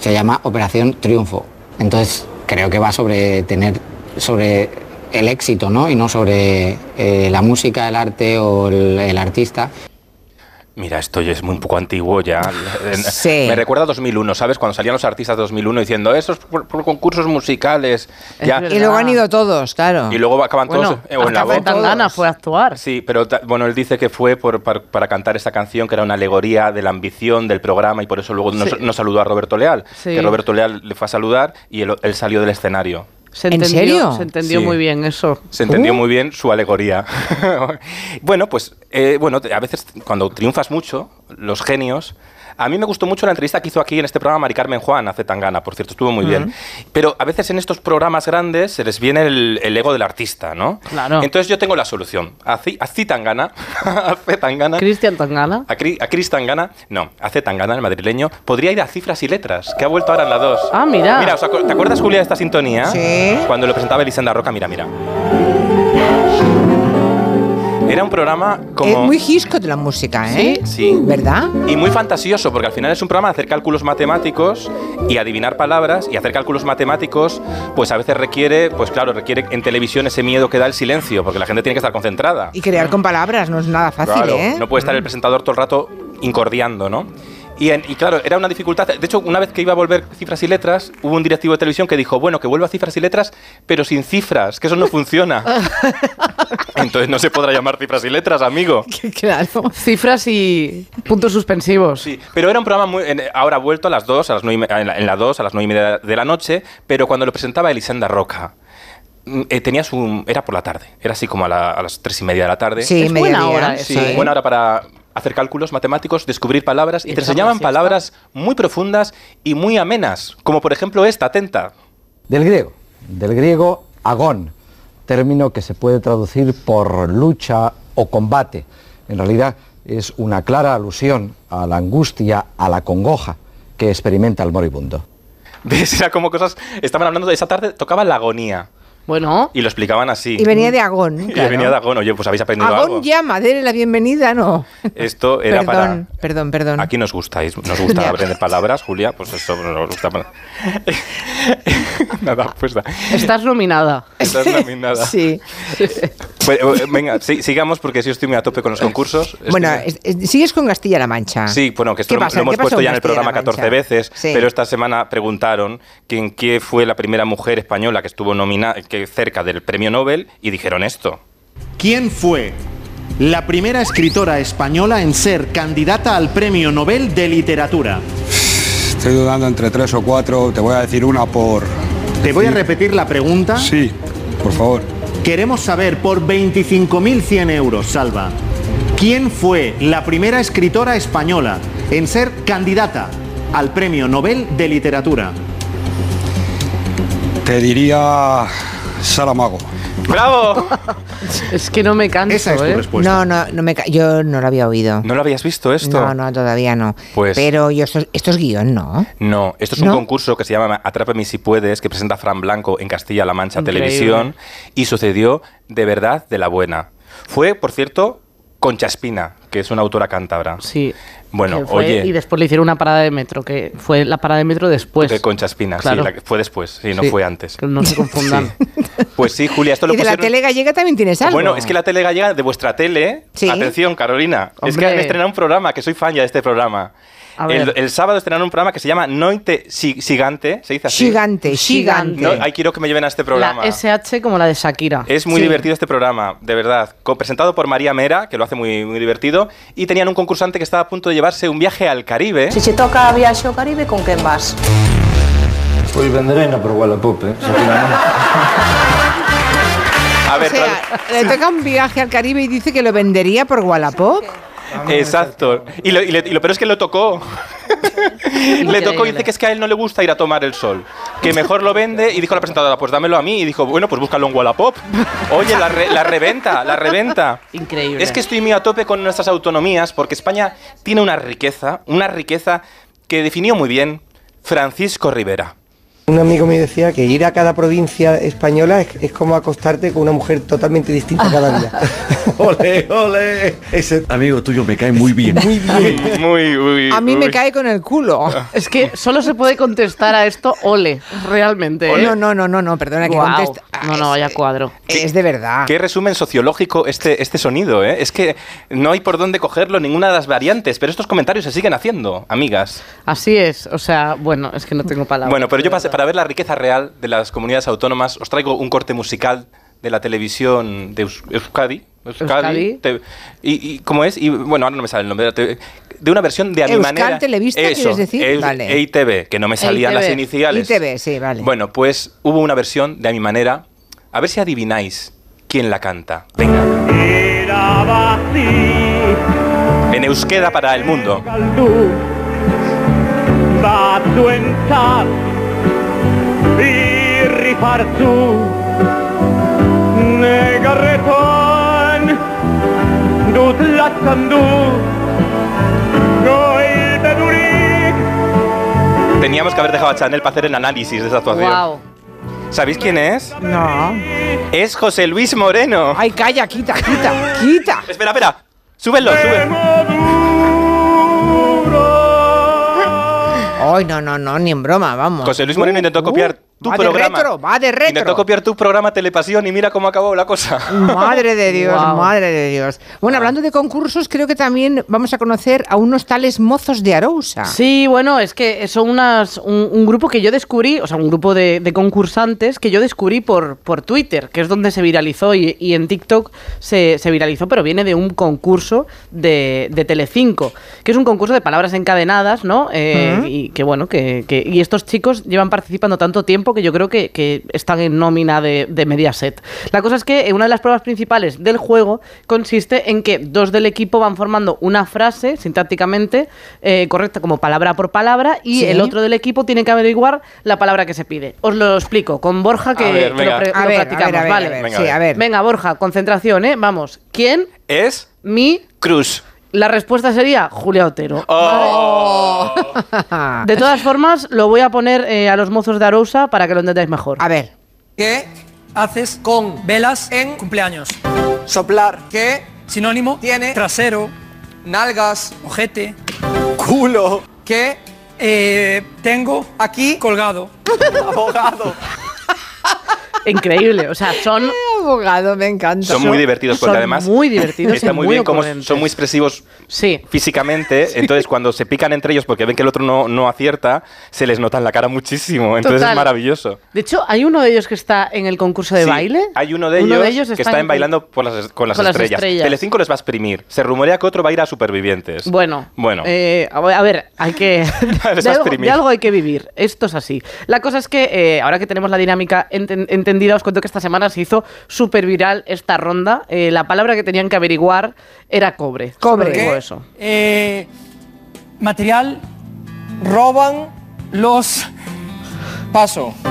se llama Operación Triunfo. Entonces, creo que va sobre tener, sobre el éxito, ¿no? Y no sobre eh, la música, el arte o el, el artista. Mira, esto ya es muy un poco antiguo ya. [LAUGHS] Sí. Me recuerda a 2001, ¿sabes? Cuando salían los artistas de 2001 diciendo, esos por, por concursos musicales. Ya. Y luego han ido todos, claro. Y luego acaban todos Bueno, eh, o en la hasta voz. Tangana fue a actuar. Sí, pero bueno, él dice que fue por, par- para cantar esta canción, que era una alegoría de la ambición del programa y por eso luego nos, Sí. nos saludó a Roberto Leal. Sí. Que Roberto Leal le fue a saludar y él, él salió del escenario. Se ¿En entendió, serio? Se entendió Sí. muy bien eso. Se entendió Uh. muy bien su alegoría. [LAUGHS] bueno, pues eh, bueno, a veces cuando triunfas mucho, los genios. A mí me gustó mucho la entrevista que hizo aquí en este programa Mari Carmen Juan hace Tangana, por cierto, estuvo muy bien. Pero a veces en estos programas grandes se les viene el, el ego del artista, ¿no? Claro. Entonces yo tengo la solución. A Ci- a Ci Tangana, [LAUGHS] a C Tangana, Cristian Tangana. a, Cri- a Chris Tangana, no, a C Tangana, el madrileño, podría ir a cifras y letras, que ha vuelto ahora en la 2. Ah, mira. Mira, ¿os acu- ¿te acuerdas, Julia, de esta sintonía? Sí. Cuando lo presentaba Elisenda Roca, mira, mira. Era un programa como... Es muy gisco de la música, ¿eh? Sí. ¿Verdad? Y muy fantasioso, porque al final es un programa de hacer cálculos matemáticos y adivinar palabras, y hacer cálculos matemáticos, pues a veces requiere, pues claro, requiere en televisión ese miedo que da el silencio, porque la gente tiene que estar concentrada. Y crear con palabras no es nada fácil, Claro, ¿eh? no puede estar el presentador todo el rato incordiando, ¿no? Y, en- y claro, era una dificultad. De hecho, una vez que iba a volver cifras y letras, hubo un directivo de televisión que dijo, bueno, que vuelva cifras y letras, pero sin cifras, que eso no funciona. [LAUGHS] Entonces no se podrá llamar cifras y letras, amigo. [LAUGHS] Claro. Cifras y puntos suspensivos. Sí, pero era un programa muy. en- ahora vuelto a las 2, a las nueve y me- en la- en las 2, a las 9 y media de la noche, pero cuando lo presentaba Elisenda Roca. mm, eh, tenía su. Era por la tarde, era así como a, la- a las 3 y media de la tarde. Sí, Es buena hora Sí, ¿eh? buena hora para hacer cálculos matemáticos, descubrir palabras y te enseñaban palabras muy profundas y muy amenas, como por ejemplo esta, atenta. Del griego, del griego agón, término que se puede traducir por lucha o combate. En realidad es una clara alusión a la angustia, a la congoja que experimenta el moribundo. [LAUGHS] ¿Ves? Era como cosas. Estaban hablando de esa tarde, tocaba la agonía. Bueno. Y lo explicaban así. Y venía de Agón, Y claro. venía de Agón. Oye, pues habéis aprendido algo. Agón llama, denle la bienvenida, ¿no? Esto era perdón, para. perdón, perdón. Aquí nos gustáis, nos gusta aprender palabras, Julia, pues eso nos gusta. [LAUGHS] Nada, pues. Estás nominada. Estás nominada. Sí. [LAUGHS] Pues, eh, venga, sí, sigamos porque sí estoy muy a tope con los concursos. Bueno, Estoy- sigues con Castilla-La Mancha. Sí, bueno, que esto ¿Qué lo, hemos ¿Qué pasó puesto en ya en el programa Castilla-La 14 Mancha? veces, Sí. pero esta semana preguntaron quién, quién fue la primera mujer española que estuvo nominada que cerca del premio Nobel y dijeron esto. ¿Quién fue la primera escritora española en ser candidata al Premio Nobel de Literatura? Estoy dudando entre tres o cuatro. Te voy a decir una por. Te voy a repetir la pregunta. Sí, por favor. Queremos saber por 25.100 euros, Salva. ¿Quién fue la primera escritora española en ser candidata al Premio Nobel de Literatura? Te diría. Saramago. ¡Bravo! [LAUGHS] Es que no me canso, Esa es tu ¿eh? respuesta. No, no, no me ca- yo no lo había oído. ¿No lo habías visto esto? No, no, todavía no. Pues- Pero yo esto, esto es guion, ¿no? No, esto es un ¿No? concurso que se llama Atrápame si puedes, que presenta Fran Blanco en Castilla-La Mancha Increíble. Televisión y sucedió de verdad de la buena. Fue, por cierto, Concha Espina, que es una autora cántabra. Sí. Bueno, fue- oye, Y después le hicieron una parada de metro, que fue la parada de metro después. de Concha Espina, Claro. sí, la que fue después, sí, no Sí, fue antes. Que no se [LAUGHS] confundan. Pues sí, Julia, esto lo Y de la tele gallega también tienes algo. Bueno, es que la tele gallega de vuestra tele. Sí. Atención, Carolina. Es que han estrenado un programa, que soy fan ya de este programa. El, sábado estrenaron un programa que se llama Noite Sigante. ¿Se dice así? Gigante, gigante. No, ahí quiero que me lleven a este programa. La SH como la de Shakira. Es muy Sí. divertido este programa, de verdad. Presentado por María Mera, que lo hace muy, muy divertido. Y tenían un concursante que estaba a punto de llevarse un viaje al Caribe. Si se toca viaxe ao Caribe, con quen vas? Pois venderena por Wallapop, eh? A O ver, sea, le toca un viaje al Caribe y dice que lo vendería por Wallapop. Exacto. Y lo, y le- y lo peor es que lo tocó. [LAUGHS] le tocó y dice que es que a él no le gusta ir a tomar el sol. Que mejor lo vende y dijo la presentadora, pues dámelo a mí. Y dijo, bueno, pues búscalo en Wallapop. Oye, la, re- la reventa, la reventa. Increíble. Es que estoy muy a tope con nuestras autonomías porque España tiene una riqueza, una riqueza que definió muy bien Francisco Rivera. Un amigo me decía que ir a cada provincia española es, es como acostarte con una mujer totalmente distinta cada día. [LAUGHS] ole, ole. Ese Amigo tuyo me cae muy bien. muy bien. Muy, muy. A mí me cae con el culo. [LAUGHS] Es que solo se puede contestar a esto ole, realmente. ¿eh? No, no, no, no, no, perdona que conteste. Ah, No, no, vaya cuadro. Es de verdad. Qué resumen sociológico este, este sonido, ¿eh? Es que no hay por dónde cogerlo ninguna de las variantes, pero estos comentarios se siguen haciendo, amigas. Así es, o sea, bueno, es que no tengo palabras. Bueno, pero yo pasé- para ver la riqueza real de las comunidades autónomas, os traigo un corte musical de la televisión de Eus- Euskadi. Euskadi. te- y, y cómo es? Y bueno, ahora no me sale el nombre. de- De una versión de a mi Euskal manera. Televista, Eso, ¿quieres decir? Eus- Vale. EITV, que no me salían las ITV. iniciales. ITV, sí, vale. Bueno, pues hubo una versión de a mi manera. A ver si adivináis quién la canta. Venga. En euskera para el mundo. Negarretan dut latzan du goilpedurik Teníamos que haber dejado a Chanel para hacer el análisis de esa actuación. Wow. ¿Sabéis quién es? No. Es José Luis Moreno. Ay, calla, quita, quita, quita. Espera, espera. Súbelo, súbelo. Ay, no, no, no, ni en broma, vamos. José Luis Moreno Uh, intentó uh, copiar tu va programa. de retro, va de retro. Intentó copiar tu programa Telepasión y mira cómo acabó la cosa. [LAUGHS] Madre de Dios, madre de Dios. Bueno, hablando de concursos, creo que también vamos a conocer a unos tales mozos de Arousa. Sí, bueno, es que son unas, un, un grupo que yo descubrí, o sea, un grupo de, de concursantes que yo descubrí por, por Twitter, que es donde se viralizó y, y en TikTok se, se viralizó, pero viene de un concurso de, de Telecinco, que es un concurso de palabras encadenadas, ¿no? Eh. Y que bueno, que, que- y estos chicos llevan participando tanto tiempo que yo creo que, que están en nómina de, de Mediaset. La cosa es que una de las pruebas principales del juego consiste en que dos del equipo van formando una frase sintácticamente eh, correcta como palabra por palabra y Sí. el otro del equipo tiene que averiguar la palabra que se pide. Os lo explico con Borja que, ver, lo, pre- A lo ver, a practicamos, ver, a ver, ¿vale? a ver, Venga, sí, a ver. a ver. Venga, Borja, concentración, ¿eh? Vamos. ¿Quién? Es Mi. Cruz. La respuesta sería Julia Otero. Oh. De todas formas, lo voy a poner eh, a los mozos de Arousa para que lo entendáis mejor. A ver. ¿Qué haces con velas en cumpleaños? Soplar. ¿Qué sinónimo tiene trasero, nalgas, ojete, culo? ¿Qué tengo aquí colgado? [LAUGHS] Abogado. Increíble, o sea, son [LAUGHS] abogado, me encanta. Son muy divertidos porque son además muy divertidos está y muy, muy bien como ocurrentes. son muy expresivos Sí. físicamente, [LAUGHS] entonces cuando se pican entre ellos porque ven que el otro no, no acierta, se les nota en la cara muchísimo, entonces Total. es maravilloso. De hecho, hay uno de ellos que está en el concurso de Sí, baile. Hay uno de ellos, que está en bailando por las, con las con las estrellas. estrellas. Telecinco les va a exprimir. Se rumorea que otro va a ir a Supervivientes. Bueno, Bueno. eh, a ver, hay que. [LAUGHS] Les de, va a algo, exprimir. de algo hay que vivir. Esto es así. La cosa es que eh, ahora que tenemos la dinámica enten- entendida, os cuento que esta semana se hizo súper viral esta ronda. Eh, la palabra que tenían que averiguar era cobre. Cobre. Digo ¿Qué eso. eh, material roban los... Paso. [LAUGHS]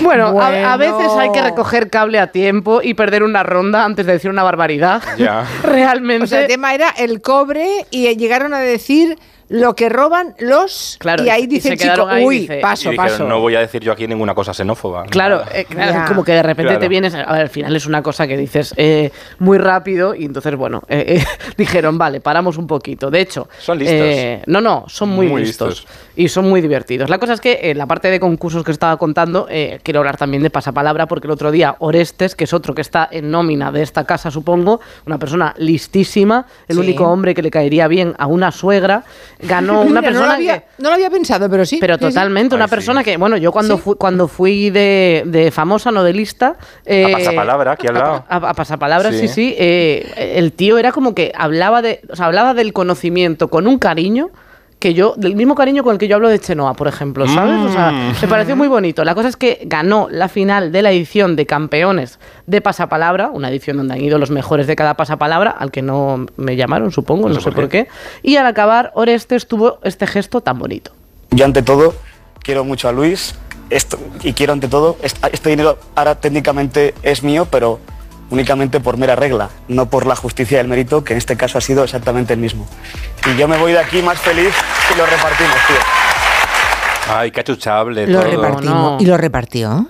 Bueno, a- veces hay que recoger cable a tiempo y perder una ronda antes de decir una barbaridad. Ya. [LAUGHS] Realmente. O sea, el tema era el cobre y llegaron a decir lo que roban los. Claro, y ahí y dice se el chico, ahí, uy, dice- paso, y dijeron, paso. no voy a decir yo aquí ninguna cosa xenófoba. Claro, eh, claro, como que de repente Claro. te vienes. A ver, al final es una cosa que dices eh, muy rápido y entonces, bueno, eh, eh, [LAUGHS] dijeron, vale, paramos un poquito. De hecho, Son listos. eh, no, no, son muy, Muy listos, listos. Y son muy divertidos. La cosa es que en la parte de concursos que estaba contando, eh, quiero hablar también de pasapalabra porque el otro día Orestes, que es otro que está en nómina de esta casa, supongo, una persona listísima, el Sí. único hombre que le caería bien a una suegra, ganó [LAUGHS] una Mira, no, persona lo había, que no lo había pensado, pero sí. pero sí, sí. totalmente, una Ay, sí. persona que, bueno, yo cuando, Sí. fui, cuando fui de, de famosa, no de lista... eh, A pasapalabra, aquí al lado. A, a pasapalabra, sí, Sí. sí. eh, el tío era como que hablaba, de, o sea, hablaba del conocimiento con un cariño que yo, del mismo cariño con el que yo hablo de Chenoa, por ejemplo, ¿sabes? O sea, Mm. me pareció muy bonito. La cosa es que ganó la final de la edición de campeones de pasapalabra, una edición donde han ido los mejores de cada pasapalabra, al que no me llamaron, supongo, no, sé por qué. Y al acabar, Orestes tuvo este gesto tan bonito. Yo ante todo quiero mucho a Luis esto, y quiero ante todo, est- este dinero ahora técnicamente es mío, pero únicamente por mera regla, no por la justicia del mérito, que en este caso ha sido exactamente el mismo. Y yo me voy de aquí más feliz y lo repartimos, tío. Ay, qué achuchable Lo todo. repartimos. no. ¿Y lo repartió?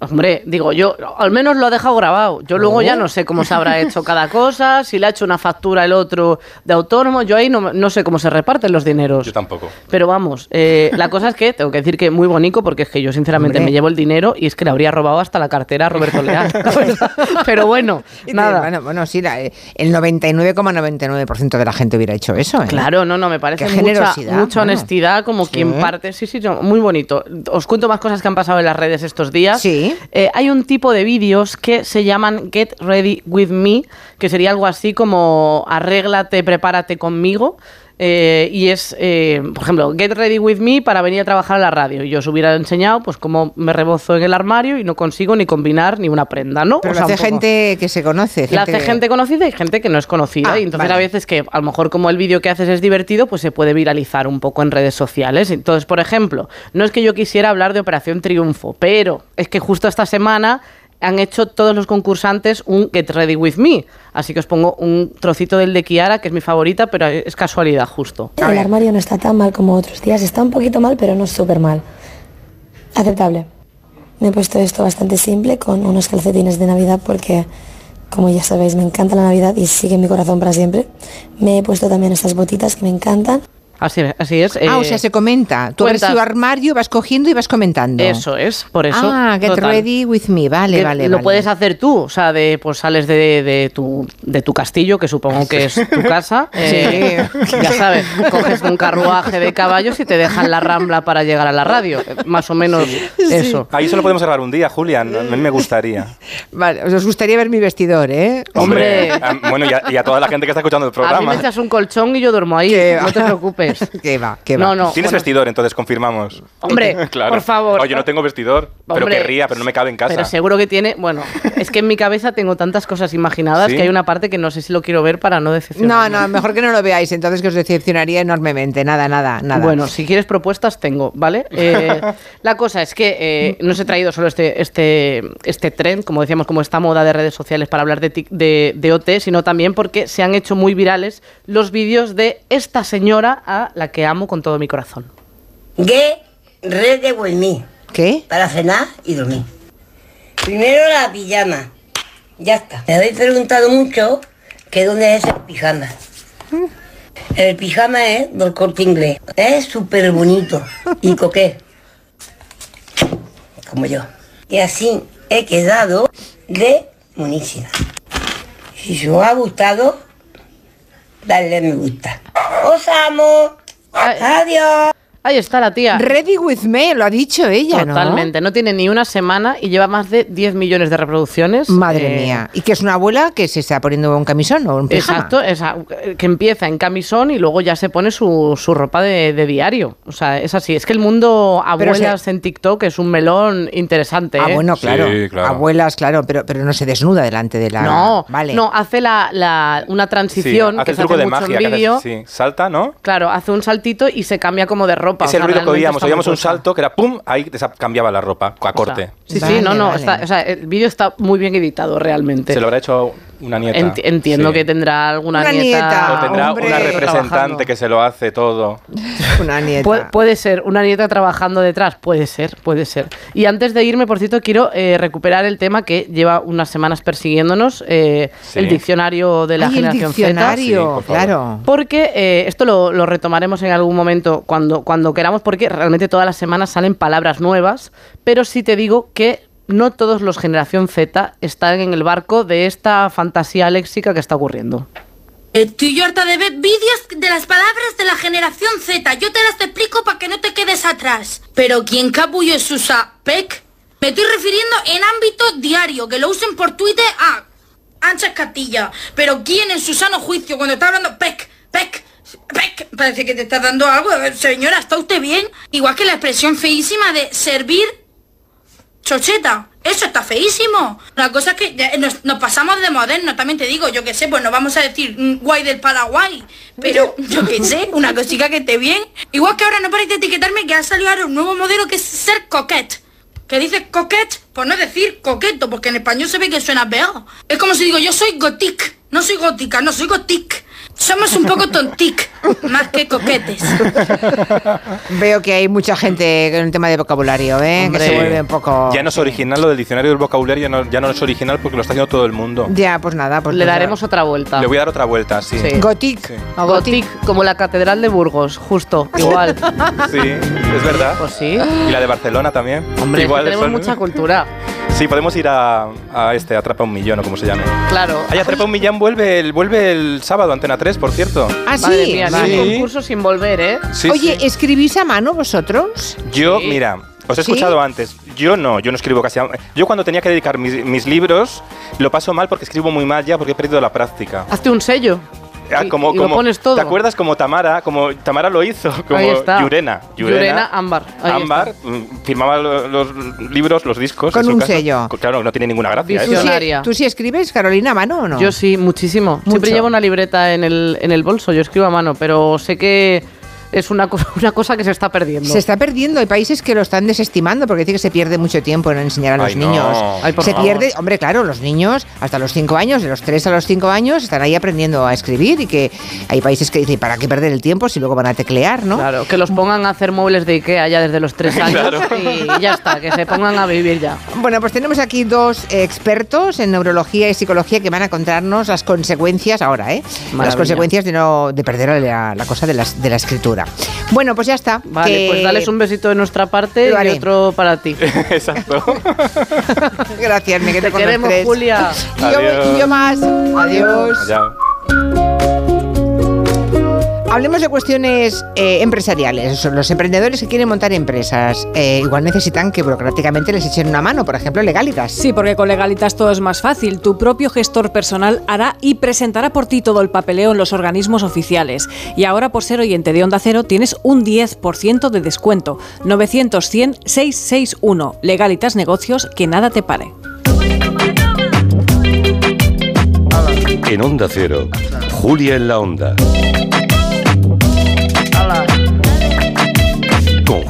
Hombre, digo yo, al menos lo ha dejado grabado. Yo luego ya no sé cómo se habrá hecho cada cosa, si le ha hecho una factura el otro de autónomo, yo ahí no, no sé cómo se reparten los dineros. Yo tampoco. Pero vamos, eh, la cosa es que tengo que decir que muy bonito porque es que yo sinceramente Hombre. me llevo el dinero y es que le habría robado hasta la cartera a Roberto Leal. [LAUGHS] Pero bueno, nada. Bueno, bueno, sí, la- eh, el 99,99% de la gente hubiera hecho eso. ¿eh? Claro, no, no, me parece Qué mucha, generosidad, mucha bueno. honestidad, como Sí. quien parte. Sí, sí, muy bonito. Os cuento más cosas que han pasado en las redes estos días. Sí. Eh, hay un tipo de vídeos que se llaman Get Ready With Me, que sería algo así como arréglate, prepárate conmigo. Eh, y es, eh, por ejemplo, Get Ready With Me para venir a trabajar a la radio. Y yo os hubiera enseñado pues cómo me rebozo en el armario y no consigo ni combinar ni una prenda, ¿no? Pero O sea, lo hace gente que se conoce. la hace que- gente conocida y gente que no es conocida. Ah, y entonces vale. a veces que a lo mejor como el vídeo que haces es divertido, pues se puede viralizar un poco en redes sociales. Entonces, por ejemplo, no es que yo quisiera hablar de Operación Triunfo, pero es que justo esta semana han hecho todos los concursantes un Get Ready With Me. Así que os pongo un trocito del de Kiara, que es mi favorita, pero es casualidad justo. El armario no está tan mal como otros días. Está un poquito mal, pero no súper mal. Aceptable. Me he puesto esto bastante simple con unos calcetines de Navidad porque, como ya sabéis, me encanta la Navidad y sigue en mi corazón para siempre. Me he puesto también estas botitas que me encantan. Así, así es. ah, o eh, sea, se comenta. Tú abres cuentas- tu armario, vas cogiendo y vas comentando. Eso es, por eso. Ah, get total. ready with me. Vale, Que vale, Lo vale. puedes hacer tú, o sea, de, pues sales de, de tu, de tu castillo, que supongo que es tu casa. [LAUGHS] eh, ya sabes, coges un carruaje de caballos y te dejan la rambla para llegar a la radio. Más o menos eso. Ahí solo podemos grabar un día, Julián. A mí me gustaría. Vale, os gustaría ver mi vestidor, ¿eh? Hombre. Ah, Bueno, y a, y a toda la gente que está escuchando el A mí me programa. echas un colchón y yo duermo ahí, no te [LAUGHS] preocupes. Que va, que va. No, no, Tienes bueno. vestidor, entonces confirmamos. Hombre, [LAUGHS] Claro. por favor. Oye, no tengo vestidor, pero querría, pero no me cabe en casa. Pero seguro que tiene, bueno, [LAUGHS] es que en mi cabeza tengo tantas cosas imaginadas ¿Sí? que hay una parte que no sé si lo quiero ver para no decepcionar. No, no, mejor que no lo veáis, entonces que os decepcionaría enormemente. Nada, nada, nada. Bueno, si quieres propuestas, tengo, ¿vale? [LAUGHS] Eh, la cosa es que eh, no os he traído solo este, este, este trend, como decíamos, como esta moda de redes sociales para hablar de, tic- de, de OT, sino también porque se han hecho muy virales los vídeos de esta señora a la que amo con todo mi corazón. Me. ¿Qué? Para cenar y dormir. Primero la pijama. Ya está. Me habéis preguntado mucho que dónde es el pijama. El pijama es del corte inglés. Es súper bonito y coqué. Como yo. Y así he quedado de monísima. Si os ha gustado, dale me gusta. Os amo. Adiós. Ahí está la tía. Ready with me, lo ha dicho ella, ¿no? Totalmente. ¿no? tiene ni una semana y lleva más de 10 millones de reproducciones. Madre Eh, mía. ¿Y que es una abuela que se está poniendo un camisón o un pijama? Exacto, esa- que empieza en camisón y luego ya se pone su, su ropa de, de diario. O sea, es así. Es que el mundo abuelas en TikTok es un melón interesante. Ah, ¿eh? bueno, claro. Abuelas, claro, pero, pero no se desnuda delante de la... No, vale. no, hace la, la- una Sí, transición hace que el se truco hace de mucho magia. en que hace- sí, salta, ¿no? Claro, hace un saltito y se cambia como de ropa. Es o el ruido que oíamos. Oíamos un salto que era pum, ahí cambiaba la ropa a corte. Sí, sí, no, no. está- o sea, el vídeo está muy bien editado realmente. Se lo habrá hecho una nieta. Enti- entiendo Sí. que tendrá alguna Una nieta. nieta, O tendrá hombre. una representante trabajando. que se lo hace todo. [LAUGHS] Una nieta. Puede, puede ser, una nieta trabajando detrás, puede ser, puede ser. Y antes de irme, por cierto, quiero eh, recuperar el tema que lleva unas semanas persiguiéndonos, eh, Sí. el diccionario de la Ay, el generación diccionario, Z. Sí, por favor. claro. Porque eh, esto lo, lo retomaremos en algún momento cuando, cuando queramos, porque realmente todas las semanas salen palabras nuevas, pero sí te digo que no todos los generación Z están en el barco de esta fantasía léxica que está ocurriendo. Estoy yo harta de ver vídeos de las palabras de la generación Z. Yo te las explico para que no te quedes atrás. Pero ¿quién capullo es usa PEC? Me estoy refiriendo en ámbito diario, que lo usen por Twitter a Anchas Castilla. Pero ¿quién en su sano juicio cuando está hablando PEC, PEC, PEC? Parece que te está dando algo. Señora, ¿está usted bien? Igual que la expresión feísima de servir Chocheta, eso está feísimo. La cosa es que nos, nos pasamos de moderno, también te digo, yo qué sé, pues no vamos a decir mm, guay del Paraguay, pero [LAUGHS] yo qué sé, una cosita que esté bien. Igual que ahora no paréis de etiquetarme que ha salido ahora un nuevo modelo que es ser coquette. Que dice coquette por no decir coqueto, porque en español se ve que suena peor. Es como si digo, yo soy gotic, no soy gótica, no soy gotic. Somos un poco tontic, más que coquetes. Veo que hay mucha gente con el tema de vocabulario, ¿eh? que se Sí. vuelve un poco... Ya no es original lo del diccionario del vocabulario, ya no, ya no es original porque lo está haciendo todo el mundo. Ya, pues nada, pues Le nada. daremos otra vuelta. Le voy a dar otra vuelta, sí. Sí. Gothic. A Gothic, como la Catedral de Burgos, justo, [LAUGHS] igual. Sí, es verdad. Pues sí. Y la de Barcelona también. Hombre, que tenemos son- mucha cultura. Sí, podemos ir a, a este, Atrapa un Millón o como se llame. Claro. Ay, Atrapa un Millón vuelve el, vuelve el sábado, Antena 3, por cierto. Ah, sí. Madre mía, ni Vale. un concurso sin volver, ¿eh? Sí, Oye, sí. ¿escribís a mano vosotros? Yo, mira, os he ¿Sí? escuchado antes. Yo no, yo no escribo casi. a- Yo cuando tenía que dedicar mis, mis libros, lo paso mal porque escribo muy mal ya porque he perdido la práctica. Hazte un sello. Ah, Y- como, y lo como- pones todo. ¿Te acuerdas como Tamara? Como Tamara lo hizo, como Ahí está. Yurena. Yurena Ámbar. Ahí Ámbar mm, firmaba lo- los, libros, los discos. Con en su un sello. Claro, no tiene ninguna gracia. ¿Tú eso. sí, ¿Tú sí escribes, Carolina, a mano o no? Yo sí, muchísimo. Siempre llevo una libreta en el, en el bolso, yo escribo a mano, pero sé que es una, co- [LAUGHS] una cosa que se está perdiendo. Se está perdiendo. Hay países que lo están desestimando porque dice que se pierde mucho tiempo en enseñar a los Ay, no. niños. Ay, por se favor. pierde, hombre, claro, los niños hasta los 5 años, de los 3 a los 5 años, están ahí aprendiendo a escribir y que hay países que dicen, ¿para qué perder el tiempo si luego van a teclear, no? Claro, que los pongan a hacer muebles de Ikea ya desde los tres [LAUGHS] años Claro. y ya está, que se pongan a vivir ya. Bueno, pues tenemos aquí dos expertos en neurología y psicología que van a contarnos las consecuencias ahora, ¿eh? Las consecuencias de no de perder la, la cosa de, las, de la escritura. Bueno, pues ya está. Vale, que- pues dales un besito de nuestra parte y otro para ti. [LAUGHS] Exacto. [LAUGHS] Gracias, me quedo Te con queremos, tres. Julia. Y yo, y yo más. Adiós. Hablemos de cuestiones eh, empresariales. Los emprendedores que quieren montar empresas eh, igual necesitan que burocráticamente les echen una mano, por ejemplo, Legalitas. Sí, porque con Legalitas todo es más fácil. Tu propio gestor personal hará y presentará por ti todo el papeleo en los organismos oficiales. Y ahora, por ser oyente de Onda Cero, tienes un 10% de descuento. 900-100-661. Legalitas Negocios, que nada te pare. En Onda Cero, Julia en la Onda.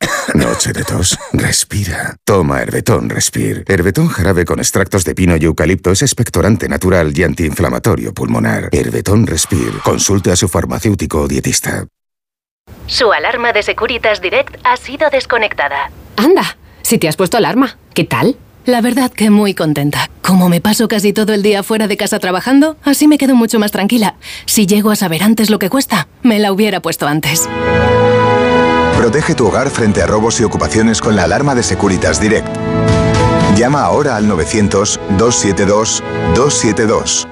[COUGHS] Noche de tos. Respira. Toma Herbetón Respir. Herbetón jarabe con extractos de pino y eucalipto es expectorante natural y antiinflamatorio pulmonar. Herbetón Respir. Consulte a su farmacéutico o dietista. Su alarma de Securitas Direct ha sido desconectada. Anda, si te has puesto alarma, ¿qué tal? La verdad que muy contenta. Como me paso casi todo el día fuera de casa trabajando, así me quedo mucho más tranquila. Si llego a saber antes lo que cuesta, me la hubiera puesto antes. Protege tu hogar frente a robos y ocupaciones con la alarma de Securitas Direct. Llama ahora al 900-272-272.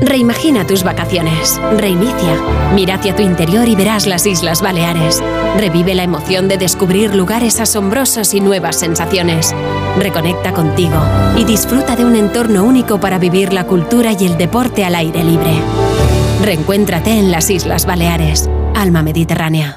Reimagina tus vacaciones. Reinicia. Mira hacia tu interior y verás las Islas Baleares. Revive la emoción de descubrir lugares asombrosos y nuevas sensaciones. Reconecta contigo y disfruta de un entorno único para vivir la cultura y el deporte al aire libre. Reencuéntrate en las Islas Baleares. Alma Mediterránea.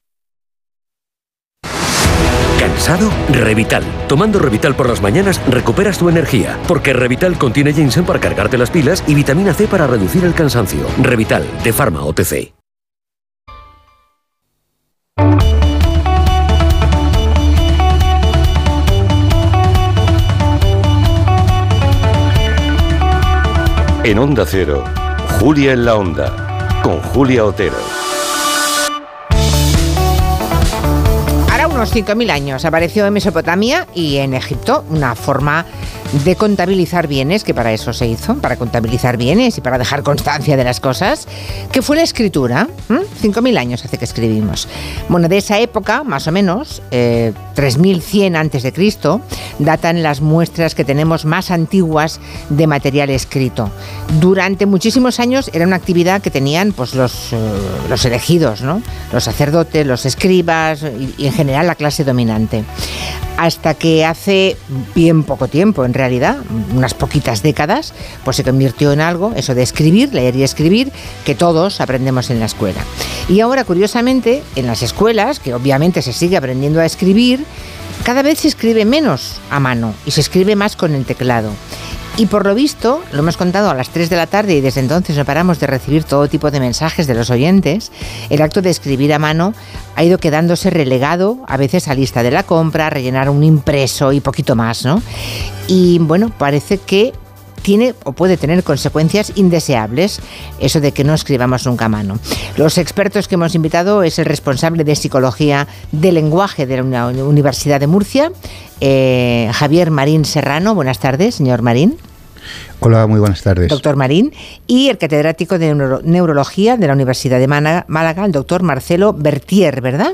¿Cansado? Revital. Tomando Revital por las mañanas recuperas tu energía, porque Revital contiene ginseng para cargarte las pilas y vitamina C para reducir el cansancio. Revital, de Pharma OTC. En Onda Cero, Julia en la Onda. Con Julia Otero. Unos 5.000 años. Apareció en Mesopotamia y en Egipto una forma de contabilizar bienes, que para eso se hizo, para contabilizar bienes y para dejar constancia de las cosas, que fue la escritura. ¿m? 5.000 años hace que escribimos. Bueno, de esa época, más o menos, eh, 3.100 antes de Cristo, datan las muestras que tenemos más antiguas de material escrito. Durante muchísimos años era una actividad que tenían pues, los, eh, los elegidos, ¿no? los sacerdotes, los escribas y, y en general la clase dominante. Hasta que hace bien poco tiempo, en realidad, unas poquitas décadas, pues se convirtió en algo, eso de escribir, leer y escribir, que todos aprendemos en la escuela. Y ahora, curiosamente, en las escuelas, que obviamente se sigue aprendiendo a escribir, cada vez se escribe menos a mano y se escribe más con el teclado. Y por lo visto, lo hemos contado a las 3 de la tarde y desde entonces no paramos de recibir todo tipo de mensajes de los oyentes, el acto de escribir a mano ha ido quedándose relegado a veces a lista de la compra, rellenar un impreso y poquito más, ¿no? Y bueno, parece que tiene o puede tener consecuencias indeseables, eso de que no escribamos nunca a mano. Los expertos que hemos invitado es el responsable de psicología del lenguaje de la Universidad de Murcia, eh, Javier Marín Serrano. Buenas tardes, señor Marín. Hola, muy buenas tardes. Doctor Marín. Y el catedrático de neuro- neurología de la Universidad de Málaga, Málaga, el doctor Marcelo Bertier, ¿verdad?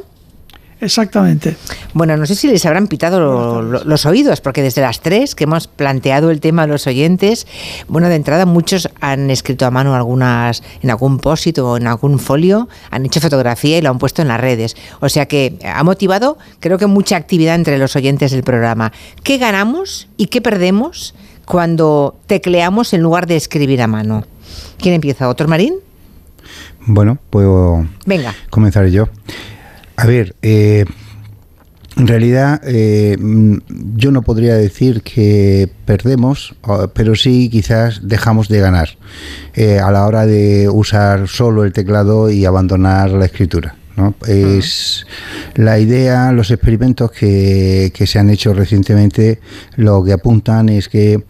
Exactamente. Bueno, no sé si les habrán pitado lo- lo- los oídos, porque desde las tres que hemos planteado el tema a los oyentes, bueno, de entrada muchos han escrito a mano algunas, en algún post o en algún folio, han hecho fotografía y lo han puesto en las redes. O sea que ha motivado, creo que mucha actividad entre los oyentes del programa. ¿Qué ganamos y qué perdemos cuando tecleamos en lugar de escribir a mano? ¿Quién empieza? ¿Doctor Marín? Bueno, puedo Venga. comenzar yo. A ver, eh, en realidad eh, mm, yo no podría decir que perdemos, pero sí quizás dejamos de ganar eh, a la hora de usar solo el teclado y abandonar la escritura. ¿no? Es la idea, los experimentos que, que se han hecho recientemente, lo que apuntan es que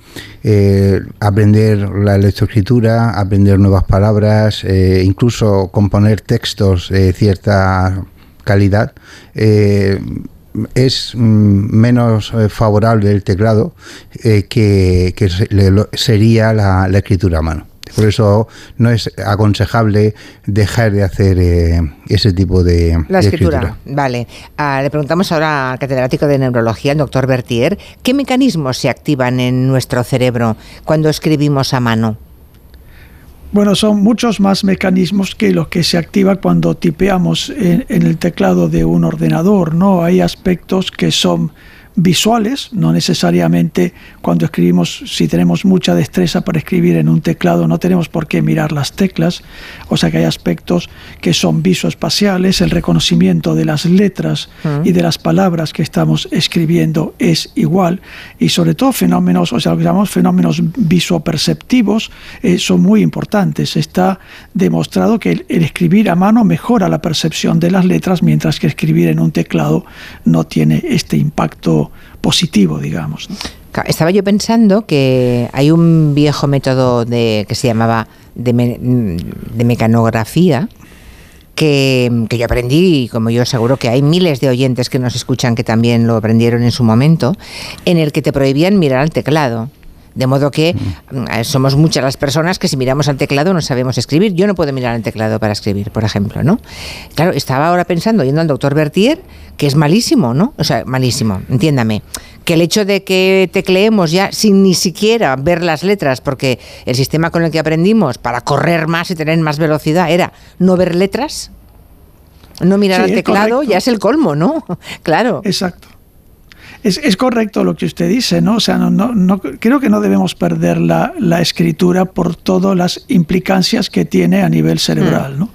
eh, aprender la lectoescritura, aprender nuevas palabras, eh, incluso componer textos de cierta calidad, eh, es mm, menos eh, favorable el teclado eh, que, que se- le- lo- sería la, la escritura a mano. Por eso no es aconsejable dejar de hacer eh, ese tipo de, La de escritura, vale. Ah, le preguntamos ahora al catedrático de neurología, el doctor Bertier, ¿qué mecanismos se activan en nuestro cerebro cuando escribimos a mano? Bueno, son muchos más mecanismos que los que se activan cuando tipeamos en, en el teclado de un ordenador, ¿no? Hay aspectos que son visuales, no necesariamente cuando escribimos, si tenemos mucha destreza para escribir en un teclado, no tenemos por qué mirar las teclas, o sea que hay aspectos que son visoespaciales, el reconocimiento de las letras y de las palabras que estamos escribiendo es igual, y sobre todo fenómenos, o sea, lo que llamamos fenómenos visoperceptivos, eh, son muy importantes. Está demostrado que el, el escribir a mano mejora la percepción de las letras, mientras que escribir en un teclado no tiene este impacto positivo, digamos. Estaba yo pensando que hay un viejo método de, que se llamaba de, de mecanografía que, que yo aprendí, y como yo seguro que hay miles de oyentes que nos escuchan que también lo aprendieron en su momento, en el que te prohibían mirar al teclado. De modo que mm, somos muchas las personas que si miramos al teclado no sabemos escribir. Yo no puedo mirar al teclado para escribir, por ejemplo, ¿no? Claro, estaba ahora pensando, yendo al doctor Bertier, que es malísimo, ¿no? O sea, malísimo, entiéndame. Que el hecho de que tecleemos ya sin ni siquiera ver las letras, porque el sistema con el que aprendimos para correr más y tener más velocidad era no ver letras, no mirar Sí, al teclado, correcto. ya es el colmo, ¿no? [LAUGHS] Claro. Exacto. Es, es correcto lo que usted dice, ¿no? O sea, no, no, no- creo que no debemos perder la, la escritura por todas las implicancias que tiene a nivel cerebral, ¿no?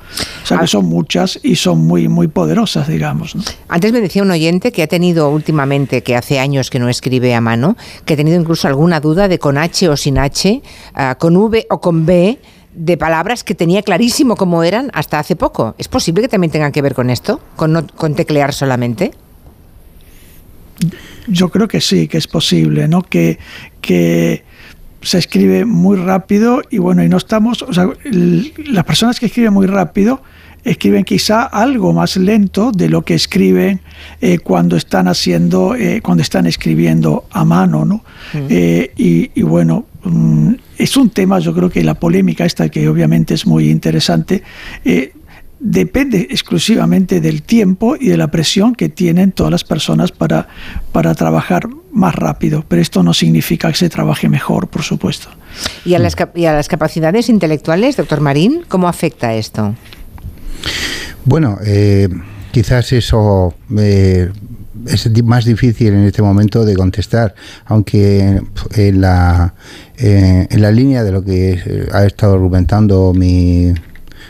O sea, que son muchas y son muy, muy poderosas, digamos, ¿no? Antes me decía un oyente que ha tenido últimamente, que hace años que no escribe a mano, que ha tenido incluso alguna duda de con H o sin H, ah, con V o con B, de palabras que tenía clarísimo cómo eran hasta hace poco. ¿Es posible que también tengan que ver con esto? ¿Con, no- con teclear solamente? Yo creo que sí, que es posible, ¿no? Que, que se escribe muy rápido y bueno, y no estamos, o sea, el- las personas que escriben muy rápido escriben quizá algo más lento de lo que escriben eh, cuando están haciendo, eh, cuando están escribiendo a mano, ¿no? Eh, y, y bueno, mm, es un tema, yo creo que la polémica esta, que obviamente es muy interesante, eh, depende exclusivamente del tiempo y de la presión que tienen todas las personas para, para trabajar más rápido. Pero esto no significa que se trabaje mejor, por supuesto. ¿Y a las, y a las capacidades intelectuales, doctor Marín, cómo afecta esto? Bueno, eh, quizás eso eh, es más difícil en este momento de contestar, aunque en la, eh, en la línea de lo que eh, ha estado argumentando mi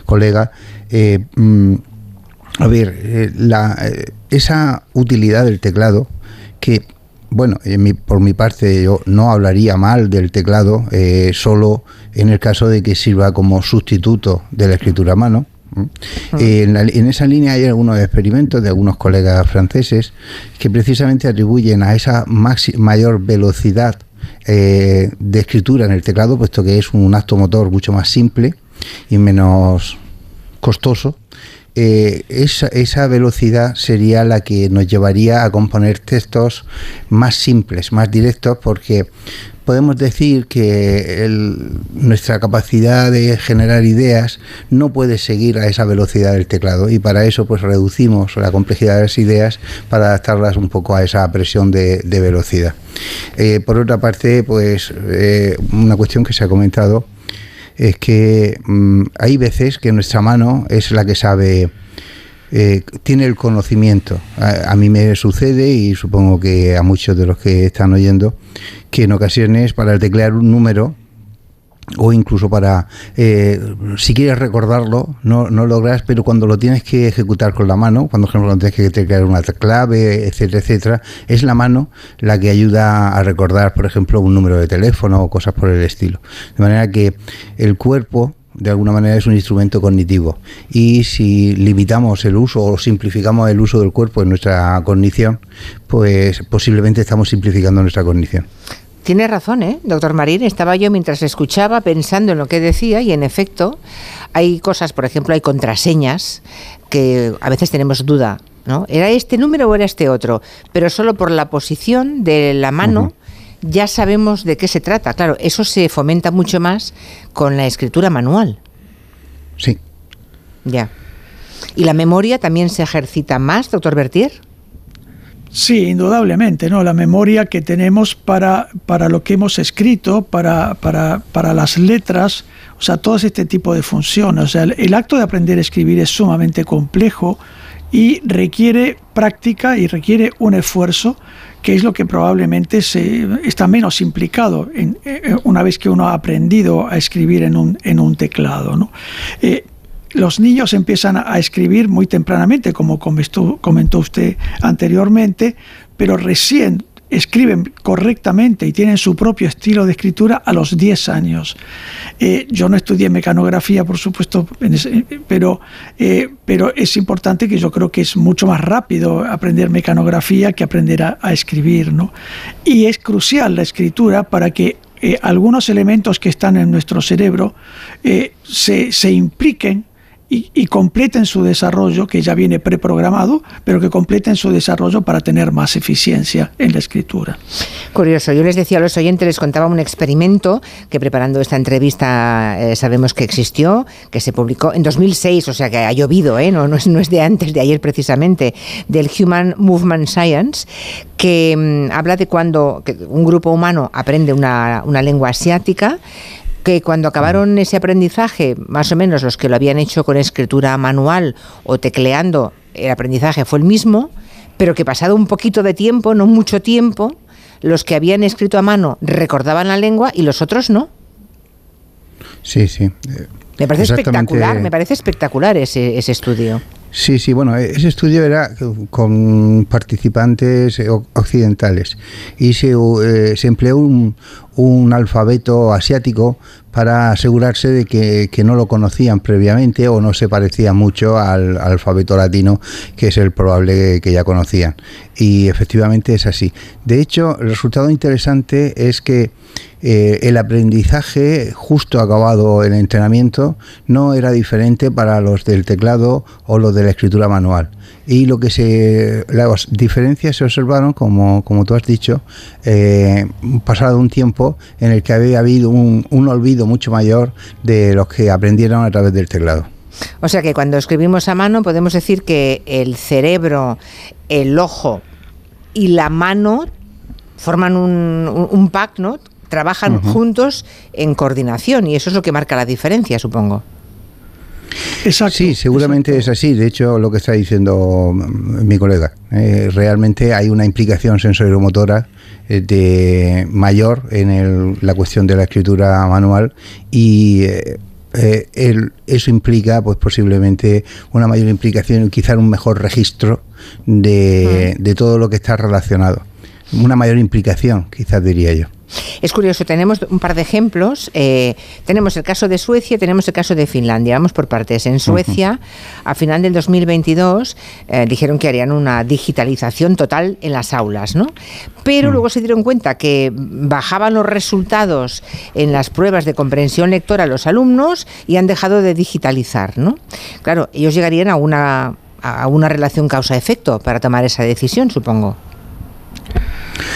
colega, eh, mm, a ver, eh, la, eh, esa utilidad del teclado que bueno, en mi- por mi parte yo no hablaría mal del teclado, solo en el caso de que sirva como sustituto de la escritura a mano. Eh, en, la- en esa línea hay algunos experimentos de algunos colegas franceses que precisamente atribuyen a esa maxi- mayor velocidad eh, de escritura en el teclado, puesto que es un acto motor mucho más simple y menos costoso, eh, esa, esa, velocidad sería la que nos llevaría a componer textos más simples, más directos, porque podemos decir que nuestra capacidad de generar ideas no puede seguir a esa velocidad del teclado y para eso pues reducimos la complejidad de las ideas para adaptarlas un poco a esa presión de, velocidad. Eh, por otra parte, pues eh, una cuestión que se ha comentado es que mm, hay veces que nuestra mano es la que sabe eh, tiene el conocimiento. A, mí me sucede y supongo que a muchos de los que están oyendo que en ocasiones para teclear un número o incluso para, eh, si quieres recordarlo, no, no logras, pero cuando lo tienes que ejecutar con la mano, cuando por ejemplo tienes que teclear una clave, etcétera, etcétera, es la mano la que ayuda a recordar, por ejemplo, un número de teléfono o cosas por el estilo. De manera que el cuerpo de alguna manera es un instrumento cognitivo. Y si limitamos el uso o simplificamos el uso del cuerpo en nuestra cognición, pues posiblemente estamos simplificando nuestra cognición. Tiene razón, ¿eh? doctor Marín. Estaba yo mientras escuchaba pensando en lo que decía y en efecto hay cosas, por ejemplo, hay contraseñas que a veces tenemos duda, ¿no? ¿Era este número o era este otro? Pero solo por la posición de la mano ya sabemos de qué se trata. Claro, eso se fomenta mucho más con la escritura manual. Sí. Ya. ¿Y la memoria también se ejercita más, doctor Bertier? Sí, indudablemente, ¿no? La memoria que tenemos para, para lo que hemos escrito, para, para, para las letras, o sea, todo este tipo de funciones. O sea, el acto de aprender a escribir es sumamente complejo y requiere práctica y requiere un esfuerzo que es lo que probablemente se, está menos implicado en, eh, una vez que uno ha aprendido a escribir en un, en un teclado. ¿no? Eh, los niños empiezan a escribir muy tempranamente, como comentó usted anteriormente, pero recién escriben correctamente y tienen su propio estilo de escritura a los 10 años. Eh, yo no estudié mecanografía, por supuesto, pero, eh, pero es importante que yo creo que es mucho más rápido aprender mecanografía que aprender a, escribir. ¿no? Y es crucial la escritura para que eh, algunos elementos que están en nuestro cerebro se, se impliquen y, completen su desarrollo, que ya viene preprogramado, pero que completen su desarrollo para tener más eficiencia en la escritura. Curioso, yo les decía a los oyentes, les contaba un experimento que preparando esta entrevista eh, sabemos que existió, que se publicó en 2006, o sea que ha llovido, ¿eh? no, es, no es de antes, de ayer precisamente, del Human Movement Science, que mm, habla de cuando un grupo humano aprende una, una lengua asiática, que cuando acabaron ese aprendizaje, más o menos los que lo habían hecho con escritura manual o tecleando, el aprendizaje fue el mismo, pero que pasado un poquito de tiempo, no mucho tiempo, los que habían escrito a mano recordaban la lengua y los otros no. Sí, sí. Me parece espectacular, me parece espectacular ese, ese estudio. Sí, sí, bueno, ese estudio era con participantes occidentales y se, eh, se empleó un, un alfabeto asiático para asegurarse de que, no lo conocían previamente o no se parecía mucho al, alfabeto latino, que es el probable que ya conocían. Y efectivamente es así. De hecho, el resultado interesante es que eh, el aprendizaje justo acabado el entrenamiento no era diferente para los del teclado o los de la escritura manual y lo que se las diferencias se observaron como, como tú has dicho eh, pasado un tiempo en el que había habido un, un olvido mucho mayor de los que aprendieron a través del teclado. O sea que cuando escribimos a mano podemos decir que el cerebro, el ojo y la mano forman un, un, pack, ¿no? Trabajan juntos en coordinación y eso es lo que marca la diferencia, supongo. Exacto, sí, seguramente es así. De hecho, lo que está diciendo mm, mi colega, eh, realmente hay una implicación sensorilomotora eh, de mayor en la cuestión de la escritura manual y eh, eso implica, pues posiblemente una mayor implicación y quizá un mejor registro de, de todo lo que está relacionado. Una mayor implicación, quizás diría yo. Es curioso, tenemos un par de ejemplos. Eh, tenemos el caso de Suecia, tenemos el caso de Finlandia. Vamos por partes. En Suecia, a final del 2022, eh, dijeron que harían una digitalización total en las aulas, ¿no? Pero luego se dieron cuenta que bajaban los resultados en las pruebas de comprensión lectora a los alumnos y han dejado de digitalizar, ¿no? Claro, ellos llegarían a una, a una relación causa-efecto para tomar esa decisión, supongo.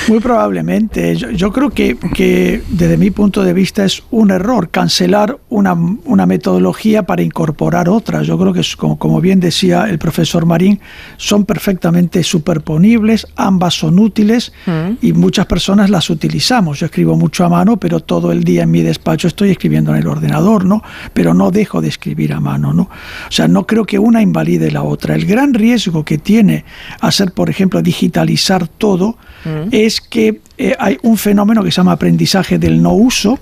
Muy probablemente. Yo, creo que, que, desde mi punto de vista es un error cancelar una, una metodología para incorporar otra. Yo creo que, es, como, como, bien decía el profesor Marín, son perfectamente superponibles, ambas son útiles mm. y muchas personas las utilizamos. Yo escribo mucho a mano, pero todo el día en mi despacho estoy escribiendo en el ordenador, ¿no? Pero no dejo de escribir a mano, ¿no? O sea, no creo que una invalide la otra. El gran riesgo que tiene hacer, por ejemplo, digitalizar todo, es que eh, hay un fenómeno que se llama aprendizaje del no uso,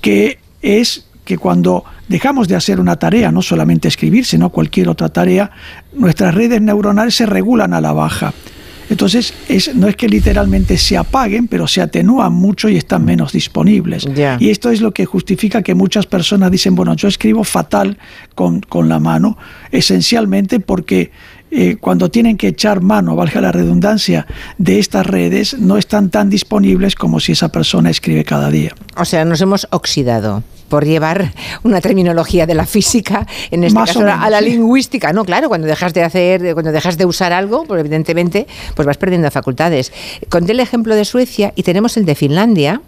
que es que cuando dejamos de hacer una tarea, no solamente escribir, sino cualquier otra tarea, nuestras redes neuronales se regulan a la baja. Entonces, es, no es que literalmente se apaguen, pero se atenúan mucho y están menos disponibles. Y esto es lo que justifica que muchas personas dicen, bueno, yo escribo fatal con, con la mano, esencialmente porque eh, cuando tienen que echar mano, valga la redundancia, de estas redes, no están tan disponibles como si esa persona escribe cada día. O sea, nos hemos oxidado por llevar una terminología de la física, en este caso a la lingüística. No, claro, cuando dejas de hacer, cuando dejas de usar algo, pues evidentemente, pues vas perdiendo facultades. Conté el ejemplo de Suecia y tenemos el de Finlandia,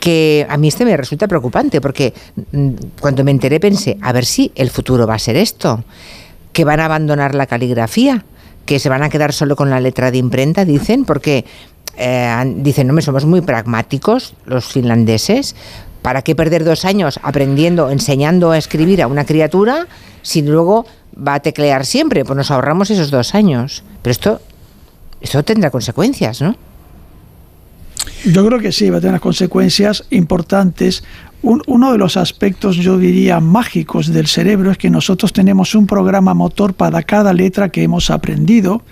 que a mí este me resulta preocupante, porque mm, cuando me enteré pensé, a ver si el futuro va a ser esto que van a abandonar la caligrafía, que se van a quedar solo con la letra de imprenta, dicen, porque eh, dicen, no, somos muy pragmáticos los finlandeses. ¿Para qué perder dos años aprendiendo, enseñando a escribir a una criatura si luego va a teclear siempre? Pues nos ahorramos esos dos años. Pero esto, esto tendrá consecuencias, ¿no? Yo creo que sí, va a tener consecuencias importantes uno de los aspectos, yo diría, mágicos del cerebro es que nosotros tenemos un programa motor para cada letra que hemos aprendido,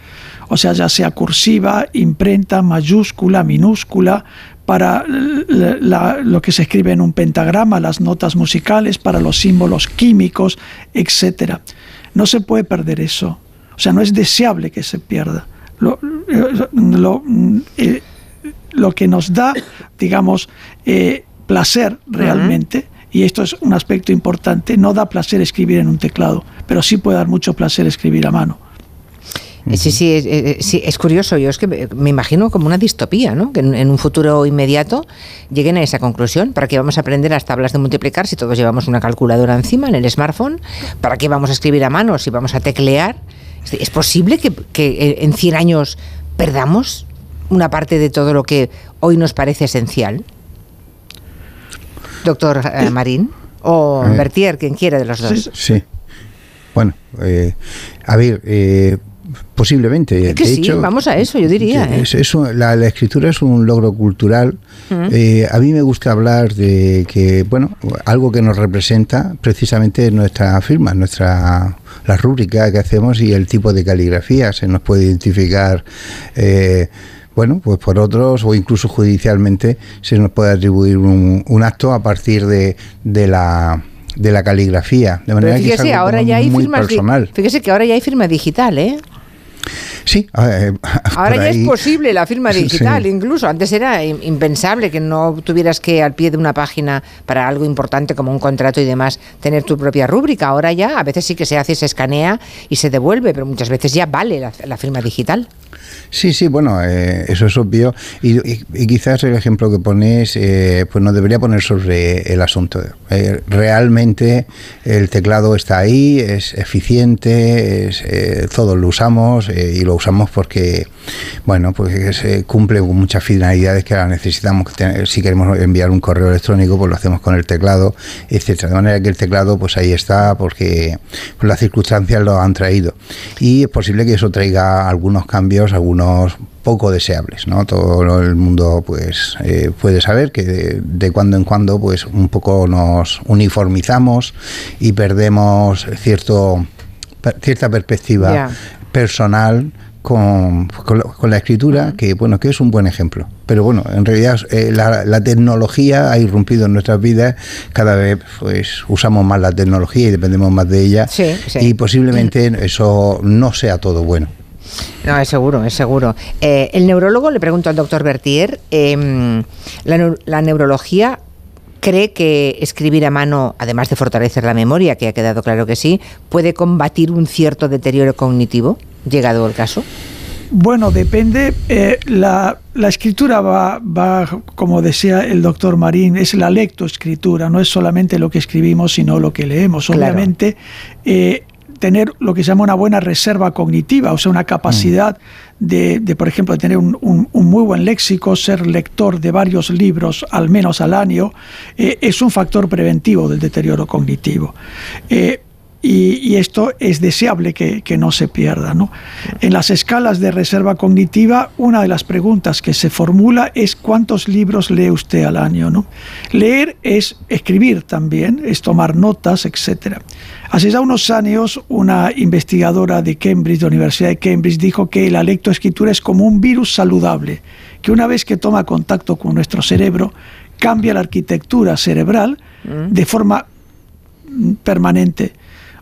o sea, ya sea cursiva, imprenta, mayúscula, minúscula, para lo que se escribe en un pentagrama, las notas musicales, para los símbolos químicos, etc. No se puede perder eso. O sea, no es deseable que se pierda. Lo, eh, que nos da, digamos, eh, placer realmente, y esto es un aspecto importante, no da placer escribir en un teclado, pero sí puede dar mucho placer escribir a mano. Sí, sí, es, sí, es curioso. Yo es que me imagino como una distopía, ¿no? Que en, un futuro inmediato lleguen a esa conclusión. ¿Para qué vamos a aprender las tablas de multiplicar si todos llevamos una calculadora encima en el smartphone? ¿Para qué vamos a escribir a mano si vamos a teclear? ¿Es posible que, que en 100 años perdamos una parte de todo lo que hoy nos parece esencial? doctor eh, Marín? ¿O eh, Bertier, quien quiera de los dos? Sí. Bueno, eh, a ver, posiblemente. Es que sí, vamos a eso, yo diría. la, escritura es un logro cultural. a mí me gusta hablar de que, bueno, algo que nos representa precisamente nuestra firma, nuestra la rúbrica que hacemos y el tipo de caligrafía. Se nos puede identificar bueno, pues por otros o incluso judicialmente se nos puede atribuir un, acto a partir de, de la de la caligrafía. De manera fíjese, que es ahora ya hay muy personal. Fíjese que ahora ya hay firma digital, ¿eh? Sí. Eh, [LAUGHS] Ahora ya es posible la firma [LAUGHS] digital, incluso. Antes era impensable que no tuvieras que al pie de una página para algo importante como un contrato y demás tener tu propia rúbrica. Ahora ya a veces sí que se hace, se escanea y se devuelve, pero muchas veces ya vale la firma digital. Sí, sí, bueno, eh, eso es obvio. Y, quizás el ejemplo que pones, eh, pues no debería poner sobre el asunto. Eh, realmente el teclado está ahí, es eficiente, es, todos lo usamos y lo usamos porque, bueno, pues cumple con muchas finalidades que ahora necesitamos. si queremos enviar un correo electrónico, pues lo hacemos con el teclado, etcétera. De manera que el teclado, pues ahí está porque pues las circunstancias lo han traído. Y es posible que eso traiga algunos cambios algunos poco deseables, ¿no? Todo el mundo pues eh, puede saber que de, cuando en cuando pues un poco nos uniformizamos y perdemos cierto cierta perspectiva personal con, con, la, escritura, que bueno, que es un buen ejemplo. Pero bueno, en realidad eh, la, tecnología ha irrumpido en nuestras vidas, cada vez pues usamos más la tecnología y dependemos más de ella, y posiblemente eso no sea todo bueno. No, es seguro, es seguro. Eh, el neurólogo, le pregunto al doctor Bertier, em, la, la neurología cree que escribir a mano, además de fortalecer la memoria, que ha quedado claro que sí, puede combatir un cierto deterioro cognitivo llegado el caso? Bueno, depende. Eh, la, escritura va, va, como decía el doctor Marín, es la lectoescritura, no es solamente lo que escribimos, sino lo que leemos. Obviamente, eh, tener lo que se llama una buena reserva cognitiva, o sea, una capacidad mm. de, por ejemplo, de tener un, muy buen léxico, ser lector de varios libros al menos al año, eh, es un factor preventivo del deterioro cognitivo. Y, esto es deseable que, no se pierda. ¿no? En las escalas de reserva cognitiva, una de las preguntas que se formula es cuántos libros lee usted al año. ¿no? Leer es escribir también, es tomar notas, etc. Hace ya unos años, una investigadora de Cambridge, de la Universidad de Cambridge, dijo que la lectoescritura es como un virus saludable, que una vez que toma contacto con nuestro cerebro, cambia la arquitectura cerebral mm. de forma permanente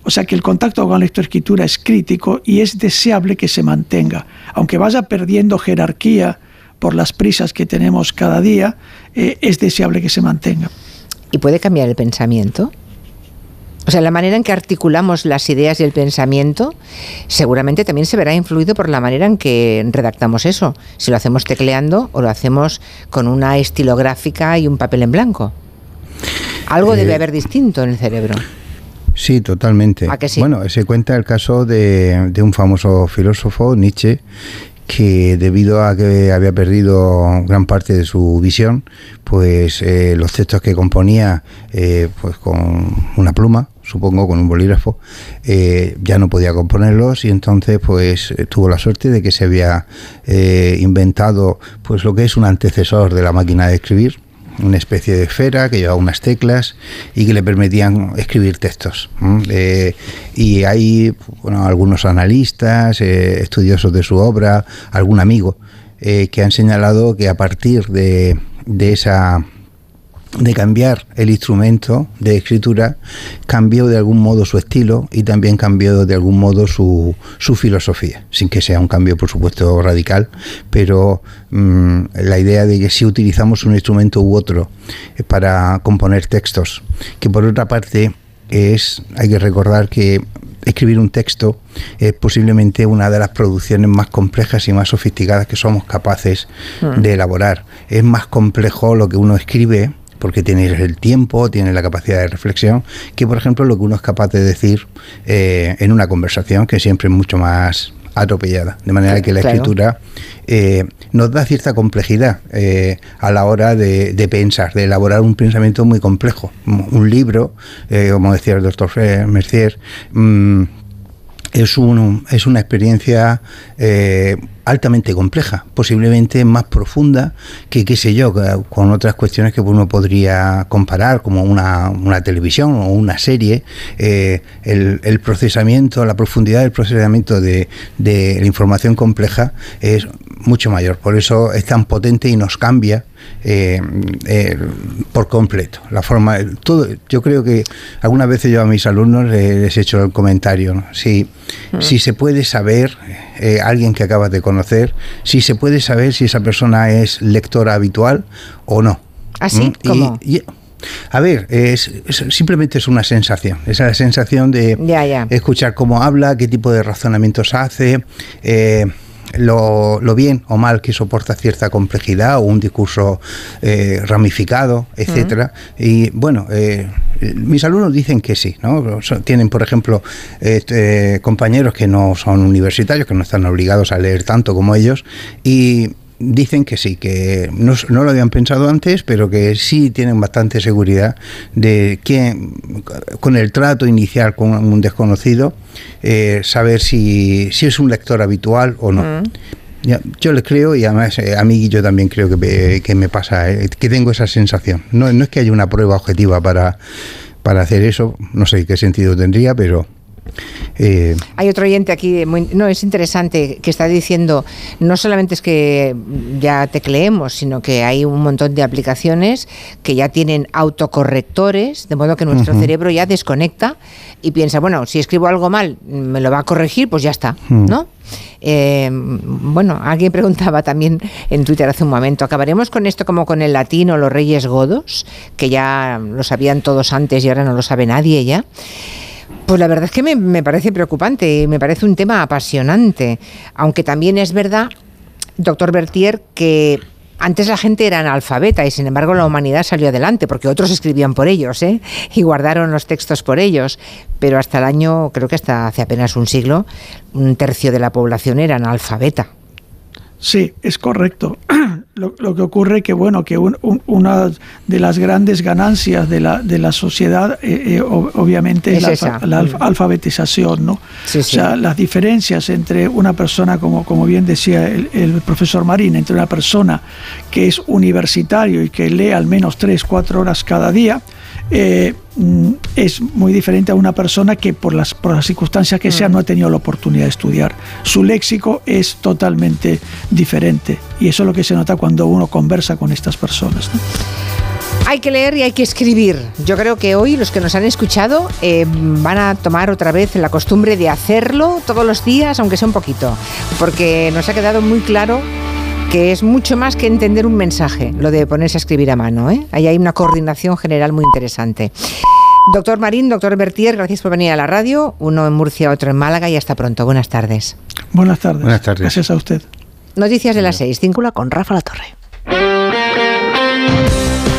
o sea que el contacto con la lectoescritura es crítico y es deseable que se mantenga. Aunque vaya perdiendo jerarquía por las prisas que tenemos cada día, eh, es deseable que se mantenga. ¿Y puede cambiar el pensamiento? O sea, la manera en que articulamos las ideas y el pensamiento seguramente también se verá influido por la manera en que redactamos eso. Si lo hacemos tecleando o lo hacemos con una estilográfica y un papel en blanco. Algo debe eh, haber distinto en el cerebro. Sí, totalmente. Bueno, se cuenta el caso de, un famoso filósofo, Nietzsche, que debido a que había perdido gran parte de su visión, pues eh, los textos que componía eh, pues con una pluma, supongo con un bolígrafo, eh, ya no podía componerlos y entonces pues tuvo la suerte de que se había inventado pues lo que es un antecesor de la máquina de escribir, una especie de esfera que llevaba unas teclas y que le permitían escribir textos. Eh, y hay bueno, algunos analistas, eh, estudiosos de su obra, algún amigo, eh, que han señalado que a partir de, de esa de cambiar el instrumento de escritura, cambió de algún modo su estilo y también cambió de algún modo su, su filosofía, sin que sea un cambio, por supuesto, radical, pero mm, la idea de que si utilizamos un instrumento u otro eh, para componer textos, que por otra parte es, hay que recordar que escribir un texto es posiblemente una de las producciones más complejas y más sofisticadas que somos capaces mm. de elaborar. Es más complejo lo que uno escribe porque tienes el tiempo, tienes la capacidad de reflexión, que por ejemplo lo que uno es capaz de decir eh, en una conversación, que siempre es mucho más atropellada. De manera que la escritura eh, nos da cierta complejidad eh, a la hora de, pensar, de elaborar un pensamiento muy complejo. Un libro, como decía el doctor Mercier, mm, es, un, es una experiencia eh, altamente compleja, posiblemente más profunda que, qué sé yo, con otras cuestiones que uno podría comparar, como una, una televisión o una serie. Eh, el, el, procesamiento, la profundidad del procesamiento de, de la información compleja es mucho mayor. Por eso es tan potente y nos cambia eh, eh, por completo. La forma, todo. Yo creo que algunas veces yo a mis alumnos les he hecho el comentario. Si, mm. si se puede saber eh, alguien que acabas de conocer, si se puede saber si esa persona es lectora habitual o no. ¿Así? ¿Ah, ¿Cómo? a ver, es, simplemente es una sensación. Es la sensación de escuchar cómo habla, qué tipo de razonamientos hace. Eh, lo, bien o mal que soporta cierta complejidad o un discurso eh, ramificado, etcétera. Y bueno, eh, mis alumnos dicen que sí, ¿no? Tienen, por ejemplo, este, compañeros que no son universitarios, que no están obligados a leer tanto como ellos, y dicen que sí, que no, lo habían pensado antes, pero que sí tienen bastante seguridad de que con el trato inicial con un desconocido, eh, saber si, si, es un lector habitual o no. Mm. yo les creo y además eh, a mí yo también creo que, que me pasa, eh, que tengo esa sensación. No, no es que haya una prueba objetiva para, para hacer eso, no sé qué sentido tendría, pero Eh, Hay otro oyente aquí, muy- no, es interesante, que está diciendo, no solamente es que ya tecleemos, sino que hay un montón de aplicaciones que ya tienen autocorrectores, de modo que nuestro cerebro ya desconecta y piensa, bueno, si escribo algo mal, me lo va a corregir, pues ya está. ¿no? Eh, bueno, alguien [LAUGHS] preguntaba también en Twitter hace un momento, ¿acabaremos con esto como con el latín o los reyes godos, que ya lo sabían todos antes y ahora no lo sabe nadie ya? Pues la verdad es que me, me parece preocupante me parece un tema apasionante, aunque también es verdad, doctor Bertier, que antes la gente era analfabeta y sin embargo la humanidad salió adelante porque otros escribían por ellos ¿eh? [LAUGHS] y guardaron los textos por ellos, pero hasta el año, creo que hasta hace apenas un siglo, un tercio de la población era analfabeta. Sí, es correcto. [CLEARS THROAT] Lo, lo que ocurre que bueno que un- un- una de las grandes ganancias de la, de la sociedad eh, eh, o- obviamente es, Es la, Mm. alfabetización, ¿no? Sí, O sí. sea, las diferencias entre una persona como como bien decía el, el profesor Marín, entre una persona que es universitario y que lee al menos tres cuatro horas cada día eh, mm, es muy diferente a una persona que por las, por las circunstancias que sean no ha tenido la oportunidad de estudiar. Su léxico es totalmente diferente y eso es lo que se nota cuando uno conversa con estas personas. ¿no? Hay que leer y hay que escribir. Yo creo que hoy los que nos han escuchado eh, van a tomar otra vez la costumbre de hacerlo todos los días, aunque sea un poquito, porque nos ha quedado muy claro que es mucho más que entender un mensaje, lo de ponerse a escribir a mano. ¿eh? Ahí hay una coordinación general muy interesante. Doctor Marín, doctor Bertier, gracias por venir a la radio, uno en Murcia, otro en Málaga y hasta pronto. Buenas tardes. Buenas tardes. Buenas tardes. Gracias a usted. Noticias de las seis, cíncula con Rafa La Torre.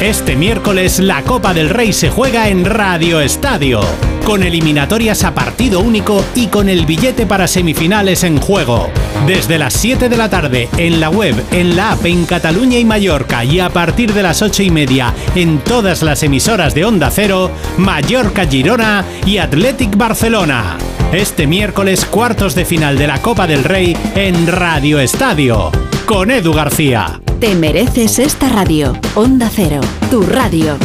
Este miércoles la Copa del Rey se juega en Radio Estadio, con eliminatorias a partido único y con el billete para semifinales en juego. Desde las 7 de la tarde en la web, en la app en Cataluña y Mallorca y a partir de las 8 y media en todas las emisoras de Onda Cero, Mallorca Girona y Athletic Barcelona. Este miércoles cuartos de final de la Copa del Rey en Radio Estadio, con Edu García. Te mereces esta radio. Onda Cero, tu radio.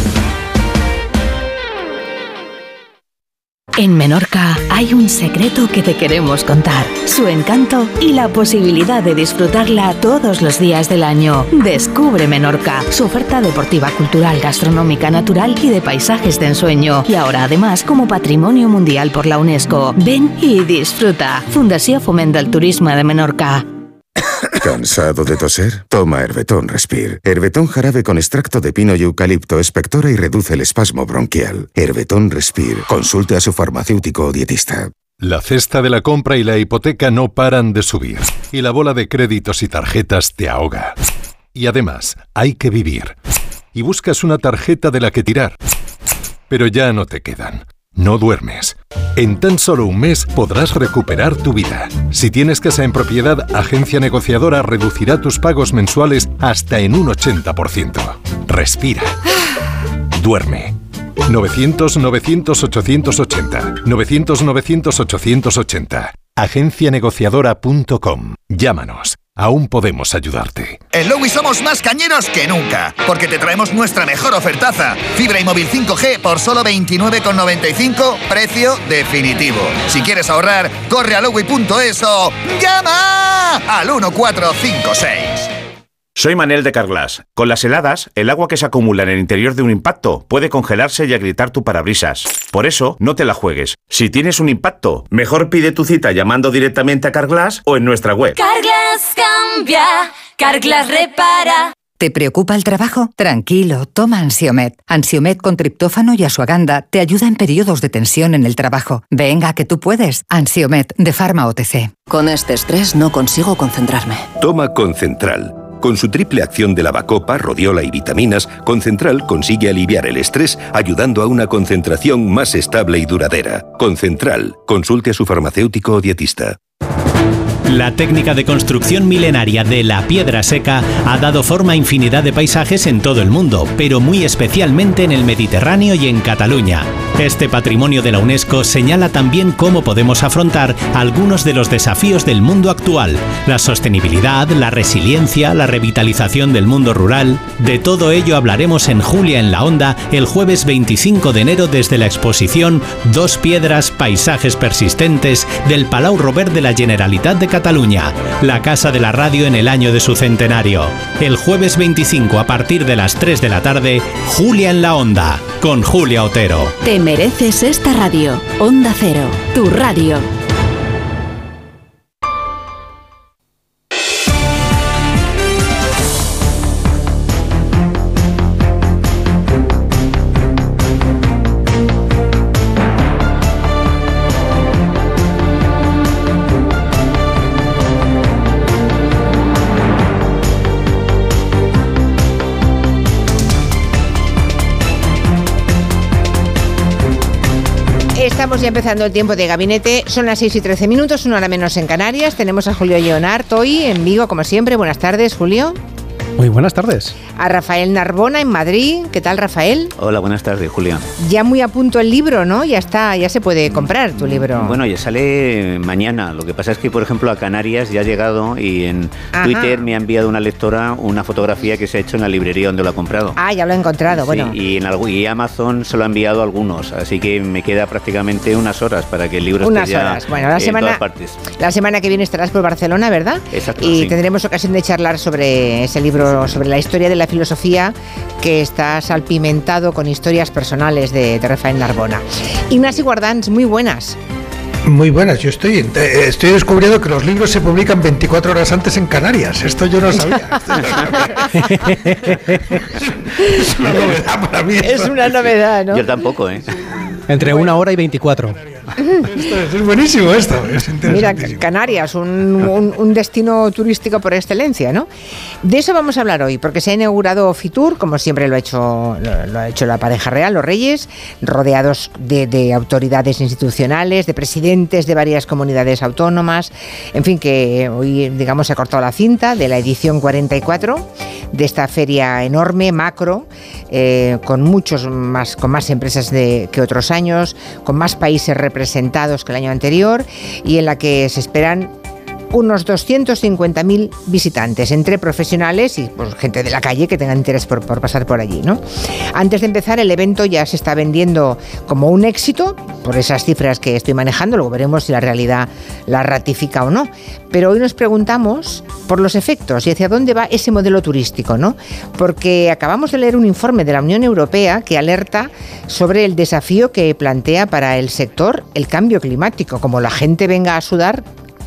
En Menorca hay un secreto que te queremos contar. Su encanto y la posibilidad de disfrutarla todos los días del año. Descubre Menorca, su oferta deportiva, cultural, gastronómica, natural y de paisajes de ensueño. Y ahora además como patrimonio mundial por la UNESCO. Ven y disfruta. Fundación Fomenta el Turismo de Menorca. ¿Cansado de toser? Toma Herbetón Respire. Herbetón jarabe con extracto de pino y eucalipto espectora y reduce el espasmo bronquial. Herbetón Respire. Consulte a su farmacéutico o dietista. La cesta de la compra y la hipoteca no paran de subir. Y la bola de créditos y tarjetas te ahoga. Y además, hay que vivir. Y buscas una tarjeta de la que tirar. Pero ya no te quedan. No duermes. En tan solo un mes podrás recuperar tu vida. Si tienes casa en propiedad, Agencia Negociadora reducirá tus pagos mensuales hasta en un 80%. Respira. [SIGHS] Duerme. 900-900-880. 900-900-880. Agencianegociadora.com. Llámanos. Aún podemos ayudarte. En Lowy somos más cañeros que nunca, porque te traemos nuestra mejor ofertaza. Fibra y móvil 5G por solo 29,95, precio definitivo. Si quieres ahorrar, corre a lowy.es o llama al 1456. Soy Manel de Carglass. Con las heladas, el agua que se acumula en el interior de un impacto puede congelarse y agrietar tu parabrisas. Por eso, no te la juegues. Si tienes un impacto, mejor pide tu cita llamando directamente a Carglass o en nuestra web. Carglass cambia, Carglass repara. ¿Te preocupa el trabajo? Tranquilo, toma Ansiomet. Ansiomet con triptófano y asuaganda te ayuda en periodos de tensión en el trabajo. Venga, que tú puedes. Ansiomet de Pharma OTC. Con este estrés no consigo concentrarme. Toma Concentral. Con su triple acción de lavacopa, rodiola y vitaminas, Concentral consigue aliviar el estrés ayudando a una concentración más estable y duradera. Concentral. Consulte a su farmacéutico o dietista. La técnica de construcción milenaria de la piedra seca ha dado forma a infinidad de paisajes en todo el mundo, pero muy especialmente en el Mediterráneo y en Cataluña. Este patrimonio de la UNESCO señala también cómo podemos afrontar algunos de los desafíos del mundo actual, la sostenibilidad, la resiliencia, la revitalización del mundo rural. De todo ello hablaremos en Julia en la Onda el jueves 25 de enero desde la exposición Dos Piedras, Paisajes Persistentes del Palau Robert de la Generalitat de Cataluña, la casa de la radio en el año de su centenario. El jueves 25 a partir de las 3 de la tarde, Julia en la Onda, con Julia Otero. Te mereces esta radio. Onda Cero, tu radio. Ya empezando el tiempo de gabinete. Son las 6 y 13 minutos, una hora menos en Canarias. Tenemos a Julio Leonard hoy en Vigo, como siempre. Buenas tardes, Julio. Muy buenas tardes. A Rafael Narbona en Madrid. ¿Qué tal, Rafael? Hola, buenas tardes, Julián. Ya muy a punto el libro, ¿no? Ya está, ya se puede comprar tu libro. Bueno, ya sale mañana. Lo que pasa es que, por ejemplo, a Canarias ya ha llegado y en Ajá. Twitter me ha enviado una lectora una fotografía que se ha hecho en la librería donde lo ha comprado. Ah, ya lo he encontrado, bueno. Y, en algún- y Amazon se lo ha enviado a algunos, así que me queda prácticamente unas horas para que el libro Unas esté ya horas. Bueno, la en semana- todas partes. La semana que viene estarás por Barcelona, ¿verdad? Exacto, Y sí. tendremos ocasión de charlar sobre ese libro, sobre la historia de la filosofía que está salpimentado con historias personales de, de Rafael Narbona. Ignacio Guardans, muy buenas. Muy buenas, yo estoy, eh, estoy descubriendo que los libros se publican 24 horas antes en Canarias. Esto yo no sabía. [LAUGHS] [LAUGHS] es una novedad para mí. Es una novedad, ¿no? Yo tampoco, ¿eh? Entre una hora y 24. Esto es, es buenísimo esto. Es Mira. Canarias, un, un- un destino turístico por excelencia, ¿no? De eso vamos a hablar hoy, porque se ha inaugurado Fitur, como siempre lo ha hecho, lo, lo ha hecho la pareja real, los reyes, rodeados de, de autoridades institucionales, de presidentes de varias comunidades autónomas, en fin, que hoy, digamos, se ha cortado la cinta de la edición 44 de esta feria enorme, macro, eh, con muchos más, con más empresas de- que otros años, con más países representados que el año anterior y en la que se esperan unos 250.000 visitantes, entre profesionales y pues, gente de la calle que tenga interés por, pasar por allí. ¿no? Antes de empezar, el evento ya se está vendiendo como un éxito, por esas cifras que estoy manejando, luego veremos si la realidad la ratifica o no. Pero hoy nos preguntamos por los efectos y hacia dónde va ese modelo turístico, ¿no? Porque acabamos de leer un informe de la Unión Europea que alerta sobre el desafío que plantea para el sector el cambio climático. Como la gente venga a sudar,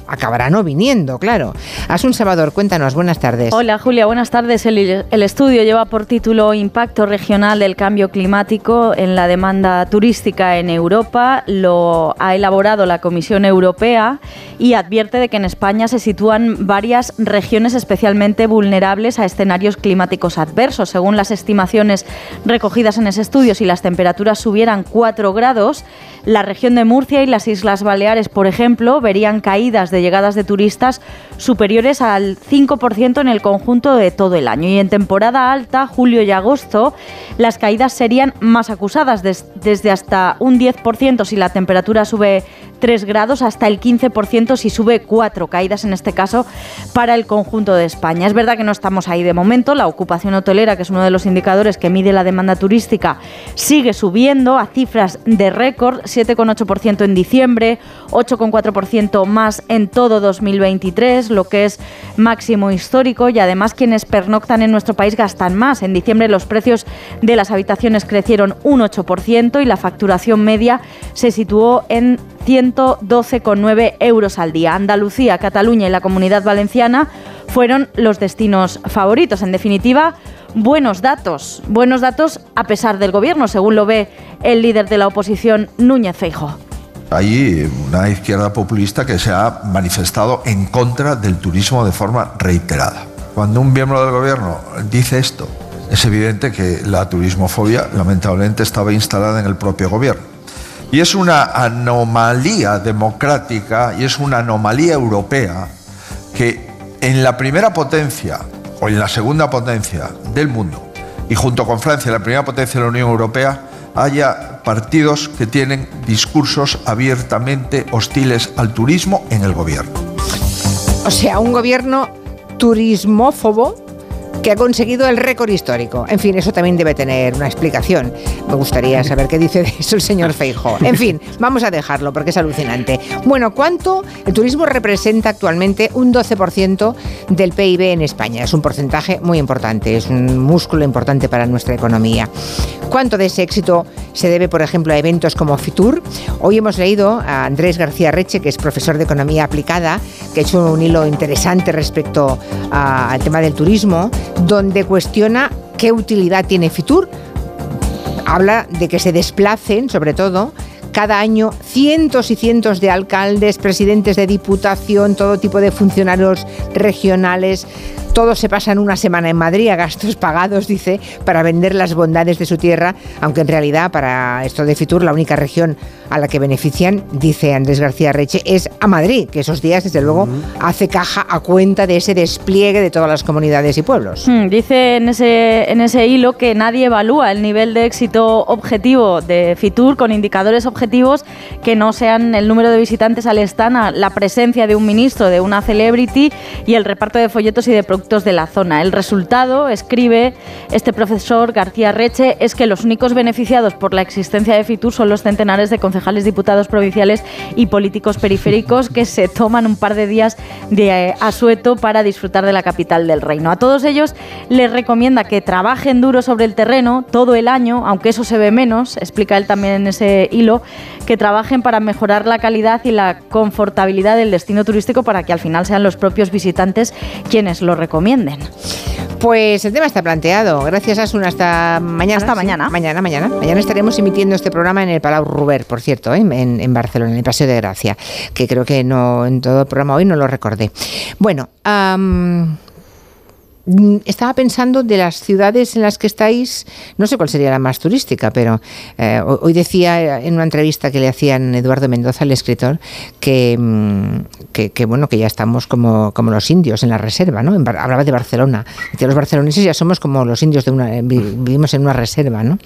acabará no viniendo, claro. Asun Salvador, cuéntanos, buenas tardes. Hola Julia, buenas tardes. El, estudio lleva por título Impacto regional del cambio climático en la demanda turística en Europa. Lo ha elaborado la Comisión Europea y advierte de que en España se sitúan varias regiones especialmente vulnerables a escenarios climáticos adversos. Según las estimaciones recogidas en ese estudio, si las temperaturas subieran 4 grados, la región de Murcia y las Islas Baleares, por ejemplo, verían caídas de llegadas de turistas superiores al 5% en el conjunto de todo el año. Y en temporada alta, julio y agosto, las caídas serían más acusadas, des- desde hasta un 10% si la temperatura sube 3 grados hasta el 15% si sube 4 caídas en este caso para el conjunto de España. Es verdad que no estamos ahí de momento, la ocupación hotelera, que es uno de los indicadores que mide la demanda turística, sigue subiendo a cifras de récord, 7,8% en diciembre, 8,4% más en todo 2023, lo que es máximo histórico y además quienes pernoctan en nuestro país gastan más. En diciembre los precios de las habitaciones crecieron un 8% y la facturación media se situó en 112,9 euros al día. Andalucía, Cataluña y la Comunidad Valenciana fueron los destinos favoritos. En definitiva, buenos datos, buenos datos a pesar del gobierno, según lo ve el líder de la oposición, Núñez Feijóo. Hay una izquierda populista que se ha manifestado en contra del turismo de forma reiterada. Cuando un miembro del gobierno dice esto, es evidente que la turismofobia lamentablemente estaba instalada en el propio gobierno. Y es una anomalía democrática y es una anomalía europea que en la primera potencia o en la segunda potencia del mundo y junto con Francia, la primera potencia de la Unión Europea, haya partidos que tienen discursos abiertamente hostiles al turismo en el gobierno. O sea, un gobierno turismófobo que ha conseguido el récord histórico. En fin, eso también debe tener una explicación. Me gustaría saber qué dice de eso el señor Feijo. En fin, vamos a dejarlo porque es alucinante. Bueno, ¿cuánto el turismo representa actualmente un 12% del PIB en España? Es un porcentaje muy importante, es un músculo importante para nuestra economía. ¿Cuánto de ese éxito se debe, por ejemplo, a eventos como Fitur? Hoy hemos leído a Andrés García Reche, que es profesor de Economía Aplicada, que ha hecho un hilo interesante respecto al tema del turismo, donde cuestiona qué utilidad tiene Fitur. Habla de que se desplacen, sobre todo, cada año cientos y cientos de alcaldes, presidentes de diputación, todo tipo de funcionarios regionales. Todos se pasan una semana en Madrid a gastos pagados, dice, para vender las bondades de su tierra, aunque en realidad para esto de Fitur la única región a la que benefician, dice Andrés García Reche, es a Madrid, que esos días desde luego hace caja a cuenta de ese despliegue de todas las comunidades y pueblos. Hmm, Dice en ese, en ese hilo que nadie evalúa el nivel de éxito objetivo de Fitur con indicadores objetivos que no sean el número de visitantes al stand, la presencia de un ministro, de una celebrity y el reparto de folletos y de productos de la zona. El resultado, escribe este profesor García Reche, es que los únicos beneficiados por la existencia de Fitur son los centenares de concejales, diputados provinciales y políticos periféricos que se toman un par de días de eh, asueto para disfrutar de la capital del reino. A todos ellos les recomienda que trabajen duro sobre el terreno todo el año, aunque eso se ve menos, explica él también en ese hilo, que trabajen para mejorar la calidad y la confortabilidad del destino turístico para que al final sean los propios visitantes quienes lo recomienden. Pues el tema está planteado. Gracias, Asun. Hasta mañana. Hasta mañana. Mañana, mañana. Mañana estaremos emitiendo este programa en el Palau Ruber, por cierto, ¿eh? en, en Barcelona, en el Paseo de Gracia, que creo que no en todo el programa hoy no lo recordé. Bueno, estaba pensando de las ciudades en las que estáis, no sé cuál sería la más turística, pero eh, ho- hoy decía en una entrevista que le hacían Eduardo Mendoza, el escritor, que, mm, que, que, bueno, que ya estamos como, como los indios en la reserva, ¿no? En hablaba de Barcelona. Decía, los barceloneses ya somos como los indios de una, eh, vi- vivimos en una reserva, ¿no?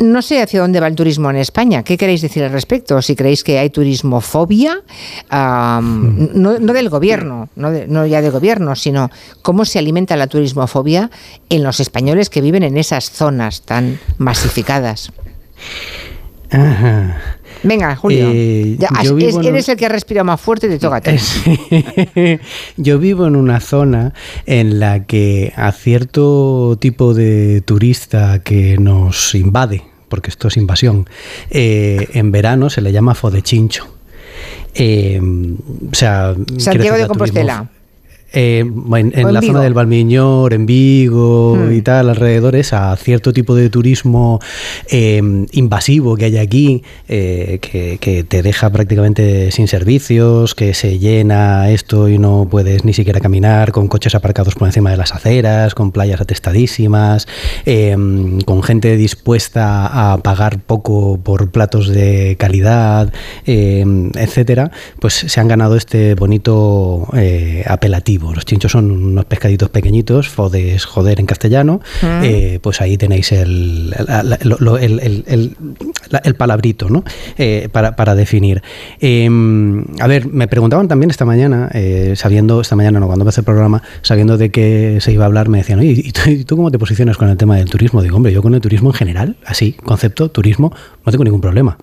No sé hacia dónde va el turismo en España. ¿Qué queréis decir al respecto? Si creéis que hay turismofobia, am, no, no del gobierno, no, de- no ya del gobierno, sino cómo se alimenta la turismofobia en los españoles que viven en esas zonas tan masificadas. Ajá. Venga, Julio. Eh, Ya, es- en eres el que ha respirado más fuerte, te toca. [LAUGHS] Yo vivo en una zona en la que a cierto tipo de turista que nos invade, porque esto es invasión, eh, en verano se le llama fodechincho. Eh, o sea, Santiago de la Compostela. turismo- eh, en, en O en la Vigo. zona del Valmiñor, en Vigo Hmm. y tal, alrededores, a cierto tipo de turismo eh, invasivo que hay aquí, eh, que, que te deja prácticamente sin servicios, que se llena esto y no puedes ni siquiera caminar, con coches aparcados por encima de las aceras, con playas atestadísimas, eh, con gente dispuesta a pagar poco por platos de calidad, eh, etcétera, pues se han ganado este bonito eh, Los chinchos son unos pescaditos pequeñitos, fodes joder en castellano, Mm. eh, pues ahí tenéis el, el, el- el- la- el palabrito ¿no? Eh, para, para definir. Eh, a ver, me preguntaban también esta mañana, eh, sabiendo, esta mañana no, cuando empecé el programa, sabiendo de que se iba a hablar, me decían, oye, ¿y tú, y tú cómo te posicionas con el tema del turismo? Digo, hombre, yo con el turismo en general, así, concepto, turismo, no tengo ningún problema.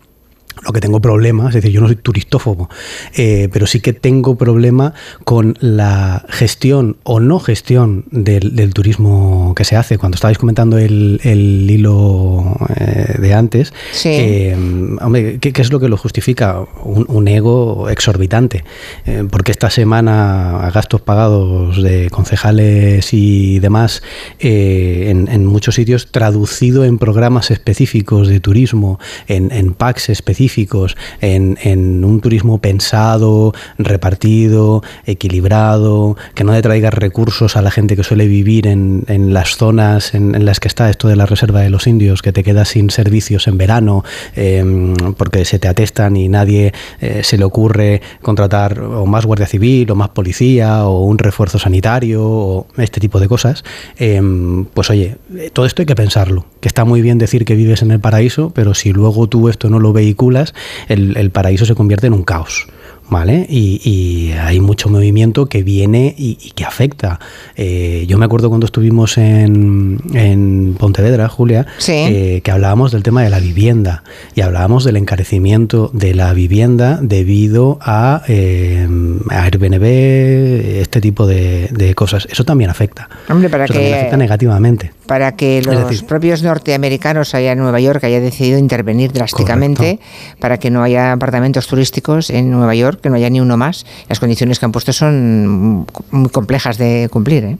Lo que tengo problema, es decir, yo no soy turistófobo, eh, pero sí que tengo problema con la gestión o no gestión del, del turismo que se hace. Cuando estabais comentando el, el hilo eh, de antes, Sí. eh, hombre, ¿qué, qué es lo que lo justifica? Un, un ego exorbitante. Porque esta semana, a gastos pagados de concejales y demás, en, en muchos sitios, traducido en programas específicos de turismo, en, en packs específicos, específicos en, en un turismo pensado, repartido, equilibrado, que no le traiga recursos a la gente que suele vivir en, en las zonas en, en las que está esto de la reserva de los indios, que te quedas sin servicios en verano eh, porque se te atestan y nadie eh, se le ocurre contratar o más guardia civil o más policía o un refuerzo sanitario o este tipo de cosas, eh, pues oye, todo esto hay que pensarlo, que está muy bien decir que vives en el paraíso, pero si luego tú esto no lo vehiculas, el, el paraíso se convierte en un caos. ¿Vale? Y, y hay mucho movimiento que viene y, y que afecta. Eh, yo me acuerdo cuando estuvimos en, en Pontevedra, Julia, eh, que hablábamos del tema de la vivienda y hablábamos del encarecimiento de la vivienda debido a, eh, a Airbnb, este tipo de, de cosas. Eso también afecta. Hombre, para Eso que también afecta negativamente. para que los decir- propios norteamericanos allá en Nueva York haya decidido intervenir drásticamente para que no haya apartamentos turísticos en Nueva York, que no haya ni uno más. Las condiciones que han puesto son muy complejas de cumplir. ¿eh?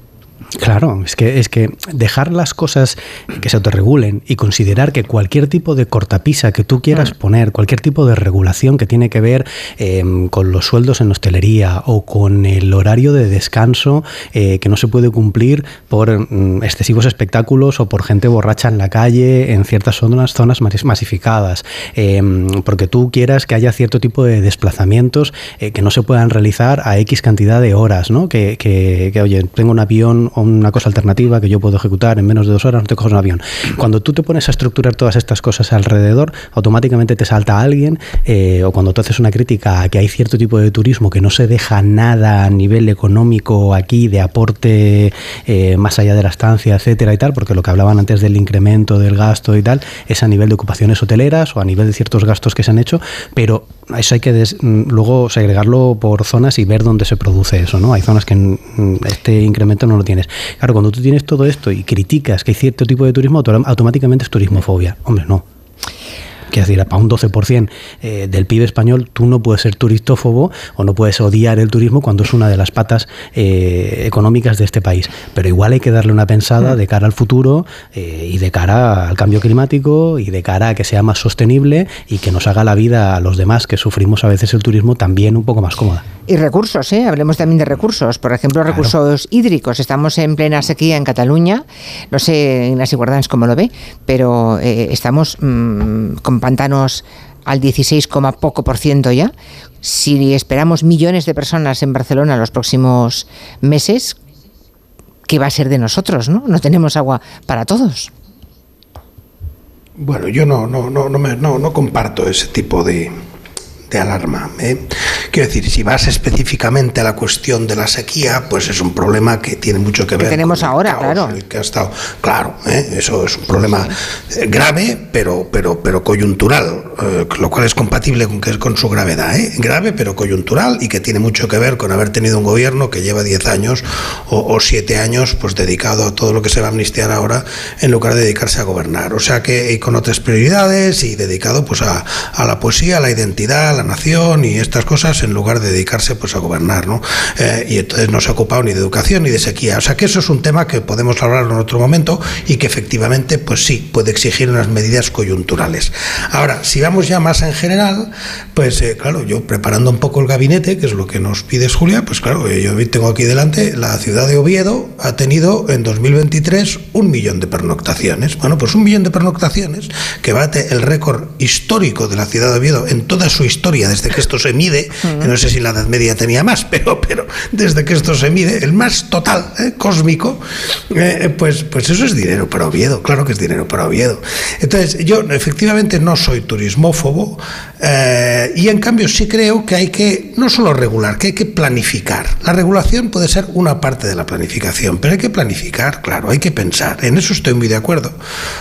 Claro, es que, es que dejar las cosas que se autorregulen y considerar que cualquier tipo de cortapisa que tú quieras poner, cualquier tipo de regulación que tiene que ver eh, con los sueldos en hostelería o con el horario de descanso eh, que no se puede cumplir por mm, excesivos espectáculos o por gente borracha en la calle en ciertas zonas, zonas mas- masificadas, eh, porque tú quieras que haya cierto tipo de desplazamientos eh, que no se puedan realizar a X cantidad de horas, ¿no? Que, que- que, oye, tengo un avión una cosa alternativa que yo puedo ejecutar en menos de dos horas, no te coges un avión. Cuando tú te pones a estructurar todas estas cosas alrededor, automáticamente te salta alguien, eh, o cuando tú haces una crítica a que hay cierto tipo de turismo que no se deja nada a nivel económico aquí de aporte eh, más allá de la estancia, etcétera y tal, porque lo que hablaban antes del incremento del gasto y tal, es a nivel de ocupaciones hoteleras o a nivel de ciertos gastos que se han hecho, pero eso hay que des- mm, luego segregarlo por zonas y ver dónde se produce eso, ¿no? Hay zonas que mm, este incremento no lo tienes. Claro, cuando tú tienes todo esto y criticas que hay cierto tipo de turismo, auto- automáticamente es turismofobia. Hombre, no. Quiero decir, para un 12% eh, del PIB español, tú no puedes ser turistófobo o no puedes odiar el turismo cuando es una de las patas eh, económicas de este país. Pero igual hay que darle una pensada de cara al futuro eh, y de cara al cambio climático y de cara a que sea más sostenible y que nos haga la vida a los demás que sufrimos a veces el turismo también un poco más cómoda. Y recursos, ¿eh? hablemos también de recursos. Por ejemplo, recursos hídricos. Estamos en plena sequía en Cataluña. No sé Ignacio Guardans cómo lo ve, pero eh, estamos mm, con pantanos al 16, coma poco por ciento ya. Si esperamos millones de personas en Barcelona los próximos meses, ¿qué va a ser de nosotros? No, no tenemos agua para todos. Bueno, yo no, no, no, no, me- no, no comparto ese tipo de, de alarma. ¿eh? Quiero decir, si vas específicamente a la cuestión de la sequía, pues es un problema que tiene mucho que Que ver tenemos ahora, claro. que ha estado claro ¿eh? eso es un problema eh, grave pero pero pero coyuntural eh, lo cual es compatible con que con su gravedad ¿eh? grave pero coyuntural y que tiene mucho que ver con haber tenido un gobierno que lleva 10 años o, o 7 años pues dedicado a todo lo que se va a amnistiar ahora en lugar de dedicarse a gobernar o sea que con otras prioridades y dedicado pues a, a la poesía a la identidad a la nación y estas cosas en lugar de dedicarse pues a gobernar ¿no? Eh, y entonces no se ha ocupado ni de educación ni de sequía. O sea que eso es un tema que podemos hablar en otro momento y que efectivamente pues sí puede exigir unas medidas coyunturales. Ahora si vamos ya más en general pues eh, claro yo preparando un poco el gabinete que es lo que nos pides Julia pues claro eh, yo tengo aquí delante la ciudad de Oviedo ha tenido en 2023 un millón de pernoctaciones. Bueno pues un millón de pernoctaciones que bate el récord histórico de la ciudad de Oviedo en toda su historia desde que esto se mide no sé si la Edad Media tenía más pero pero desde que esto se mide el más total eh, cósmico eh, pues pues eso es dinero para Oviedo claro que es dinero para Oviedo. Entonces yo efectivamente no soy turismófobo eh, y en cambio sí creo que hay que no solo regular que hay que planificar. La regulación puede ser una parte de la planificación pero hay que planificar claro hay que pensar. En eso estoy muy de acuerdo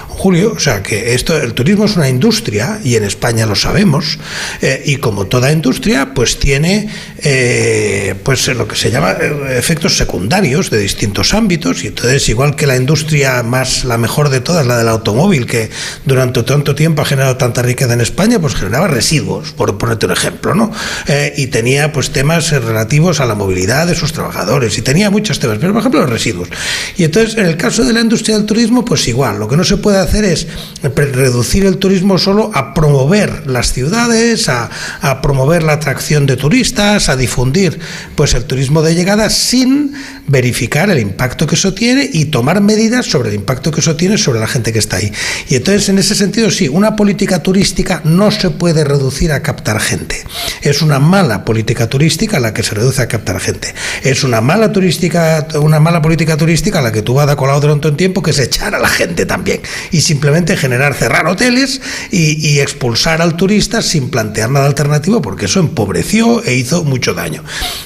Julio. O sea que esto el turismo es una industria y en España lo sabemos eh, y como toda industria pues tiene eh, pues lo que se llama eh, efectos secundarios de distintos ámbitos y entonces igual que la industria más la mejor de todas, la del automóvil, que durante tanto tiempo ha generado tanta riqueza en España, pues generaba residuos, por ponerte un ejemplo, ¿no? Eh, y tenía pues temas relativos a la movilidad de sus trabajadores y tenía muchos temas, pero por ejemplo los residuos. Y entonces en el caso de la industria del turismo, pues igual, lo que no se puede hacer es reducir el turismo solo a promover las ciudades, a, a promover la atracción de turistas, a difundir pues el turismo de llegada sin verificar el impacto que eso tiene y tomar medidas sobre el impacto que eso tiene sobre la gente que está ahí. Y entonces, en ese sentido, sí, una política turística no se puede reducir a captar gente. Es una mala política turística la que se reduce a captar gente. Es una mala turística, una mala política turística la que tú vas a colado durante un tiempo, que es echar a la gente también. Y simplemente generar, cerrar hoteles y expulsar al turista sin plantear nada alternativo, porque eso empobreció e hizo mucho daño.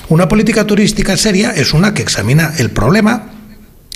Una política turística seria es una que examina el problema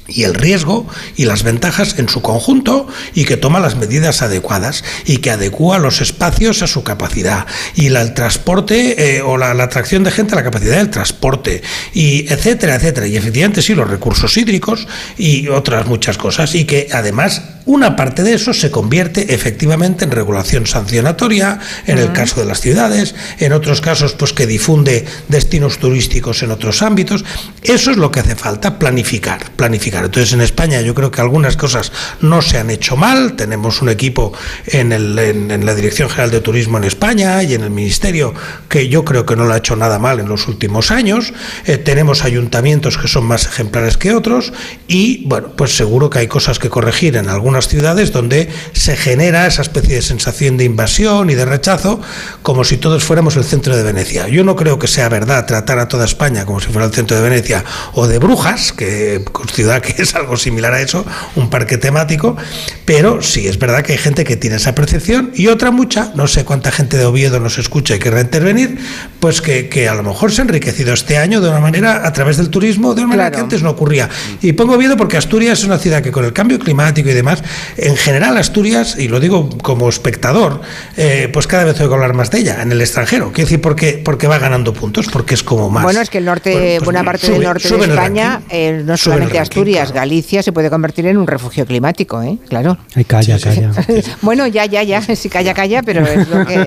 y el riesgo y las ventajas en su conjunto y que toma las medidas adecuadas y que adecua los espacios a su capacidad y la, el transporte eh, o la, la, atracción de gente a la capacidad del transporte y etcétera, etcétera. Y efectivamente sí, los recursos hídricos y otras muchas cosas y que además una parte de eso se convierte efectivamente en regulación sancionatoria en el caso de las ciudades, en otros casos pues que difunde destinos turísticos en otros ámbitos. Eso es lo que hace falta, planificar, planificar. Entonces en España yo creo que algunas cosas no se han hecho mal, tenemos un equipo en, la Dirección General de Turismo en España y en el Ministerio que yo creo que no lo ha hecho nada mal en los últimos años, eh, tenemos ayuntamientos que son más ejemplares que otros y bueno, pues seguro que hay cosas que corregir en algunas ciudades donde se genera esa especie de sensación de invasión y de rechazo como si todos fuéramos el centro de Venecia. Yo no creo que sea verdad tratar a toda España como si fuera el centro de Venecia o de Brujas, que ciudad que es algo similar a eso, un parque temático, pero sí es verdad que hay gente que tiene esa percepción y otra mucha, no sé cuánta gente de Oviedo nos escucha y querrá intervenir, pues que, que a lo mejor se ha enriquecido este año de una manera a través del turismo, de una manera claro. que antes no ocurría. Y pongo Oviedo porque Asturias es una ciudad que con el cambio climático y demás, en general Asturias, y lo digo como espectador, eh, pues cada vez oigo hablar más de ella en el extranjero. Quiero decir, porque, porque va ganando puntos, porque es como más. Bueno, es que el norte, bueno, pues buena parte sube, del norte de España, eh, no solamente Asturias, Galicia se puede convertir en un refugio climático, ¿eh? Claro. Ay, calla, calla. [LAUGHS] Bueno, ya, ya, ya, sí, calla, calla, pero es lo que...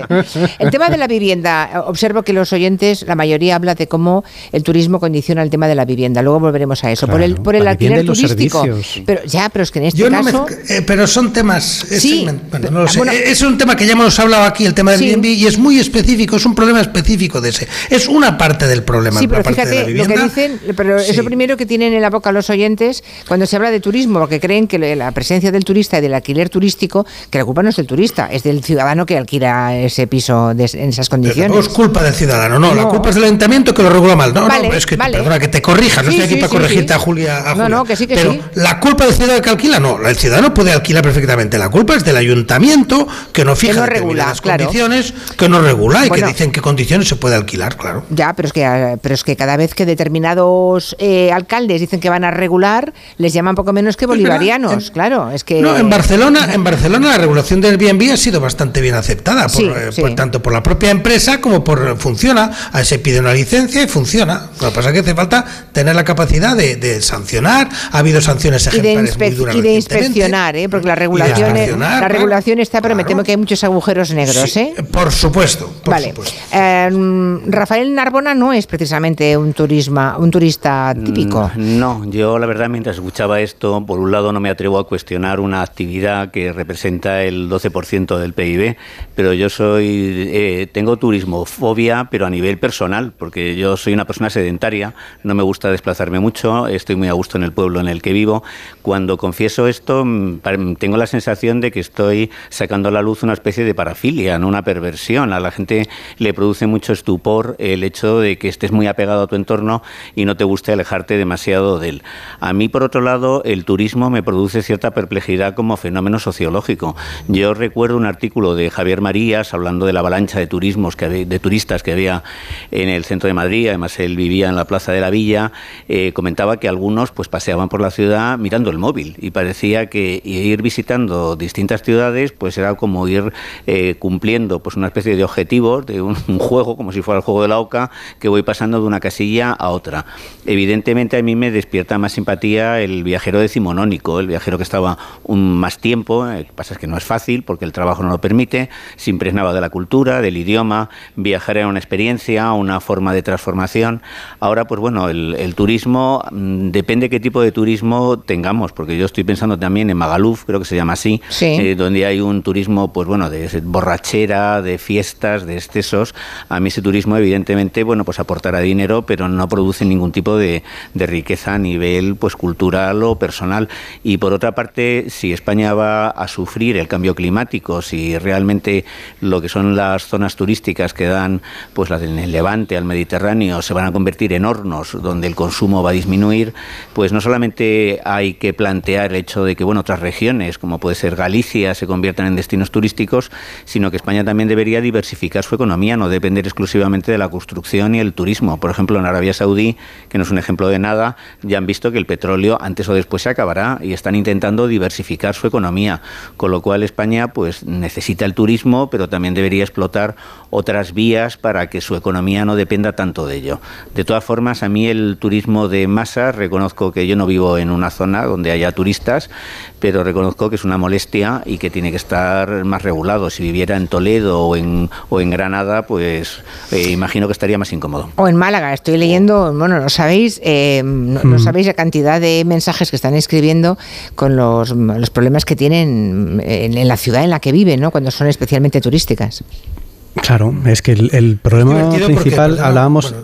[LAUGHS] El tema de la vivienda, observo que los oyentes, la mayoría habla de cómo el turismo condiciona el tema de la vivienda. Luego volveremos a eso. Claro, por el, por el alquiler turístico. Servicios. Pero ya, pero es que en este Yo caso... No me, eh, pero son temas... Es, sí, bueno, no lo sé. Bueno, es un tema que ya hemos hablado aquí, el tema del sí. Airbnb, y es muy específico, es un problema específico de ese. Es una parte del problema. Sí, pero fíjate lo que dicen, pero sí. eso primero que tienen en la boca los oyentes cuando se habla de turismo, porque creen que la presencia del turista y del alquiler turístico, que la culpa no es del turista, es del ciudadano que alquila ese piso de, en esas condiciones. No es culpa del ciudadano, no, no, la culpa es del ayuntamiento que lo regula mal. No, vale, no, es que, vale. perdona, que te corrija, no sí, estoy aquí para corregirte a Julia, a, Julia. No, no, que sí, que pero la culpa del ciudadano que alquila, no, el ciudadano puede alquilar perfectamente, la culpa es del ayuntamiento que no fija que no regula, claro. condiciones, que no regula y bueno, que dicen qué condiciones se puede alquilar, claro. Ya, pero es que, pero es que cada vez que determinados eh, alcaldes dicen que van a regular, les llaman poco menos que bolivarianos, en, claro, es que... No, en Barcelona, [LAUGHS] en Barcelona la regulación del Airbnb ha sido bastante bien aceptada, por, sí, eh, sí. por, tanto por la propia empresa como por funciona, a se pide una licencia y funciona. Lo que pasa es que hace falta tener la capacidad de, de sancionar, ha habido sanciones ejemplares y de, muy duras y de inspeccionar, ¿eh? porque la regulación, la regulación está, pero claro. me temo que hay muchos agujeros negros, sí, ¿eh? Por supuesto. Por vale. Supuesto. Eh, Rafael Narbona no es precisamente un turisma, un turista típico. Mm, no, yo la verdad mientras escuchaba esto, por un lado no me atrevo a cuestionar una actividad que representa el 12% del PIB, pero yo soy eh, tengo turismofobia, pero a nivel personal, porque yo soy una persona sedentaria, no me gusta desplazarme mucho, estoy muy a gusto en el pueblo en el que vivo. Cuando confieso esto, mm, tengo la sensación de que estoy sacando a la luz una especie de parafilia, no una perversión. A la gente le produce mucho estupor el hecho de que estés muy apegado a tu entorno y no te guste alejarte demasiado de él. A mí mí, por otro lado, el turismo me produce cierta perplejidad como fenómeno sociológico. Yo recuerdo un artículo de Javier Marías hablando de la avalancha de turismos que de turistas que había en el centro de Madrid. Además, él vivía en la Plaza de la Villa. Eh, comentaba que algunos pues paseaban por la ciudad mirando el móvil y parecía que ir visitando distintas ciudades pues era como ir eh, cumpliendo pues una especie de objetivo de un, juego, como si fuera el juego de la oca, que voy pasando de una casilla a otra. Evidentemente a mí me despierta más simpatía el viajero decimonónico, el viajero que estaba un más tiempo, eh, lo que pasa es que no es fácil porque el trabajo no lo permite, se impregnaba de la cultura, del idioma, viajar era una experiencia, una forma de transformación. Ahora, pues bueno, el, turismo, mm, depende qué tipo de turismo tengamos, porque yo estoy pensando también en Magaluf, creo que se llama así, eh, donde hay un turismo, pues bueno, de borrachera, de fiestas, de excesos. A mí ese turismo, evidentemente, bueno, pues aportará dinero, pero no produce ningún tipo de, riqueza a nivel pues cultural o personal. Y por otra parte, si España va a sufrir el cambio climático, si realmente lo que son las zonas turísticas que dan pues las del Levante al Mediterráneo se van a convertir en hornos donde el consumo va a disminuir, pues no solamente hay que plantear el hecho de que bueno, otras regiones, como puede ser Galicia, se conviertan en destinos turísticos, sino que España también debería diversificar su economía, no depender exclusivamente de la construcción y el turismo. Por ejemplo, en Arabia Saudí, que no es un ejemplo de nada, ya han visto que el petróleo antes o después se acabará y están intentando diversificar su economía, con lo cual España pues necesita el turismo, pero también debería explotar otras vías para que su economía no dependa tanto de ello. De todas formas, a mí el turismo de masa, reconozco que yo no vivo en una zona donde haya turistas, pero reconozco que es una molestia y que tiene que estar más regulado. Si viviera en Toledo o en, o en Granada, pues eh, imagino que estaría más incómodo. O en Málaga, estoy leyendo, bueno, no sabéis, eh, no, mm. sabéis la cantidad de mensajes que están escribiendo con los, los problemas que tienen en, la ciudad en la que viven, ¿no? cuando son especialmente turísticas. Claro, es que el, problema principal, hablábamos...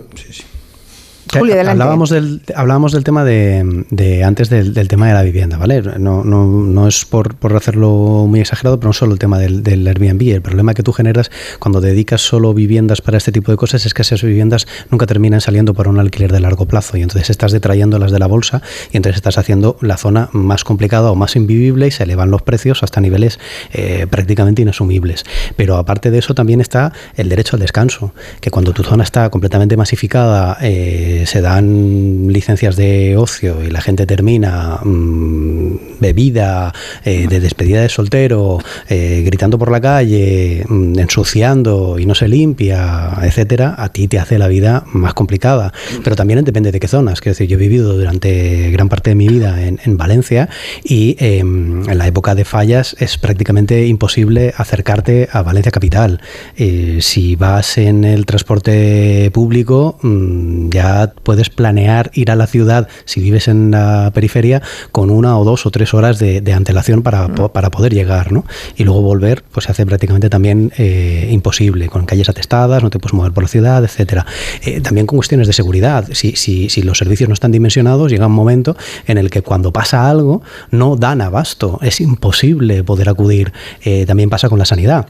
hablábamos, del, hablábamos del tema de, antes del, tema de la vivienda, ¿vale? No, no, no es por, por, hacerlo muy exagerado, pero no solo el tema del, del, Airbnb. El problema que tú generas cuando dedicas solo viviendas para este tipo de cosas es que esas viviendas nunca terminan saliendo para un alquiler de largo plazo y entonces estás detrayendo las de la bolsa y entonces estás haciendo la zona más complicada o más invivible y se elevan los precios hasta niveles eh, prácticamente inasumibles. Pero aparte de eso también está el derecho al descanso, que cuando tu zona está completamente masificada, eh, se dan licencias de ocio y la gente termina mm, bebida, eh, de despedida de soltero, eh, gritando por la calle, mm, ensuciando y no se limpia, etcétera, a ti te hace la vida más complicada. Pero también depende de qué zonas. Quiero decir, yo he vivido durante gran parte de mi vida en, Valencia y em, en la época de fallas es prácticamente imposible acercarte a Valencia capital. Eh, si vas en el transporte público, mm, ya puedes planear ir a la ciudad, si vives en la periferia, con una o dos o tres horas de, antelación para, para, poder llegar, ¿no? Y luego volver, pues se hace prácticamente también eh, imposible, con calles atestadas, no te puedes mover por la ciudad, etcétera. Eh, también con cuestiones de seguridad. Si, si, si los servicios no están dimensionados, llega un momento en el que cuando pasa algo, no dan abasto, es imposible poder acudir. Eh, también pasa con la sanidad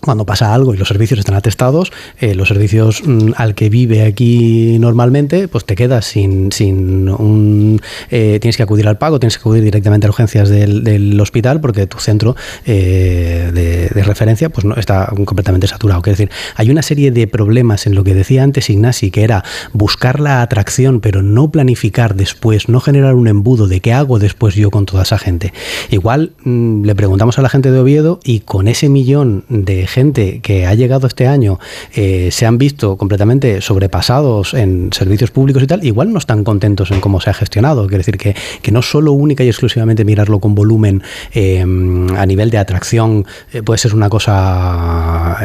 cuando pasa algo y los servicios están atestados, eh, los servicios mm, al que vive aquí normalmente, pues te quedas sin, sin un... Eh, tienes que acudir al pago, tienes que acudir directamente a urgencias del, hospital porque tu centro eh, de, referencia pues no está completamente saturado. Es decir, hay una serie de problemas en lo que decía antes Ignasi, que era buscar la atracción pero no planificar después, no generar un embudo de qué hago después yo con toda esa gente. Igual mm, le preguntamos a la gente de Oviedo y con ese millón de gente que ha llegado este año eh, se han visto completamente sobrepasados en servicios públicos y tal, igual no están contentos en cómo se ha gestionado. Quiere decir que, que no solo única y exclusivamente mirarlo con volumen eh, a nivel de atracción eh, puede ser una cosa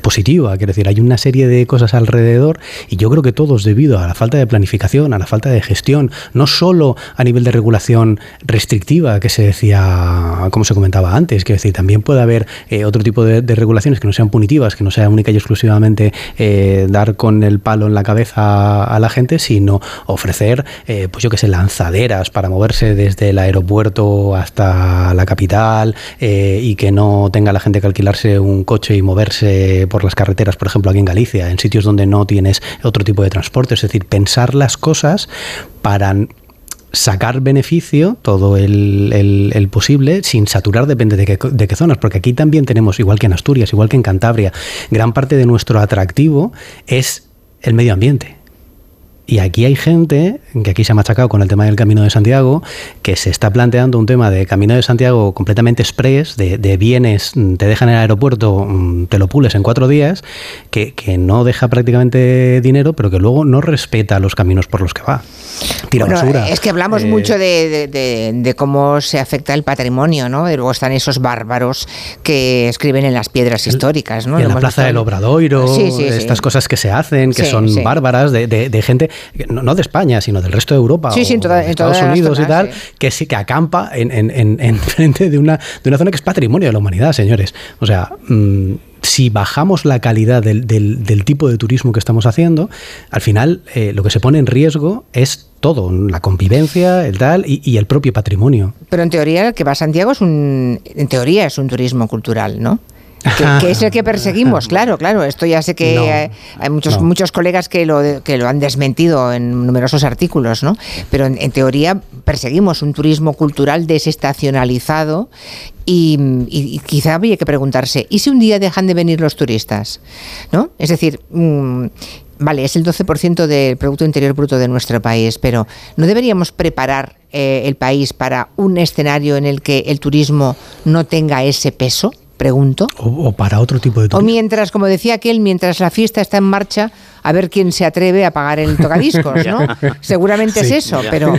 positiva. Quiere decir, hay una serie de cosas alrededor y yo creo que todos debido a la falta de planificación, a la falta de gestión, no solo a nivel de regulación restrictiva que se decía, como se comentaba antes, quiere decir, también puede haber otro tipo de, de regulaciones que no sean punitivas, que no sea única y exclusivamente eh, dar con el palo en la cabeza a la gente, sino ofrecer, eh, pues yo que sé, lanzaderas para moverse desde el aeropuerto hasta la capital eh, y que no tenga la gente que alquilarse un coche y moverse por las carreteras, por ejemplo, aquí en Galicia, en sitios donde no tienes otro tipo de transporte. Es decir, pensar las cosas para sacar beneficio, todo el, posible, sin saturar, depende de qué, de qué zonas, porque aquí también tenemos, igual que en Asturias, igual que en Cantabria, gran parte de nuestro atractivo es el medio ambiente. Y aquí hay gente, que aquí se ha machacado con el tema del Camino de Santiago, que se está planteando un tema de Camino de Santiago completamente express, de, bienes, mm, te dejan en el aeropuerto, mm, te lo pules en cuatro días, que, que, no deja prácticamente dinero, pero que luego no respeta los caminos por los que va. Tira basura. Es que hablamos Eh, mucho de, de- de cómo se afecta el patrimonio, ¿no? Y luego están esos bárbaros que escriben en las piedras históricas, ¿no? y en la Plaza del Obradoiro, Sí, sí, sí. estas cosas que se hacen, que son bárbaras, de, de- de gente, no no de España, sino del resto de Europa, Sí, o sí, en toda- de Estados Unidos y tal, que sí que acampa en, en- en- en [LAUGHS] frente de una, de una zona que es patrimonio de la humanidad, señores. O sea, mm, si bajamos la calidad del, del- del tipo de turismo que estamos haciendo, al final eh, lo que se pone en riesgo es todo, la convivencia, el tal, y, y el propio patrimonio. Pero en teoría el que va a Santiago es un, en teoría es un turismo cultural, ¿no? Que, que es el que perseguimos, claro, claro. Esto ya sé que No, hay muchos, no. muchos colegas que lo, que lo han desmentido en numerosos artículos, ¿no? Pero en, en teoría perseguimos un turismo cultural desestacionalizado y, y- y quizá habría que preguntarse, ¿y si un día dejan de venir los turistas? ¿No? Es decir, mm, vale, es el 12% del Producto Interior Bruto de nuestro país, pero ¿no deberíamos preparar eh, el país para un escenario en el que el turismo no tenga ese peso? Pregunto. O, o para otro tipo de O turismo. mientras, como decía aquel, mientras la fiesta está en marcha, a ver quién se atreve a pagar el tocadiscos, [LAUGHS] ¿no? Seguramente Sí, es eso, ya. pero,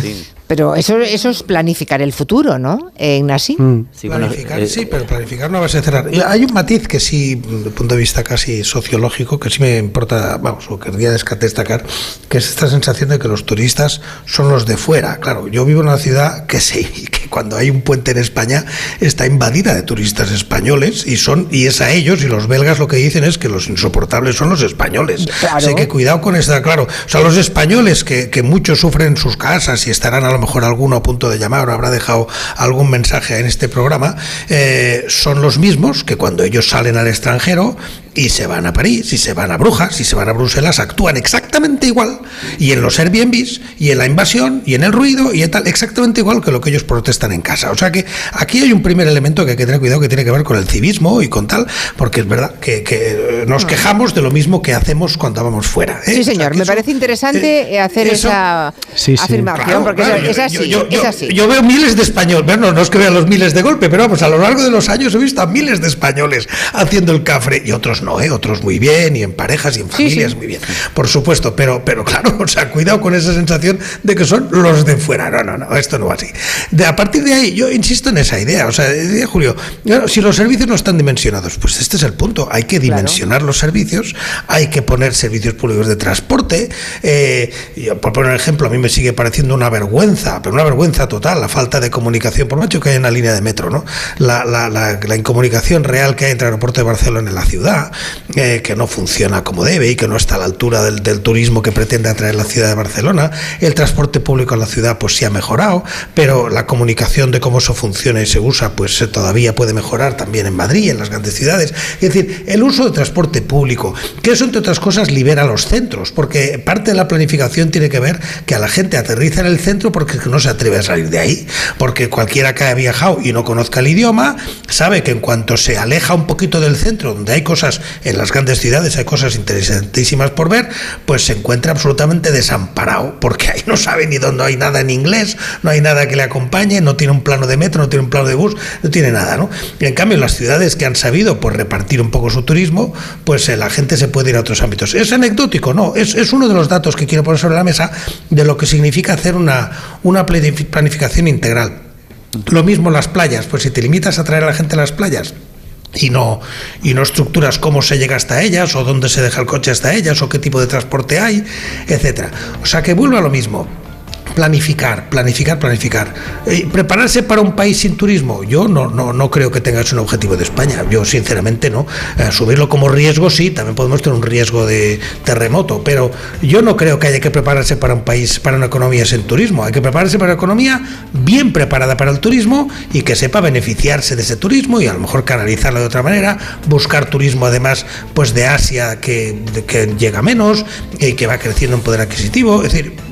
Sí. Pero eso, eso es planificar el futuro, ¿no, eh, Ignasi? Sí, bueno, planificar, eh, sí, pero planificar no va a ser cerrar. Hay un matiz que sí, desde el punto de vista casi sociológico, que sí me importa, vamos, o querría destacar, que es esta sensación de que los turistas son los de fuera. Claro, yo vivo en una ciudad que sí, [LAUGHS] que cuando hay un puente en España está invadida de turistas españoles y son y es a ellos y los belgas lo que dicen es que los insoportables son los españoles. Claro. Así que cuidado con esta, claro. O sea, los españoles que, que muchos sufren en sus casas y estarán a lo mejor alguno a punto de llamar o habrá dejado algún mensaje en este programa, eh, son los mismos que cuando ellos salen al extranjero y se van a París, y se van a Brujas, y se van a Bruselas, actúan exactamente igual. Y en los Airbnbs, y en la invasión, y en el ruido, y en tal, exactamente igual que lo que ellos protestan en casa. O sea que aquí hay un primer elemento que hay que tener cuidado que tiene que ver con el civismo y con tal, porque es verdad que, que, eh, nos quejamos de lo mismo que hacemos cuando vamos fuera. ¿eh? Sí, señor, me parece interesante eh, hacer eso- esa Sí, sí. afirmación, Claro, porque claro, es, yo- es así, yo- yo- es así. Yo veo miles de españoles, bueno, no es que vea los miles de golpe, pero vamos, a lo largo de los años he visto a miles de españoles haciendo el cafre y otros no, ¿eh? otros muy bien, y en parejas y en familias muy bien, por supuesto, pero, pero claro, [LAUGHS] o sea, cuidado con esa sensación de que son los de fuera. No, no, no, esto no va así. De, a partir de ahí, yo insisto en esa idea, o sea, decía Julio, claro, si los servicios no están dimensionados, pues este es el punto, hay que dimensionar los servicios, hay que poner servicios públicos de transporte. eh, yo, por poner un ejemplo, a mí me sigue pareciendo una vergüenza, pero una vergüenza total, la falta de comunicación, por mucho que haya una línea de metro, ¿no? La, la, la, la incomunicación real que hay entre el aeropuerto de Barcelona y la ciudad, eh, que no funciona como debe y que no está a la altura del, turismo que pretende atraer la ciudad de Barcelona. El transporte público en la ciudad, pues sí ha mejorado, pero la comunicación de cómo eso funciona y se usa, pues eh, todavía puede mejorar también en Madrid, en las grandes ciudades. Es decir, el uso de transporte público, que eso entre otras cosas libera los centros, porque parte de la planificación tiene que ver que a la gente aterriza en el centro porque no se atreve a salir de ahí, porque cualquiera que haya viajado y no conozca el idioma sabe que en cuanto se aleja un poquito del centro, donde hay cosas en las grandes ciudades, hay cosas interesantísimas por ver, pues se encuentra absolutamente desamparado, porque ahí no sabe ni dónde hay nada en inglés, no hay nada que le acompañe, no tiene un plano de metro, no tiene un plano de bus, no tiene nada, ¿no? Y en cambio, en las ciudades que han sabido pues, repartir un poco su turismo, pues eh, la gente se puede ir a otros ámbitos. ¿Es anecdótico? No, es, es uno de los datos que quiero poner sobre la mesa de lo que significa hacer una, una planificación integral. Lo mismo las playas, pues si te limitas a traer a la gente a las playas, y no, y no estructuras cómo se llega hasta ellas o dónde se deja el coche hasta ellas o qué tipo de transporte hay, etcétera. O sea que vuelve a lo mismo. Planificar, planificar, planificar. Eh, ¿Prepararse para un país sin turismo? Yo no, no, no creo que tengas un objetivo de España. Yo sinceramente no. Eh, asumirlo como riesgo, sí, también podemos tener un riesgo de terremoto, pero yo no creo que haya que prepararse para un país, para una economía sin turismo. Hay que prepararse para una economía bien preparada para el turismo y que sepa beneficiarse de ese turismo y a lo mejor canalizarlo de otra manera, buscar turismo además pues de Asia que, que llega menos y que va creciendo en poder adquisitivo. Es decir,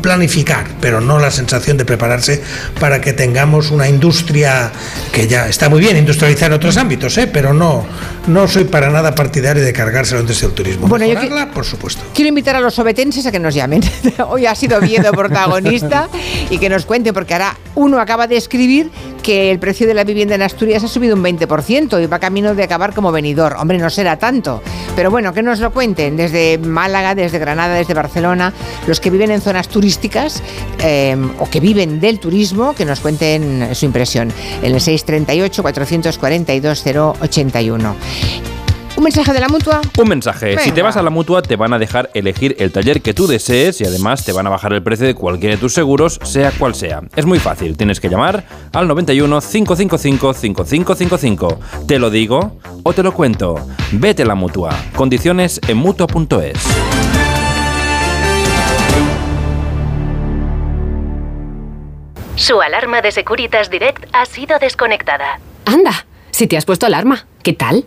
planificar, pero no la sensación de prepararse para que tengamos una industria que ya está muy bien industrializar en otros ámbitos, ¿eh? pero no, no soy para nada partidario de cargárselo antes del turismo. Bueno, yo por supuesto. Quiero invitar a los sobetenses a que nos llamen. [LAUGHS] Hoy ha sido Oviedo protagonista y que nos cuente, porque ahora uno acaba de escribir que el precio de la vivienda en Asturias ha subido un 20% y va camino de acabar como venidor. Hombre, no será tanto, pero bueno, que nos lo cuenten desde Málaga, desde Granada, desde Barcelona, los que viven en zonas turísticas eh, o que viven del turismo, que nos cuenten su impresión en el 638-442-081. ¿Un mensaje de la mutua? Un mensaje. Si te vas a la mutua, te van a dejar elegir el taller que tú desees y además te van a bajar el precio de cualquiera de tus seguros, sea cual sea. Es muy fácil. Tienes que llamar al 91 555 5555. Te lo digo o te lo cuento. Vete a la mutua. Condiciones en mutua.es. Su alarma de Securitas Direct ha sido desconectada. Anda, si te has puesto alarma, ¿qué tal?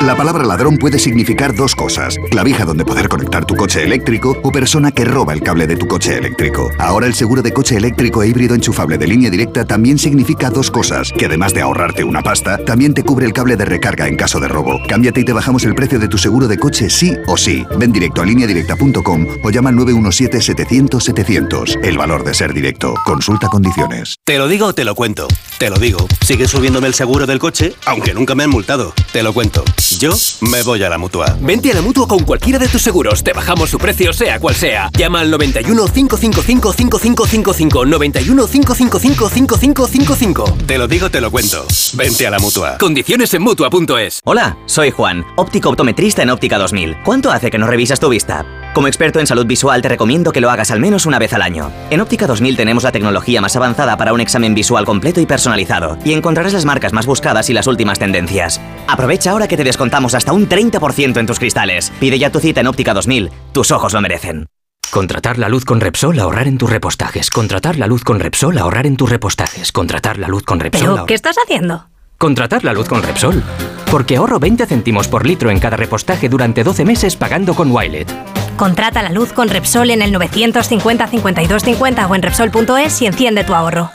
La palabra ladrón puede significar dos cosas. Clavija donde poder conectar tu coche eléctrico o persona que roba el cable de tu coche eléctrico. Ahora el seguro de coche eléctrico e híbrido enchufable de línea directa también significa dos cosas. Que además de ahorrarte una pasta, también te cubre el cable de recarga en caso de robo. Cámbiate y te bajamos el precio de tu seguro de coche sí o sí. Ven directo a lineadirecta.com o llama al 917-700-700. El valor de ser directo. Consulta condiciones. Te lo digo o te lo cuento. Te lo digo. Sigue subiéndome el seguro del coche, aunque nunca me han multado. Te lo cuento. Yo me voy a la mutua. Vente a la mutua con cualquiera de tus seguros. Te bajamos su precio, sea cual sea. Llama al 91 555 5555. 91 555 5555. Te lo digo, te lo cuento. Vente a la mutua. Condiciones en mutua.es. Hola, soy Juan, óptico optometrista en Óptica 2000. ¿Cuánto hace que no revisas tu vista? Como experto en salud visual te recomiendo que lo hagas al menos una vez al año. En Óptica 2000 tenemos la tecnología más avanzada para un examen visual completo y personalizado, y encontrarás las marcas más buscadas y las últimas tendencias. Aprovecha ahora que te descontamos hasta un 30% en tus cristales. Pide ya tu cita en Óptica 2000. Tus ojos lo merecen. Contratar la luz con Repsol, ahorrar en tus repostajes. Contratar la luz con Repsol, ahorrar en tus repostajes. Contratar la luz con Repsol. ¿Pero ahor- qué estás haciendo? Contratar la luz con Repsol. Porque ahorro 20 céntimos por litro en cada repostaje durante 12 meses pagando con Wilet. Contrata la luz con Repsol en el 950 52 50 o en Repsol.es y enciende tu ahorro.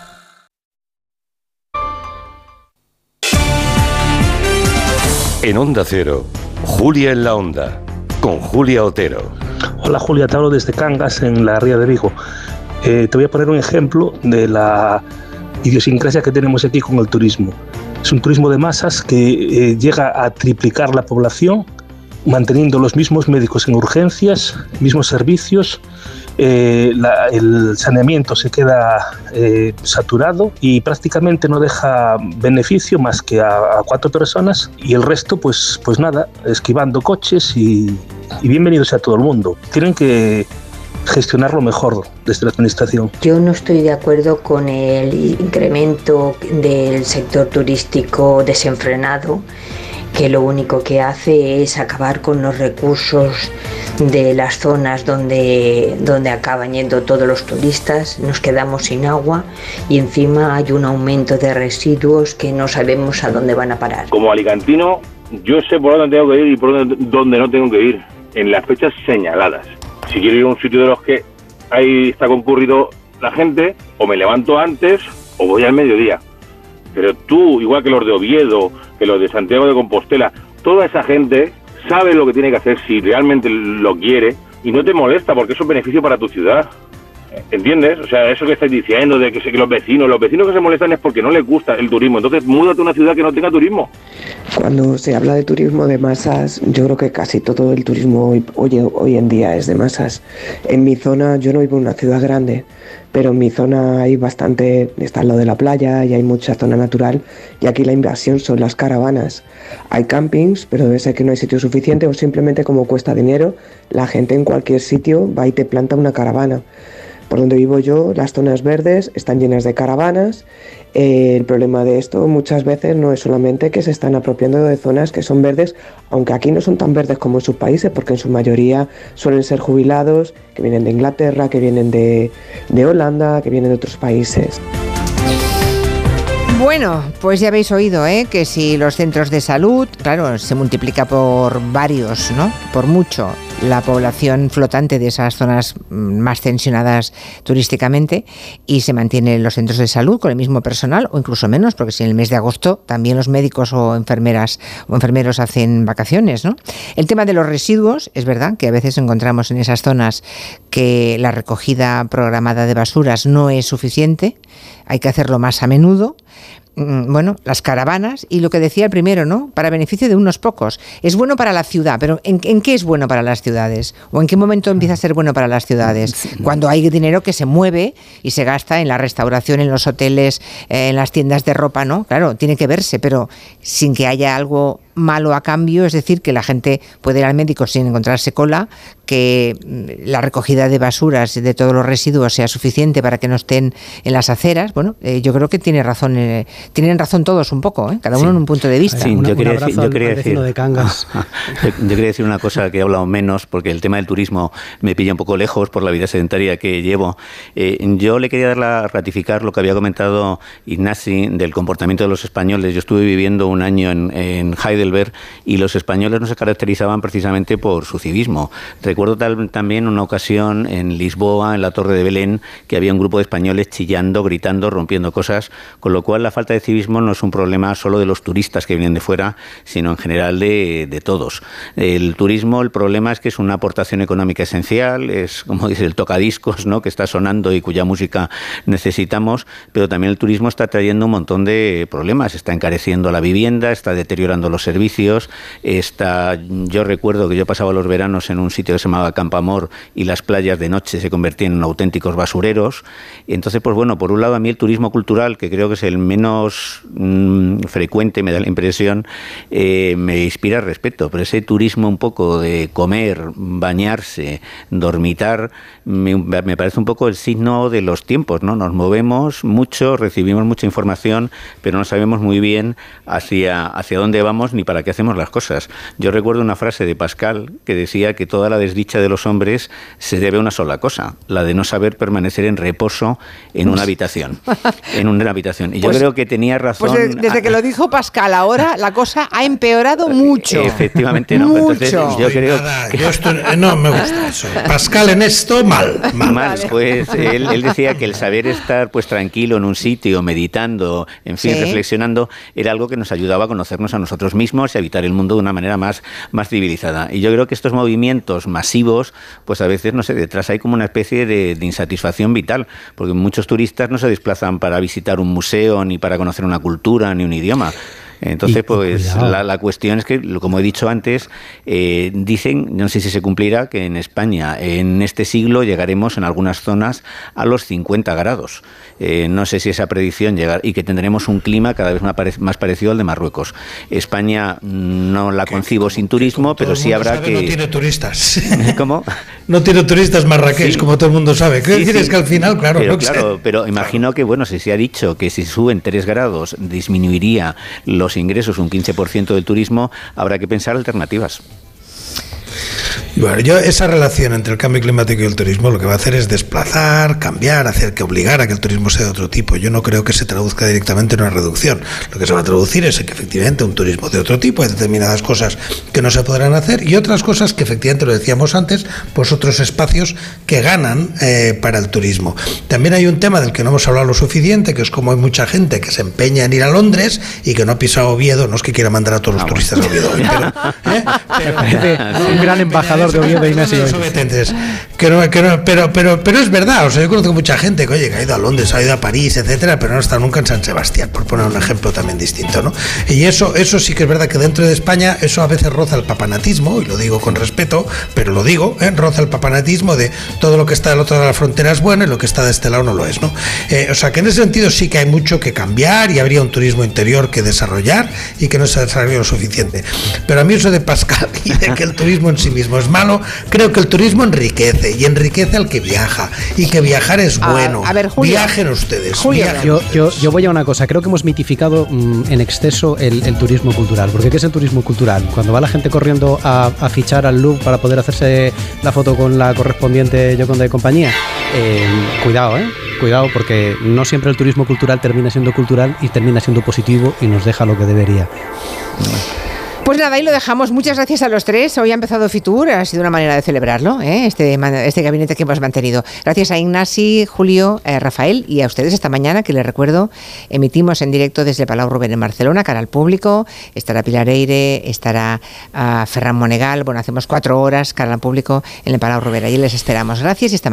En Onda Cero, Julia en la Onda, con Julia Otero. Hola Julia, te hablo desde Cangas, en la Ría de Vigo. Eh, te voy a poner un ejemplo de la idiosincrasia que tenemos aquí con el turismo. Es un turismo de masas que eh, llega a triplicar la población, manteniendo los mismos médicos en urgencias, mismos servicios. eh, la- el saneamiento se queda eh, saturado y prácticamente no deja beneficio más que a, a cuatro personas y el resto pues, pues nada, esquivando coches y, y bienvenido sea todo el mundo. Tienen que gestionarlo mejor desde la administración. Yo no estoy de acuerdo con el incremento del sector turístico desenfrenado, que lo único que hace es acabar con los recursos de las zonas donde, donde acaban yendo todos los turistas, nos quedamos sin agua y encima hay un aumento de residuos que no sabemos a dónde van a parar. Como alicantino, yo sé por dónde tengo que ir y por dónde, no tengo que ir, en las fechas señaladas. Si quiero ir a un sitio de los que ahí está concurrido la gente, o me levanto antes o voy al mediodía. Pero tú, igual que los de Oviedo, que los de Santiago de Compostela, toda esa gente sabe lo que tiene que hacer si realmente lo quiere y no te molesta porque es beneficio para tu ciudad. ¿Entiendes? O sea, eso que estáis diciendo de que, los vecinos, los vecinos que se molestan es porque no les gusta el turismo. Entonces, múdate a una ciudad que no tenga turismo. Cuando se habla de turismo de masas, yo creo que casi todo el turismo hoy, hoy, hoy en día es de masas. En mi zona, yo no vivo en una ciudad grande, pero en mi zona hay bastante, está al lado de la playa y hay mucha zona natural y aquí la inversión son las caravanas. Hay campings, pero debe ser que no hay sitio suficiente o simplemente como cuesta dinero, la gente en cualquier sitio va y te planta una caravana. Por donde vivo yo, las zonas verdes están llenas de caravanas. Eh, el problema de esto muchas veces no es solamente que se están apropiando de zonas que son verdes, aunque aquí no son tan verdes como en sus países, porque en su mayoría suelen ser jubilados que vienen de Inglaterra, que vienen de, de Holanda, que vienen de otros países. Bueno, pues ya habéis oído, ¿eh? Que si los centros de salud, claro, se multiplica por varios, ¿no? Por mucho la población flotante de esas zonas mm, más tensionadas turísticamente y se mantienen los centros de salud con el mismo personal o incluso menos, porque si en el mes de agosto también los médicos o enfermeras o enfermeros hacen vacaciones, ¿no? El tema de los residuos, es verdad que a veces encontramos en esas zonas que la recogida programada de basuras no es suficiente, hay que hacerlo más a menudo bueno, las caravanas y lo que decía el primero, ¿no? Para beneficio de unos pocos. Es bueno para la ciudad, pero ¿en, en qué es bueno para las ciudades? ¿O en qué momento empieza a ser bueno para las ciudades? [LAUGHS] Cuando hay dinero que se mueve y se gasta en la restauración, en los hoteles, eh, en las tiendas de ropa, ¿no? Claro, tiene que verse, pero sin que haya algo malo a cambio, es decir, que la gente puede ir al médico sin encontrarse cola, que mm, la recogida de basuras de todos los residuos sea suficiente para que no estén en las aceras. Bueno, eh, yo creo que tiene razón, eh, tienen razón todos un poco, ¿eh? cada uno en un punto de vista. Sí, Una- yo un quería, decir, yo al- quería al decir, vecino de Cangas. [LAUGHS] yo, yo quería decir una cosa que he hablado menos, porque el tema del turismo me pilla un poco lejos por la vida sedentaria que llevo. Eh, yo le quería dar la, ratificar lo que había comentado Ignasi del comportamiento de los españoles. Yo estuve viviendo un año en, en Heidelberg y los españoles no se caracterizaban precisamente por su civismo. Recuerdo también una ocasión en Lisboa, en la Torre de Belén, que había un grupo de españoles chillando, gritando, rompiendo cosas, con lo cual la falta de civismo no es un problema solo de los turistas que vienen de fuera, sino en general de, todos. El turismo, el problema es que es una aportación económica esencial, es como dice el tocadiscos, ¿no? que está sonando y cuya música necesitamos, pero también el turismo está trayendo un montón de problemas, está encareciendo la vivienda, está deteriorando los servicios, está yo recuerdo que yo pasaba los veranos en un sitio que se llamaba Campamor y las playas de noche se convertían en auténticos basureros. Entonces, pues bueno, por un lado a mí el turismo cultural, que creo que es el menos mm, frecuente, me da la impresión, eh, me inspira respeto, pero ese turismo un poco de comer, bañarse, dormitar, me, me parece un poco el signo de los tiempos, ¿no? Nos movemos mucho, recibimos mucha información, pero no sabemos muy bien hacia, hacia dónde vamos ni para qué hacemos las cosas. Yo recuerdo una frase de Pascal que decía que toda la desdicha de los hombres se debe a una sola cosa, la de no saber permanecer en reposo en una habitación. En una habitación. Y yo Pues- creo que tenía razón. Pues de- desde que lo dijo Pascal, ahora la cosa ha empeorado mucho. Efectivamente, no. Entonces, Mucho. yo creo Nada, yo estoy- eh, no me gusta [LAUGHS] eso. Pascal en esto, mal. mal. Mal, pues él, él decía que el saber estar pues tranquilo en un sitio, meditando, en fin, Sí. reflexionando, era algo que nos ayudaba a conocernos a nosotros mismos y habitar el mundo de una manera más, más civilizada. Y yo creo que estos movimientos masivos, pues a veces, no sé, detrás hay como una especie de insatisfacción vital, porque muchos turistas no se desplazan para visitar un museo, ni para conocer una cultura, ni un idioma. Entonces, Y- pues la, la cuestión es que, como he dicho antes, eh, dicen, no sé si se cumplirá, que en España en este siglo llegaremos en algunas zonas a los 50 grados. Eh, no sé si esa predicción llegará y que tendremos un clima cada vez más, pare- más parecido al de Marruecos. España no la concibo sin turismo, pero sí habrá sabe, que... No tiene turistas. [LAUGHS] ¿Cómo? No tiene turistas marrakech, Sí. como todo el mundo sabe. Quiero Sí, decir, sí. es que al final, claro, pero, no [LAUGHS] claro, pero imagino que, bueno, si se ha dicho que si suben 3 grados disminuiría los ingresos un 15% del turismo, habrá que pensar alternativas. Bueno, yo esa relación entre el cambio climático y el turismo lo que va a hacer es desplazar, cambiar, hacer que obligar a que el turismo sea de otro tipo. Yo no creo que se traduzca directamente en una reducción. Lo que se va a traducir es en que efectivamente un turismo de otro tipo, hay determinadas cosas que no se podrán hacer y otras cosas que efectivamente lo decíamos antes, pues otros espacios que ganan eh, para el turismo. También hay un tema del que no hemos hablado lo suficiente, que es como hay mucha gente que se empeña en ir a Londres y que no ha pisado Oviedo, no es que quiera mandar a todos los turistas a Oviedo, pero, [LAUGHS] ¿eh? Un [LAUGHS] gran embajador de Oviedo. Los obedientes. Que no- que no- pero, pero, pero es verdad, o sea, yo conozco mucha gente que, oye, que ha ido a Londres, ha ido a París, etcétera, pero no ha estado nunca en San Sebastián, por poner un ejemplo también distinto, ¿no? Y eso, eso sí que es verdad que dentro de España, eso a veces roza el papanatismo, y lo digo con respeto, pero lo digo, ¿eh? roza el papanatismo de todo lo que está del otro lado de la frontera es bueno y lo que está de este lado no lo es, ¿no? Eh, o sea, que en ese sentido sí que hay mucho que cambiar y habría un turismo interior que desarrollar y que no se ha desarrollado lo suficiente. Pero a mí eso de Pascal [LAUGHS] y de que el turismo en sí mismo es malo. Creo que el turismo enriquece y enriquece al que viaja y que viajar es Ah, bueno. a ver. Viajen ustedes. Viajen Yo, ustedes. yo, yo voy a una cosa, creo que hemos mitificado mm, en exceso el, el turismo cultural. Porque ¿qué es el turismo cultural? Cuando va la gente corriendo a, a fichar al Louvre para poder hacerse la foto con la correspondiente Yoconda de compañía. Eh, cuidado, ¿eh? Cuidado, porque no siempre el turismo cultural termina siendo cultural y termina siendo positivo y nos deja lo que debería. Pues nada, ahí lo dejamos. Muchas gracias a los tres. Hoy ha empezado Fitur, ha sido una manera de celebrarlo, ¿eh? este, este gabinete que hemos mantenido. Gracias a Ignasi, Julio, eh, Rafael y a ustedes esta mañana, que les recuerdo, emitimos en directo desde Palau Rubén en Barcelona, cara al público. Estará Pilar Eire, estará ah, Ferran Monegal. Bueno, hacemos cuatro horas cara al público en el Palau Rubén. Allí les esperamos. Gracias y mañana.